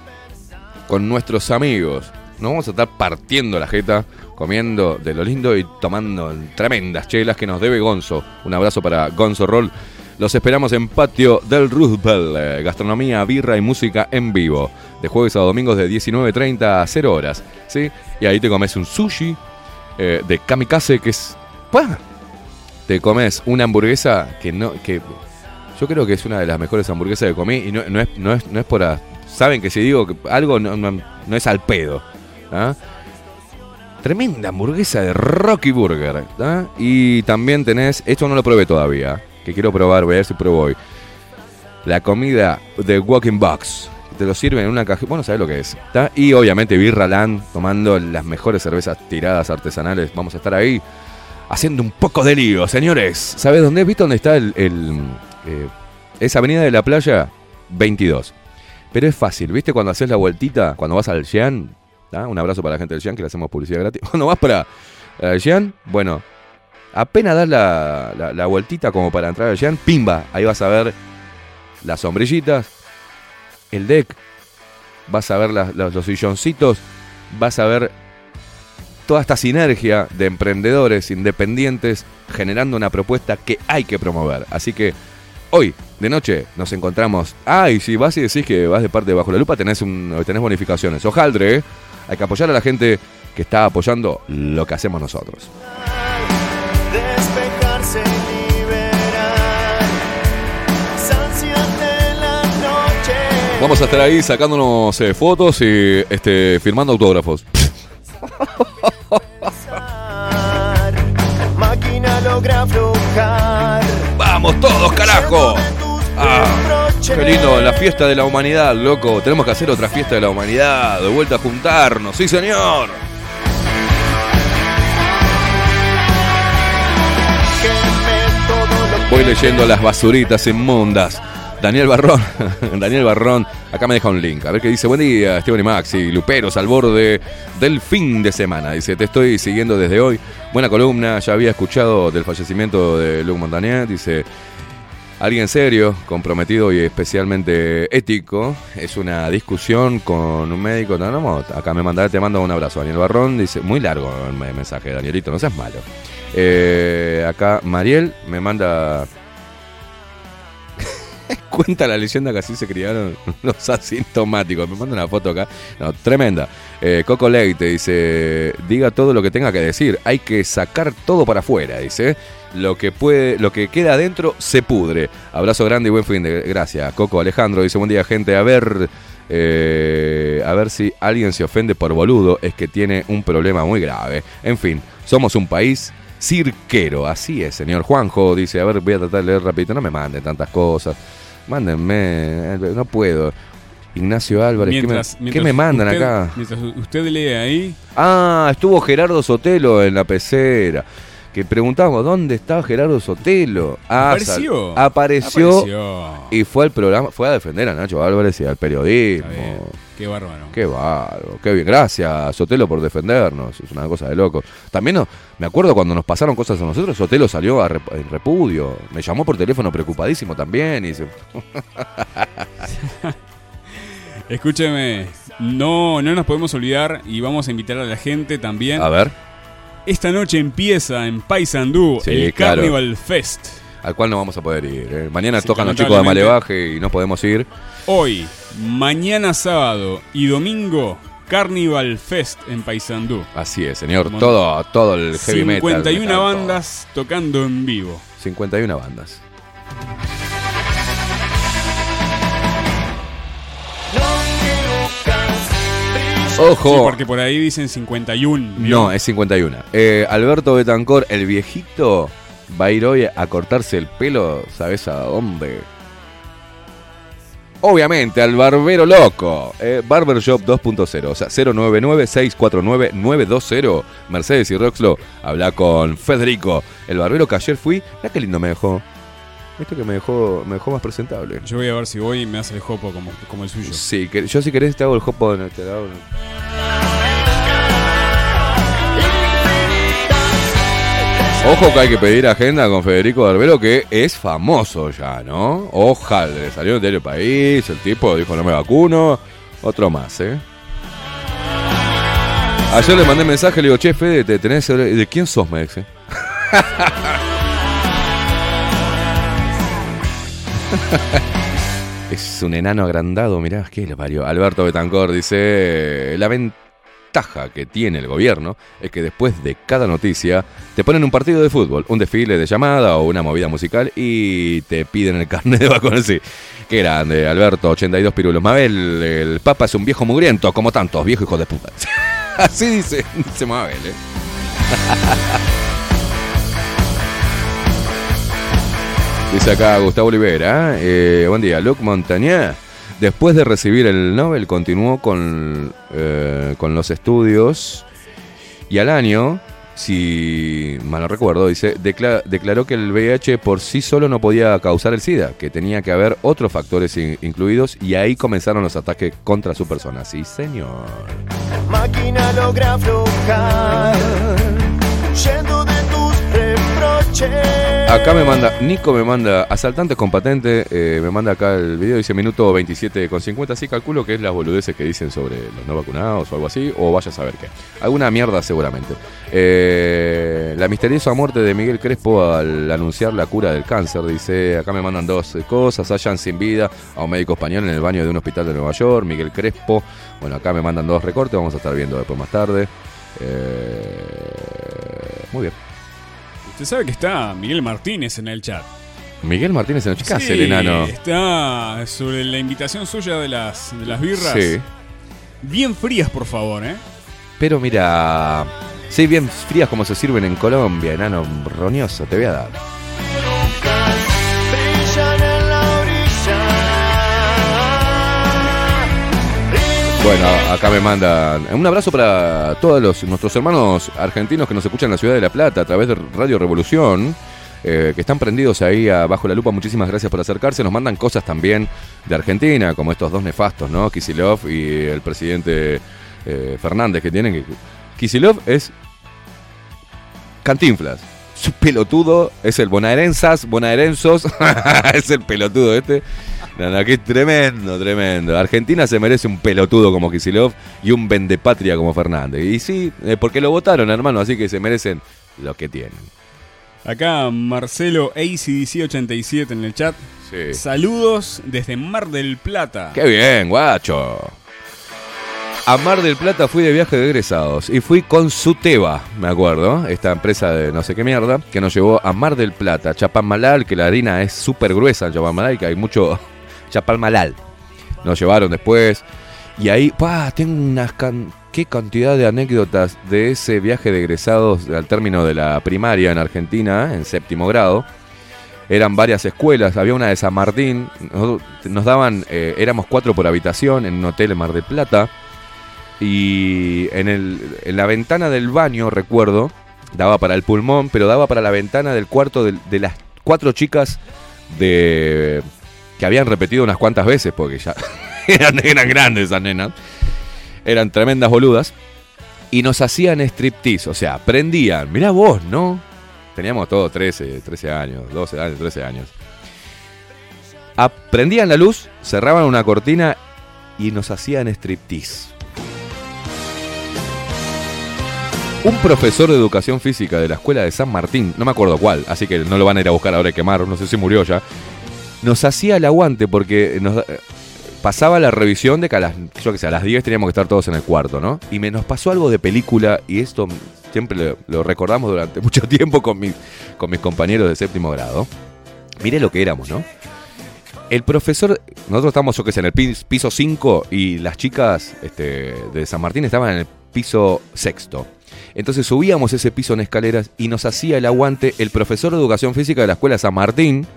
con nuestros amigos. Nos vamos a estar partiendo la jeta, comiendo de lo lindo y tomando tremendas chelas que nos debe Gonzo. Un abrazo para Gonzo Roll. Los esperamos en Patio del Roosevelt. eh, Gastronomía, birra y música en vivo. De jueves a domingos de 19.30 a 0 horas. ¿sí? Y ahí te comes un sushi eh, de kamikaze que es... ¡pah! Te comes una hamburguesa que no... que Yo creo que es una de las mejores hamburguesas que comí y no, no es, no, es, no es por saben que si digo que algo no, no- no es al pedo. ¿ah? Tremenda hamburguesa de Rocky Burger. ¿ah? Y también tenés, esto no lo probé todavía, que quiero probar, voy a ver si pruebo hoy. La comida de Walking Box. Te lo sirven en una caja. Bueno, sabes lo que es. ¿tá? Y obviamente Birra Land, tomando las mejores cervezas tiradas artesanales. Vamos a estar ahí haciendo un poco de lío, señores. ¿Sabes dónde? ¿Viste dónde está el, el, eh, esa avenida de la playa? 22. Pero es fácil, ¿viste? Cuando haces la vueltita, cuando vas al Jean, un abrazo para la gente del Jean, que le hacemos publicidad gratis. Cuando vas para el Jean, bueno, apenas das la, la- vueltita como para entrar al Jean, pimba, ahí vas a ver las sombrillitas, el deck, vas a ver los silloncitos, vas a ver toda esta sinergia de emprendedores independientes generando una propuesta que hay que promover. Así que hoy, de noche, nos encontramos. Ah, y si vas y decís que vas de parte de Bajo la Lupa, tenés, un, tenés bonificaciones. Ojaldre, ¿eh? Hay que apoyar a la gente que está apoyando lo que hacemos nosotros. Despejarse, liberar. Sacias de la noche. Vamos a estar ahí sacándonos eh, fotos y este, firmando autógrafos. Máquina logra aflojar. ¡Vamos todos, carajo! Ah, qué lindo, la fiesta de la humanidad, loco. Tenemos que hacer otra fiesta de la humanidad, de vuelta a juntarnos, sí señor. Voy leyendo las basuritas inmundas. Daniel Barrón, Daniel Barrón, acá me deja un link. A ver qué dice. Buen día, Esteban y Maxi, Luperos al borde del fin de semana. Dice, te estoy siguiendo desde hoy. Buena columna, ya había escuchado del fallecimiento de Luc Montagnier. Dice, alguien serio, comprometido y especialmente ético. Es una discusión con un médico. No, no, acá me manda, te mando un abrazo. Daniel Barrón dice, muy largo el me- mensaje, Danielito, no seas malo. Eh, acá Mariel me manda Cuenta la leyenda que así se criaron los asintomáticos. Me manda una foto acá. No, tremenda. Eh, Coco Leite dice: Diga todo lo que tenga que decir. Hay que sacar todo para afuera. Dice: Lo que puede, lo que queda adentro se pudre. Abrazo grande y buen fin de. Gracias, Coco Alejandro. Dice: Buen día, gente. A ver. eh, a ver si alguien se ofende por boludo. Es que tiene un problema muy grave. En fin, somos un país cirquero. Así es, señor Juanjo. Dice: A ver, voy a tratar de leer rapidito. No me manden tantas cosas. Mándenme, no puedo. Ignacio Álvarez, ¿qué me- Mientras- ¿qué, mientras me mandan usted- acá? Mientras usted lee ahí, Ah, estuvo Gerardo Sotelo en la pecera. Que preguntamos, ¿dónde estaba Gerardo Sotelo? Ah, ¿Apareció? apareció, Apareció. y fue al programa, fue a defender a Nacho Álvarez y al periodismo. Qué bárbaro. Qué bárbaro, qué bien. Gracias, Sotelo, por defendernos. Es una cosa de loco. También no- me acuerdo cuando nos pasaron cosas a nosotros, Sotelo salió a rep- en repudio. Me llamó por teléfono preocupadísimo también. Y dice, Escúcheme, no, no nos podemos olvidar y vamos a invitar a la gente también. a ver, Esta noche empieza en Paysandú Sí, el claro. Carnival Fest. al cual no vamos a poder ir. eh. Mañana Sí, tocan los chicos de. Malevaje y no podemos ir. Hoy, mañana sábado y domingo, Carnival Fest en Paysandú. Así es, señor. Todo, todo el heavy metal. 51 metal, todo. bandas tocando en vivo. 51 bandas. Ojo. Sí, porque por ahí dicen 51. ¿vio? No, es 51. Eh, Alberto Betancor, el viejito, va a ir hoy a cortarse el pelo, ¿sabes a dónde? Obviamente, al barbero loco. Eh, Barbershop 2.0, o sea, 099-649-920. Mercedes y Roxlo, habla con Federico. El barbero que ayer fui, mira qué lindo me dejó. Esto que me dejó, me dejó más presentable. Yo voy a ver si voy y me hace el jopo como, como el suyo. Sí, que, yo si querés te hago el hopo en este Ojo que hay que pedir agenda con Federico Barbero, que es famoso ya, ¿no? Ojalá, le salió en el diario País, el tipo dijo no me vacuno, otro más, ¿eh? Ayer le mandé mensaje, le digo, che, Fede, ¿te tenés... ¿De quién sos, me dice? Es un enano agrandado, mirá, ¿qué le parió? Alberto Betancor dice, la ventaja que tiene el gobierno es que después de cada noticia te ponen un partido de fútbol, un desfile de llamada o una movida musical y te piden el carnet de vacunación. Sí, qué grande, Alberto, 82 pirulos. Mabel, el Papa es un viejo mugriento, como tantos viejos hijos de puta. Así dice, Mabel, ¿eh? Dice acá Gustavo Olivera, eh, buen día, Luc Montaña. Después de recibir el Nobel continuó con, eh, con los estudios y al año, si mal recuerdo, dice, decla- declaró que el VIH por sí solo no podía causar el SIDA, que tenía que haber otros factores in- incluidos y ahí comenzaron los ataques contra su persona. Sí, señor. Máquina logra aflojar, yendo de. Acá me manda, Nico me manda, asaltantes con patente, eh, me manda acá el video, dice minuto 27 con 50, así calculo que es las boludeces que dicen sobre los no vacunados o algo así, o vaya a saber qué. Alguna mierda seguramente. Eh, la misteriosa muerte de Miguel Crespo al anunciar la cura del cáncer, dice, acá me mandan dos cosas, hallan sin vida a un médico español en el baño de un hospital de Nueva York, Miguel Crespo, bueno, acá me mandan dos recortes, vamos a estar viendo después más tarde. Eh, muy bien. Usted sabe que está Miguel Martínez en el chat. Miguel Martínez en el ¿qué hace el enano? Está sobre la invitación suya de las, de las birras. Sí. Bien frías, por favor, ¿eh? Pero mira, sí, bien frías como se sirven en Colombia, enano roñoso, te voy a dar. Bueno, acá me mandan un abrazo para todos los, nuestros hermanos argentinos que nos escuchan en la ciudad de La Plata a través de Radio Revolución, eh, que están prendidos ahí abajo la lupa. Muchísimas gracias por acercarse. Nos mandan cosas también de Argentina, como estos dos nefastos, ¿no? Kisilov y el presidente eh, Fernández que tienen. Kisilov es Cantinflas. Su pelotudo es el bonaerensas, bonaerensos. es el pelotudo este. No, no, tremendo, tremendo. Argentina se merece un pelotudo como Kisilov y un vendepatria como Fernández. Y sí, eh, porque lo votaron, hermano, así que se merecen lo que tienen. Acá Marcelo ACDC87 en el chat. Sí. Saludos desde Mar del Plata. ¡Qué bien, guacho! A Mar del Plata fui de viaje de egresados y fui con Suteba, me acuerdo, esta empresa de no sé qué mierda, que nos llevó a Mar del Plata, Chapalmalal, que la harina es súper gruesa en Chapalmalal, que hay mucho Chapalmalal. Nos llevaron después. Y ahí, pa, tengo unas qué cantidad de anécdotas de ese viaje de egresados al término de la primaria en Argentina, en séptimo grado. Eran varias escuelas, había una de San Martín, nos daban, eh, éramos cuatro por habitación en un hotel en Mar del Plata, y en, el, en la ventana del baño, recuerdo, daba para el pulmón, pero daba para la ventana del cuarto de las cuatro chicas de que habían repetido unas cuantas veces, porque ya eran, eran grandes esas nenas, eran tremendas boludas, y nos hacían striptease, o sea, prendían, mirá vos, ¿no? Teníamos todos 13, 13 años, 12 años, 13 años. Ah, Prendían la luz, cerraban una cortina y nos hacían striptease. Un profesor de educación física de la escuela de San Martín, no me acuerdo cuál, así que no lo van a ir a buscar ahora y quemar, no sé si murió ya, nos hacía el aguante porque nos pasaba la revisión de que a las, yo que sé, a las 10 teníamos que estar todos en el cuarto, ¿no? Y me nos pasó algo de película y esto siempre lo, recordamos durante mucho tiempo con con mis compañeros de séptimo grado. Mire lo que éramos, ¿no? El profesor, nosotros estábamos, yo que sé, en el pis- piso 5 y las chicas este, de San Martín estaban en el piso sexto. Entonces subíamos ese piso en escaleras y nos hacía el aguante el profesor de educación física de la escuela San Martín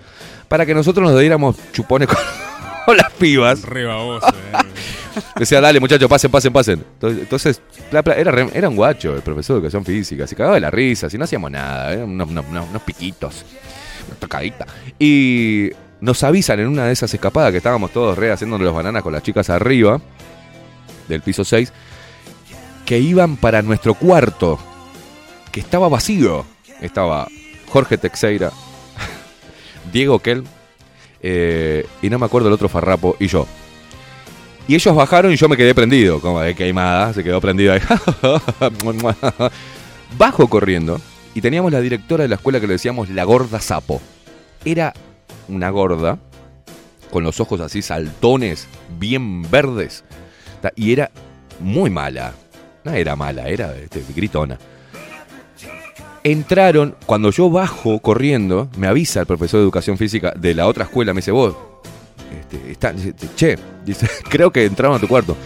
para que nosotros nos diéramos chupones con, con las pibas. Re baboso, eh. Decía, dale muchachos, pasen, pasen, pasen. Entonces, entonces, pla, pla, era, re- era un guacho el profesor de educación física, se cagaba de la risa, si no hacíamos nada, eran unos, unos- piquitos, una tocadita. Y nos avisan en una de esas escapadas que estábamos todos re haciéndonos los bananas con las chicas arriba, del piso 6, que iban para nuestro cuarto, que estaba vacío. Estaba Jorge Teixeira, Diego Kell, eh, y no me acuerdo el otro farrapo, y yo. Y ellos bajaron y yo me quedé prendido, como de queimada, se quedó prendido ahí. Bajo corriendo y teníamos la directora de la escuela que le decíamos la gorda sapo. Era una gorda con los ojos así saltones, bien verdes, y era muy mala. No era mala, era este, gritona. Entraron, cuando yo bajo corriendo, me avisa el profesor de educación física de la otra escuela, me dice, vos, este, está- che, dice, creo que entraron a tu cuarto.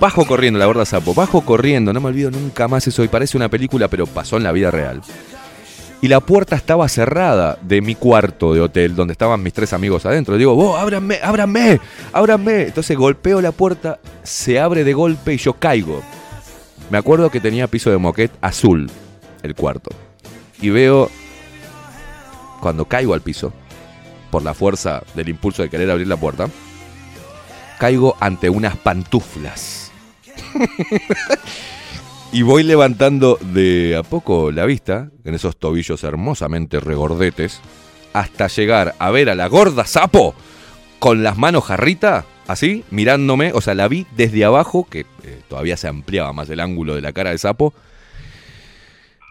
Bajo corriendo, la gorda sapo, bajo corriendo, no me olvido nunca más eso, y parece una película, pero pasó en la vida real. Y la puerta estaba cerrada de mi cuarto de hotel, donde estaban mis tres amigos adentro. Digo, vos, ábranme, ábranme, ábranme. Entonces golpeo la puerta, se abre de golpe y yo caigo. Me acuerdo que tenía piso de moquet azul el cuarto. Y veo, cuando caigo al piso, por la fuerza del impulso de querer abrir la puerta, caigo ante unas pantuflas. y voy levantando de a poco la vista, en esos tobillos hermosamente regordetes, hasta llegar a ver a la gorda sapo con las manos jarrita, así, mirándome. O sea, la vi desde abajo, que eh, todavía se ampliaba más el ángulo de la cara del sapo.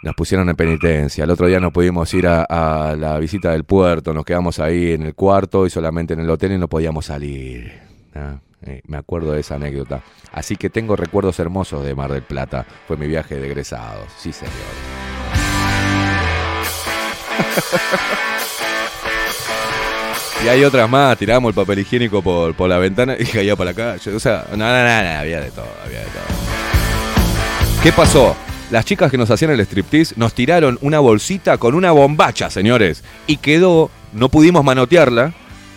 Nos pusieron en penitencia. El otro día no pudimos ir a, la visita del puerto. Nos quedamos ahí en el cuarto y solamente en el hotel y no podíamos salir. Eh, me acuerdo de esa anécdota. Así que tengo recuerdos hermosos de Mar del Plata. Fue mi viaje de egresados. Sí, señor. Y hay otras más, tirábamos el papel higiénico por, por la ventana y caía para calle. O sea, no, no, no, no, había de todo, había de todo. ¿Qué pasó? Las chicas que nos hacían el striptease nos tiraron una bolsita con una bombacha, señores. Y quedó, no pudimos manotearla,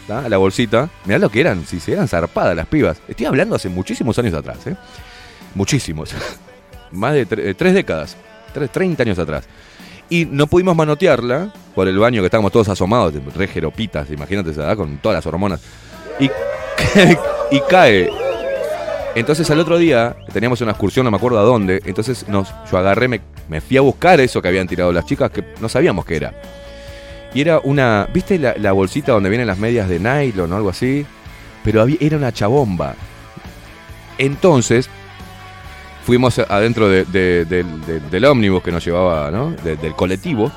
la bolsita. Mirá lo que eran, si se eran zarpadas las pibas. Estoy hablando hace muchísimos años atrás, ¿eh? Muchísimos. Más de eh, tres décadas, tres, 30 años atrás. Y no pudimos manotearla por el baño que estábamos todos asomados, re jeropitas, imagínate esa edad con todas las hormonas. Y, y cae. Entonces al otro día teníamos una excursión, no me acuerdo a dónde. Entonces nos, yo agarré, me, me fui a buscar eso que habían tirado las chicas, que no sabíamos qué era. Y era una. ¿Viste la, la bolsita donde vienen las medias de nylon o algo así? Pero había- era una chabomba. Entonces, fuimos adentro de- de- del- ómnibus que nos llevaba, ¿no? De- del colectivo.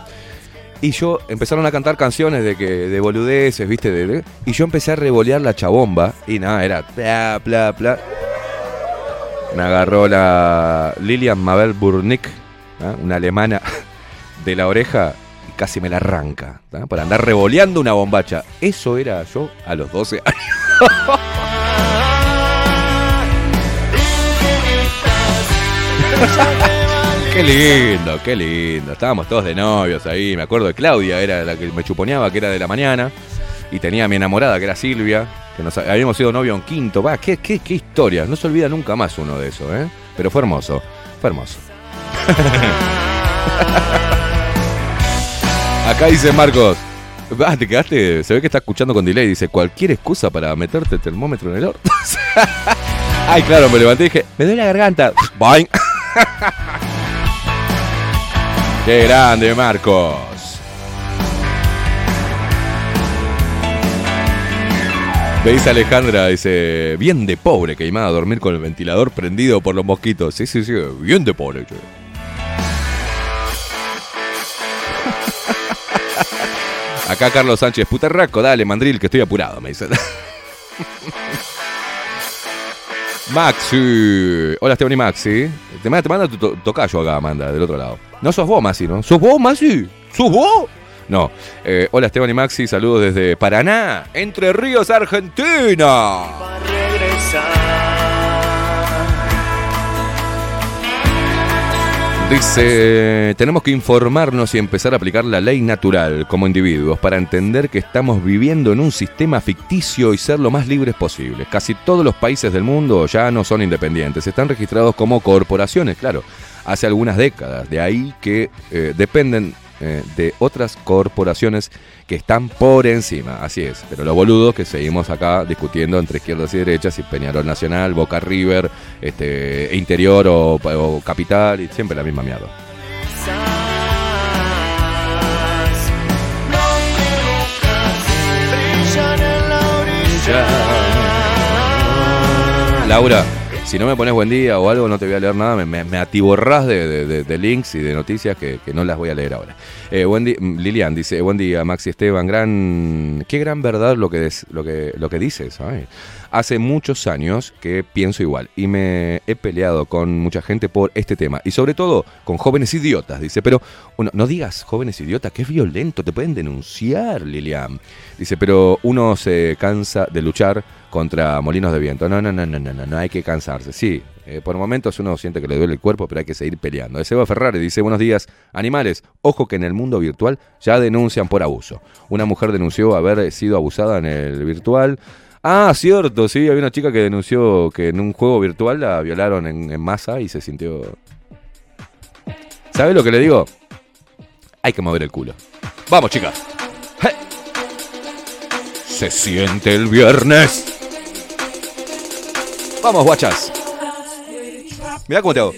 Y yo empezaron a cantar canciones de que de boludeces, ¿viste? Y yo empecé a revolear la chabomba. Y nada, era bla, bla, bla. Me agarró la Lilian Mabel Burnick, ¿ah? una alemana, de la oreja y casi me la arranca. ¿tá? Por andar revoleando una bombacha. Eso era yo a los 12 años. Qué lindo, qué lindo. Estábamos todos de novios ahí. Me acuerdo de Claudia, era la que me chuponeaba, que era de la mañana. Y tenía a mi enamorada, que era Silvia, habíamos sido novio en quinto. Va, qué, qué, qué historia. No se olvida nunca más uno de eso, ¿eh? Pero fue hermoso, fue hermoso. Acá dice Marcos. Ah, te quedaste. Se ve que está escuchando con delay. Dice: cualquier excusa para meterte el termómetro en el orto. Ay, claro, me levanté y dije: Me duele la garganta. Boing. Qué grande, Marcos. Veis a Alejandra, dice, bien de pobre que iba a dormir con el ventilador prendido por los mosquitos. Sí, sí, sí, bien de pobre. Acá Carlos Sánchez, putarraco, dale, mandril, que estoy apurado, me dice. Maxi. Hola, Esteban y Maxi. Te manda, te manda tu to- tocayo acá, manda, del otro lado. No sos vos, Maxi, ¿no? ¿Sos vos, Maxi? ¿Sos vos? No. Eh, hola, Esteban y Maxi. Saludos desde Paraná, Entre Ríos, Argentina. Dice, tenemos que informarnos y empezar a aplicar la ley natural como individuos para entender que estamos viviendo en un sistema ficticio y ser lo más libres posible. Casi todos los países del mundo ya no son independientes, están registrados como corporaciones, claro, hace algunas décadas. De ahí que eh, dependen eh, de otras corporaciones que están por encima, así es. Pero los boludos que seguimos acá discutiendo entre izquierdas y derechas, y Peñarol Nacional, Boca River, este, Interior o, o Capital, y siempre la misma mierda. Laura, Si no me pones buen día o algo, no te voy a leer nada. Me, me, atiborrás de, de- links y de noticias que, que no las voy a leer ahora. Eh, buen di- Lilian dice, buen día, Maxi Esteban. Gran, qué gran verdad lo que, des- lo que, lo que dices. ay. Hace muchos años que pienso igual y me he peleado con mucha gente por este tema. Y sobre todo con jóvenes idiotas, dice. Pero uno, no digas jóvenes idiotas, que es violento, te pueden denunciar, Lilian. Dice, pero uno se cansa de luchar contra molinos de viento. No, no, no, no, no, no, no hay que cansarse. Sí, eh, por momentos uno siente que le duele el cuerpo, pero hay que seguir peleando. Seba Ferrari dice, buenos días, animales, ojo que en el mundo virtual ya denuncian por abuso. Una mujer denunció haber sido abusada en el virtual. Ah, cierto, sí, había una chica que denunció que en un juego virtual la violaron en, masa y se sintió... ¿Sabes lo que le digo? Hay que mover el culo. Vamos, chicas. Se siente el viernes. Vamos, guachas. Mirá cómo te hago.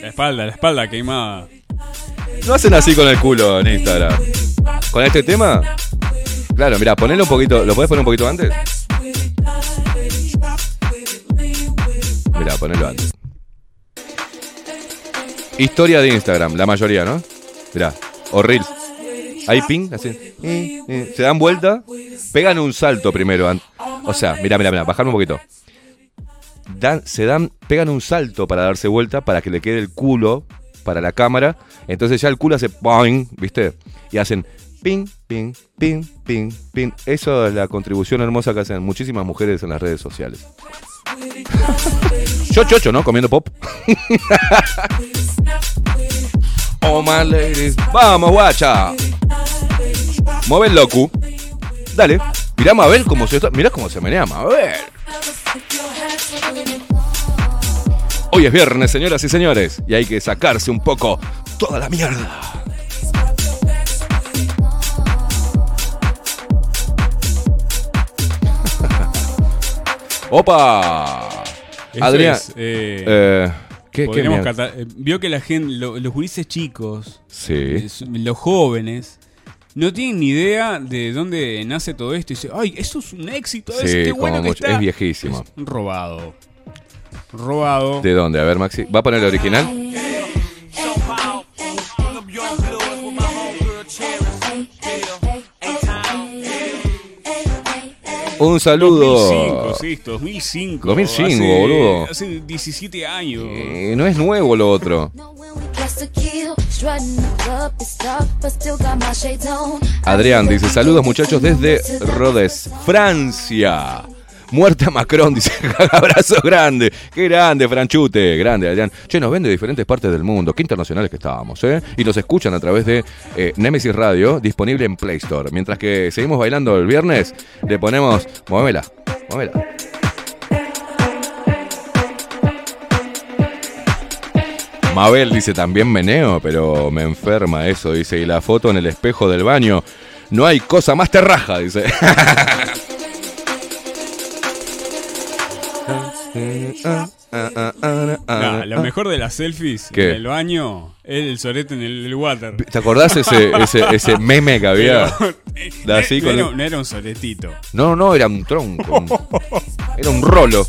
La espalda, la espalda queimada. No hacen así con el culo en Instagram. Con este tema. Claro, mira, ponelo un poquito. ¿Lo podés poner un poquito antes? Mira, ponelo antes. Historia de Instagram, la mayoría, ¿no? Mirá, o Reels. Ahí ping, así. Eh, eh, Se dan vuelta, pegan un salto primero. O sea, mira, mira, mira, bajarme un poquito. Dan, se dan, pegan un salto para darse vuelta para que le quede el culo para la cámara. Entonces ya el culo hace boing, ¿viste? Y hacen ping, ping, ping, ping, ping. Eso es la contribución hermosa que hacen muchísimas mujeres en las redes sociales. Yo chocho, ¿no? Comiendo pop. oh my ladies. Vamos, guacha. Mueve el locu. Dale. Mirá Mabel como se está. Mirá cómo se menea Mabel. Hoy es viernes, señoras y señores, y hay que sacarse un poco toda la mierda. ¡Opa! Adrián. es, eh, eh, ¿qué, podríamos eh, vio que la gente, lo- los gurises chicos, Sí. los jóvenes, no tienen ni idea de dónde nace todo esto. Y dice, ay, eso es un éxito, es, qué bueno que mucho- está. es viejísimo. Es robado. Robado. ¿De dónde? A ver, Maxi. ¿Va a poner el original? Un saludo. 2005, sí, 2005. 2005, hace, boludo. Hace 17 años. Eh, no es nuevo lo otro. Adrián dice, saludos muchachos desde Rodes, Francia. Muerte a Macron, dice, abrazo grande. Qué grande, Franchute, grande, Adrián. Che, nos ven de diferentes partes del mundo, qué internacionales que estábamos, ¿eh? Y nos escuchan a través de eh, Nemesis Radio, disponible en Play Store. Mientras que seguimos bailando el viernes, le ponemos, muévela, muévela. Mabel dice también meneo, pero me enferma eso, dice. Y la foto en el espejo del baño. No hay cosa más terraja, dice. Nah, lo mejor de las selfies ¿Qué? en el baño es el sorete en el, el water. ¿Te acordás ese, ese, ese meme que había? Pero, así no, con- era, no era un soretito. No, no, era un tronco. Era un rolo.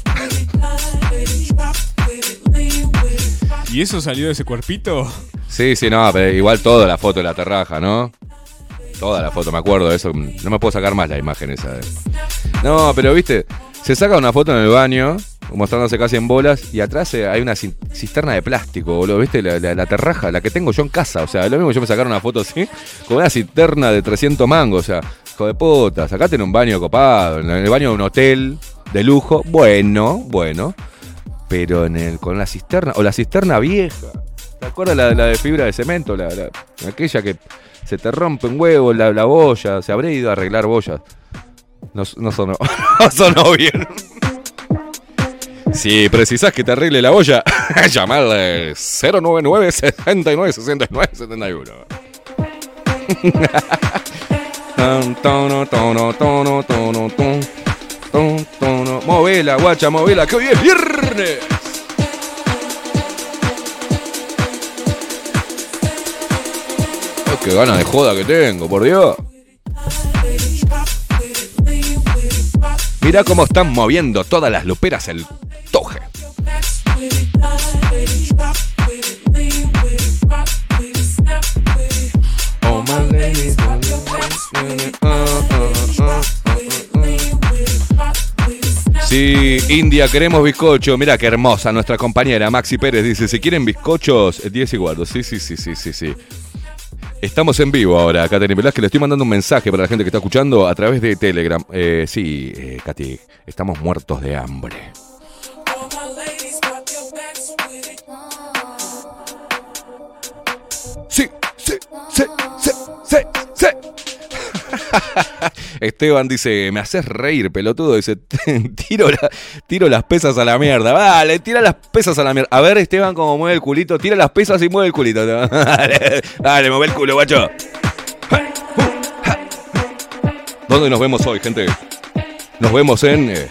¿Y eso salió de ese cuerpito? Sí, sí, no, pero igual toda la foto de la terraja, ¿no? Toda la foto, me acuerdo de eso. No me puedo sacar más la imagen esa. de- No, pero viste, se saca una foto en el baño, mostrándose casi en bolas, y atrás eh, hay una cisterna de plástico, boludo, viste, la, la- terraja, la que tengo yo en casa. O sea, lo mismo yo me sacara una foto así, con una cisterna de 300 mangos, o sea, hijo de puta, sacate en un baño copado, en el baño de un hotel de lujo, bueno, bueno, pero en el, con la cisterna, o la cisterna vieja. ¿Te acuerdas la, la de fibra de cemento? La, la- aquella que se te rompe un huevo, la, boya, se habría ido a arreglar boyas. No, no sonó, no sonó bien. Si precisás que te arregle la boya, llamarle 099 69 69 71. Tan, tono, tono, tono, tono, ton, ton, tono. Movela, guacha, movela, que hoy es viernes. Ay, qué ganas de joda que tengo, por Dios. Mirá cómo están moviendo todas las luperas el. Sí, India, queremos bizcocho. Mira qué hermosa nuestra compañera Maxi Pérez dice, si quieren bizcochos, eh, 10 y guardo. Sí, sí, sí, sí, sí, sí. Estamos en vivo ahora, Katherine Velázquez. Le estoy mandando un mensaje para la gente que está escuchando a través de Telegram. Eh, sí, eh, Katy, estamos muertos de hambre. Sí, sí. Esteban dice, me haces reír, pelotudo. Dice, tiro, tiro las pesas a la mierda. Vale, tira las pesas a la mierda. A ver, Esteban, cómo mueve el culito. Tira las pesas y mueve el culito. Dale, mueve el culo, guacho. ¿Dónde nos vemos hoy, gente? Nos vemos en eh,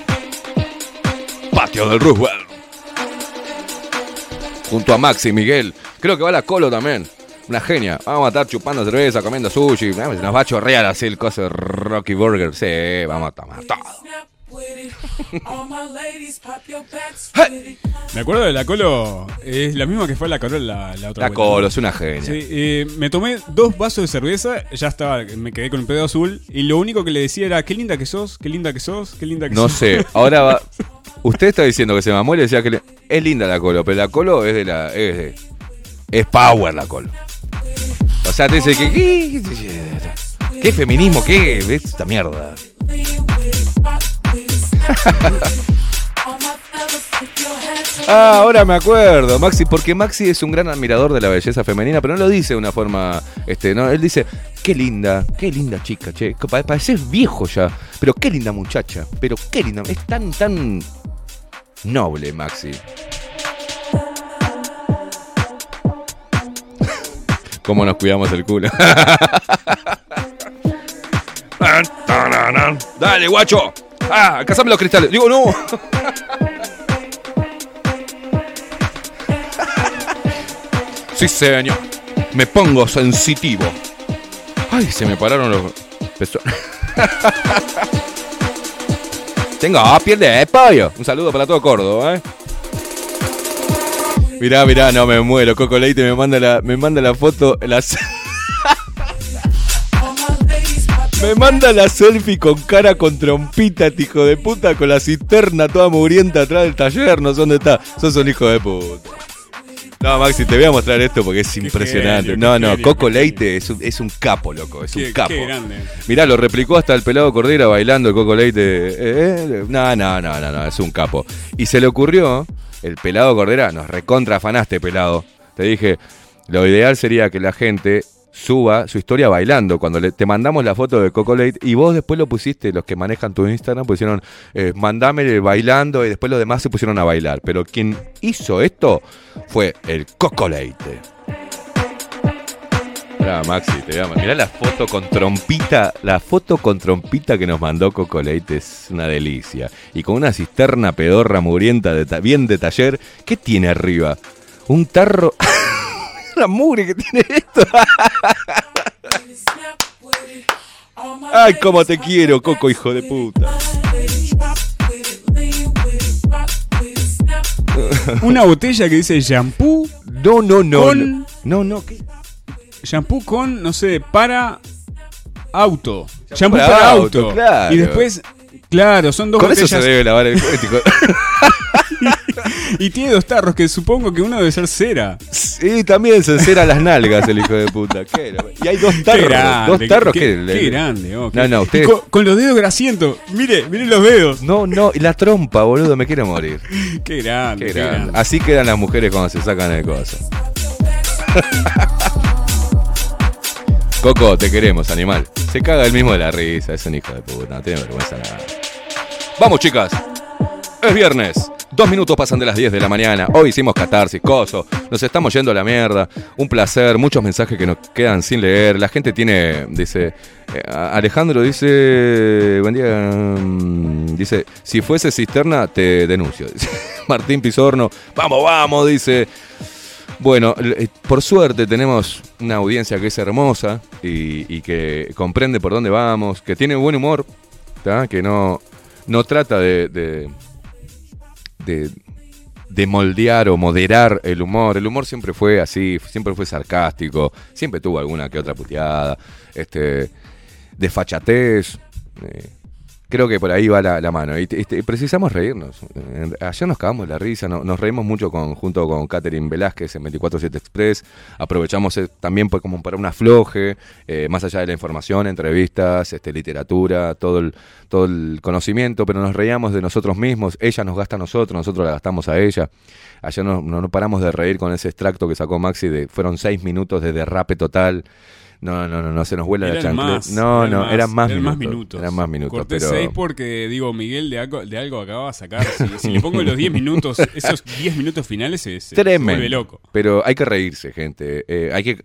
Patio del Roosevelt. Junto a Maxi Miguel. Creo que va la Colo también. Una genia. Vamos a estar chupando cerveza, comiendo sushi. Ah, nos va a chorrear así el coso de Rocky Burger. Sí, vamos a tomar todo. Me acuerdo de la Colo, es la misma que fue la Colo la, la otra La vuelta, Colo ¿no? es una genia. Sí, eh, me tomé dos vasos de cerveza, ya estaba, me quedé con el pedo azul y lo único que le decía era, qué linda que sos, qué linda que sos, qué linda que No sos. sé, ahora va. Usted está diciendo que se mamó y le decía que le- es linda la colo, pero la colo es de la. es, de- es power la colo. O sea, te dice que. ¿Qué, feminismo? ¿Qué? es Esta mierda. Ah, ahora me acuerdo, Maxi, porque Maxi es un gran admirador de la belleza femenina, pero no lo dice de una forma, este, no, él dice, qué linda, qué linda chica, che, pareces viejo ya, pero qué linda muchacha, pero qué linda, es tan, tan noble, Maxi. ¿Cómo nos cuidamos el culo? Dale, guacho. Ah, cazame los cristales. Digo, no. Sí, señor. Me pongo sensitivo. Ay, se me pararon los pezones. Tengo piel de pollo. Un saludo para todo Córdoba, ¿eh? Mirá, mirá, no me muero. Coco Leite me manda la, me manda la foto. Las... me manda la selfie con cara con trompita, este hijo de puta, con la cisterna toda mugrienta atrás del taller. No sé dónde está. Sos un hijo de puta. No, Maxi, te voy a mostrar esto porque es impresionante. genio, no, no, genio, Coco Leite es un, es un capo, loco. Es Qué- un capo. qué grande. Mirá, lo replicó hasta el pelado Cordera bailando el Coco Leite. Eh, eh, no, no, no, no, no, es un capo. Y se le ocurrió, el pelado Cordera, nos recontra afanaste, pelado. Te dije, lo ideal sería que la gente suba su historia bailando. Cuando le- te mandamos la foto de Coco Leite y vos después lo pusiste, los que manejan tu Instagram pusieron, eh, mandame bailando y después los demás se pusieron a bailar. Pero quien hizo esto fue el Coco Leite. Mirá, Maxi, te voy a- mirá la foto con trompita, la foto con trompita que nos mandó Coco Leite es una delicia. Y con una cisterna pedorra mugrienta bien de taller, ¿qué tiene arriba? Un tarro. la mugre que tiene esto. Ay, cómo te quiero, Coco, hijo de puta. Una botella que dice shampoo. No, no, no. Con, no, no, ¿qué? Shampoo con, no sé, para auto. Shampoo para para, auto, auto. claro. Y después, claro, son dos Con eso botellas. se debe lavar el cuético. Y tiene dos tarros que supongo que uno debe ser cera. Sí, también se encera las nalgas el hijo de puta. ¿Qué era? Y hay dos Qué tarros. grande, dos tarros qué, que. qué grande, oh, No, qué- no, ustedes. Con, con los dedos grasientos. Mire, mire los dedos. No, no, y la trompa, boludo, me quiero morir. Qué grande, Qué qué grande. grande. Así quedan las mujeres cuando se sacan el coso. Coco, te queremos, animal. Se caga el mismo de la risa, es un hijo de puta, no tiene vergüenza nada. Vamos, chicas. Es viernes. Dos minutos pasan de las 10 de la mañana. Hoy hicimos catarsis, coso. Nos estamos yendo a la mierda. Un placer. Muchos mensajes que nos quedan sin leer. La gente tiene. Dice. eh, Alejandro dice. Buen día. mm, Dice. Si fuese cisterna, te denuncio. Martín Pizorno. Vamos, vamos, dice. Bueno, eh, por suerte tenemos una audiencia que es hermosa y, que comprende por dónde vamos, que tiene buen humor, que no, no trata de, de, de moldear o moderar el humor. El humor siempre fue así, siempre fue sarcástico, siempre tuvo alguna que otra puteada, este, desfachatez. eh, creo que por ahí va la, mano. Y, este, precisamos reírnos. Ayer nos cagamos la risa, no- nos reímos mucho con, junto con Catherine Velázquez en 247 Express. Aprovechamos eh, también pues, como para un afloje, eh, más allá de la información, entrevistas, este, literatura, todo el, todo el conocimiento, pero nos reíamos de nosotros mismos. Ella nos gasta a nosotros, nosotros la gastamos a ella. Ayer no, no, no paramos de reír con ese extracto que sacó Maxi, de, fueron seis minutos de derrape total. No, no, no, no se nos vuela la Eran chancleta. más, No, eran no, más, eran más eran más minutos. Eran más minutos. Corté pero... 6 porque, digo, Miguel de algo, de algo acaba de sacar. Si, si le pongo los 10 minutos, esos 10 minutos finales se, se- se vuelve loco. Pero hay que reírse, gente. Eh, hay que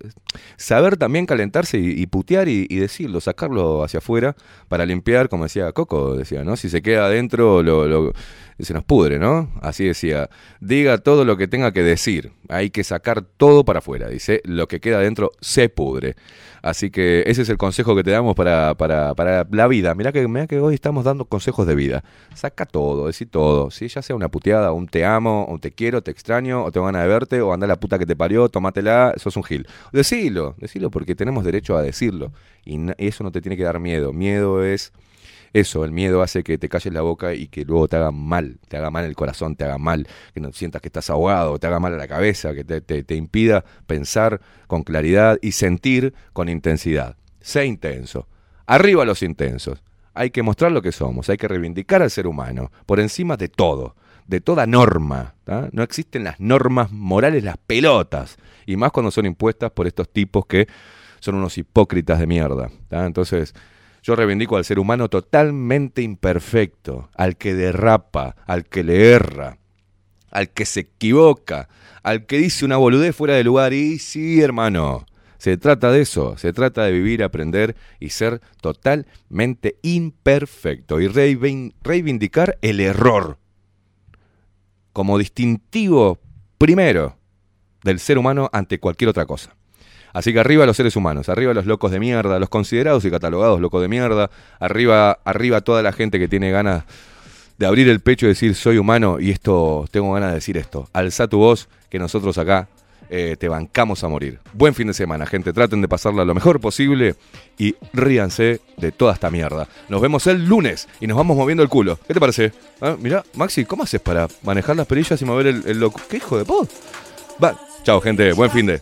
saber también calentarse y, y putear y, y decirlo, sacarlo hacia afuera para limpiar, como decía Coco, decía, ¿no? Si se queda adentro, lo, lo- se nos pudre, ¿no? Así decía. Diga todo lo que tenga que decir. Hay que sacar todo para afuera. Dice, lo que queda adentro se pudre. Así que ese es el consejo que te damos para, para, para la vida. Mirá que, mirá que hoy estamos dando consejos de vida. Saca todo, decí todo. ¿sí? Ya sea una puteada, un te amo, un te quiero, te extraño, o tengo ganas de verte, o anda la puta que te parió, tomátela, sos un gil. Decilo, decilo porque tenemos derecho a decirlo. Y eso no te tiene que dar miedo. Miedo es eso, el miedo hace que te calles la boca y que luego te haga mal, te haga mal el corazón, te haga mal, que no sientas que estás ahogado, te haga mal a la cabeza, que te, te- impida pensar con claridad y sentir con intensidad. Sé intenso. Arriba los intensos. Hay que mostrar lo que somos, hay que reivindicar al ser humano, por encima de todo, de toda norma. No existen las normas morales, las pelotas, y más cuando son impuestas por estos tipos que son unos hipócritas de mierda. Entonces, yo reivindico al ser humano totalmente imperfecto, al que derrapa, al que le erra, al que se equivoca, al que dice una boludez fuera de lugar. Y sí, hermano, se trata de eso, se trata de vivir, aprender y ser totalmente imperfecto y reivin- reivindicar el error como distintivo primero del ser humano ante cualquier otra cosa. Así que arriba los seres humanos, arriba los locos de mierda, los considerados y catalogados locos de mierda, arriba, arriba toda la gente que tiene ganas de abrir el pecho y decir soy humano y esto, tengo ganas de decir esto. Alza tu voz que nosotros acá eh, te bancamos a morir. Buen fin de semana, gente. Traten de pasarla lo mejor posible y ríanse de toda esta mierda. Nos vemos el lunes y nos vamos moviendo el culo. ¿Qué te parece? Ah, mirá, Maxi, ¿cómo haces para manejar las perillas y mover el, el loco? ¿Qué hijo de pod? Va. Chao, gente. Buen fin de.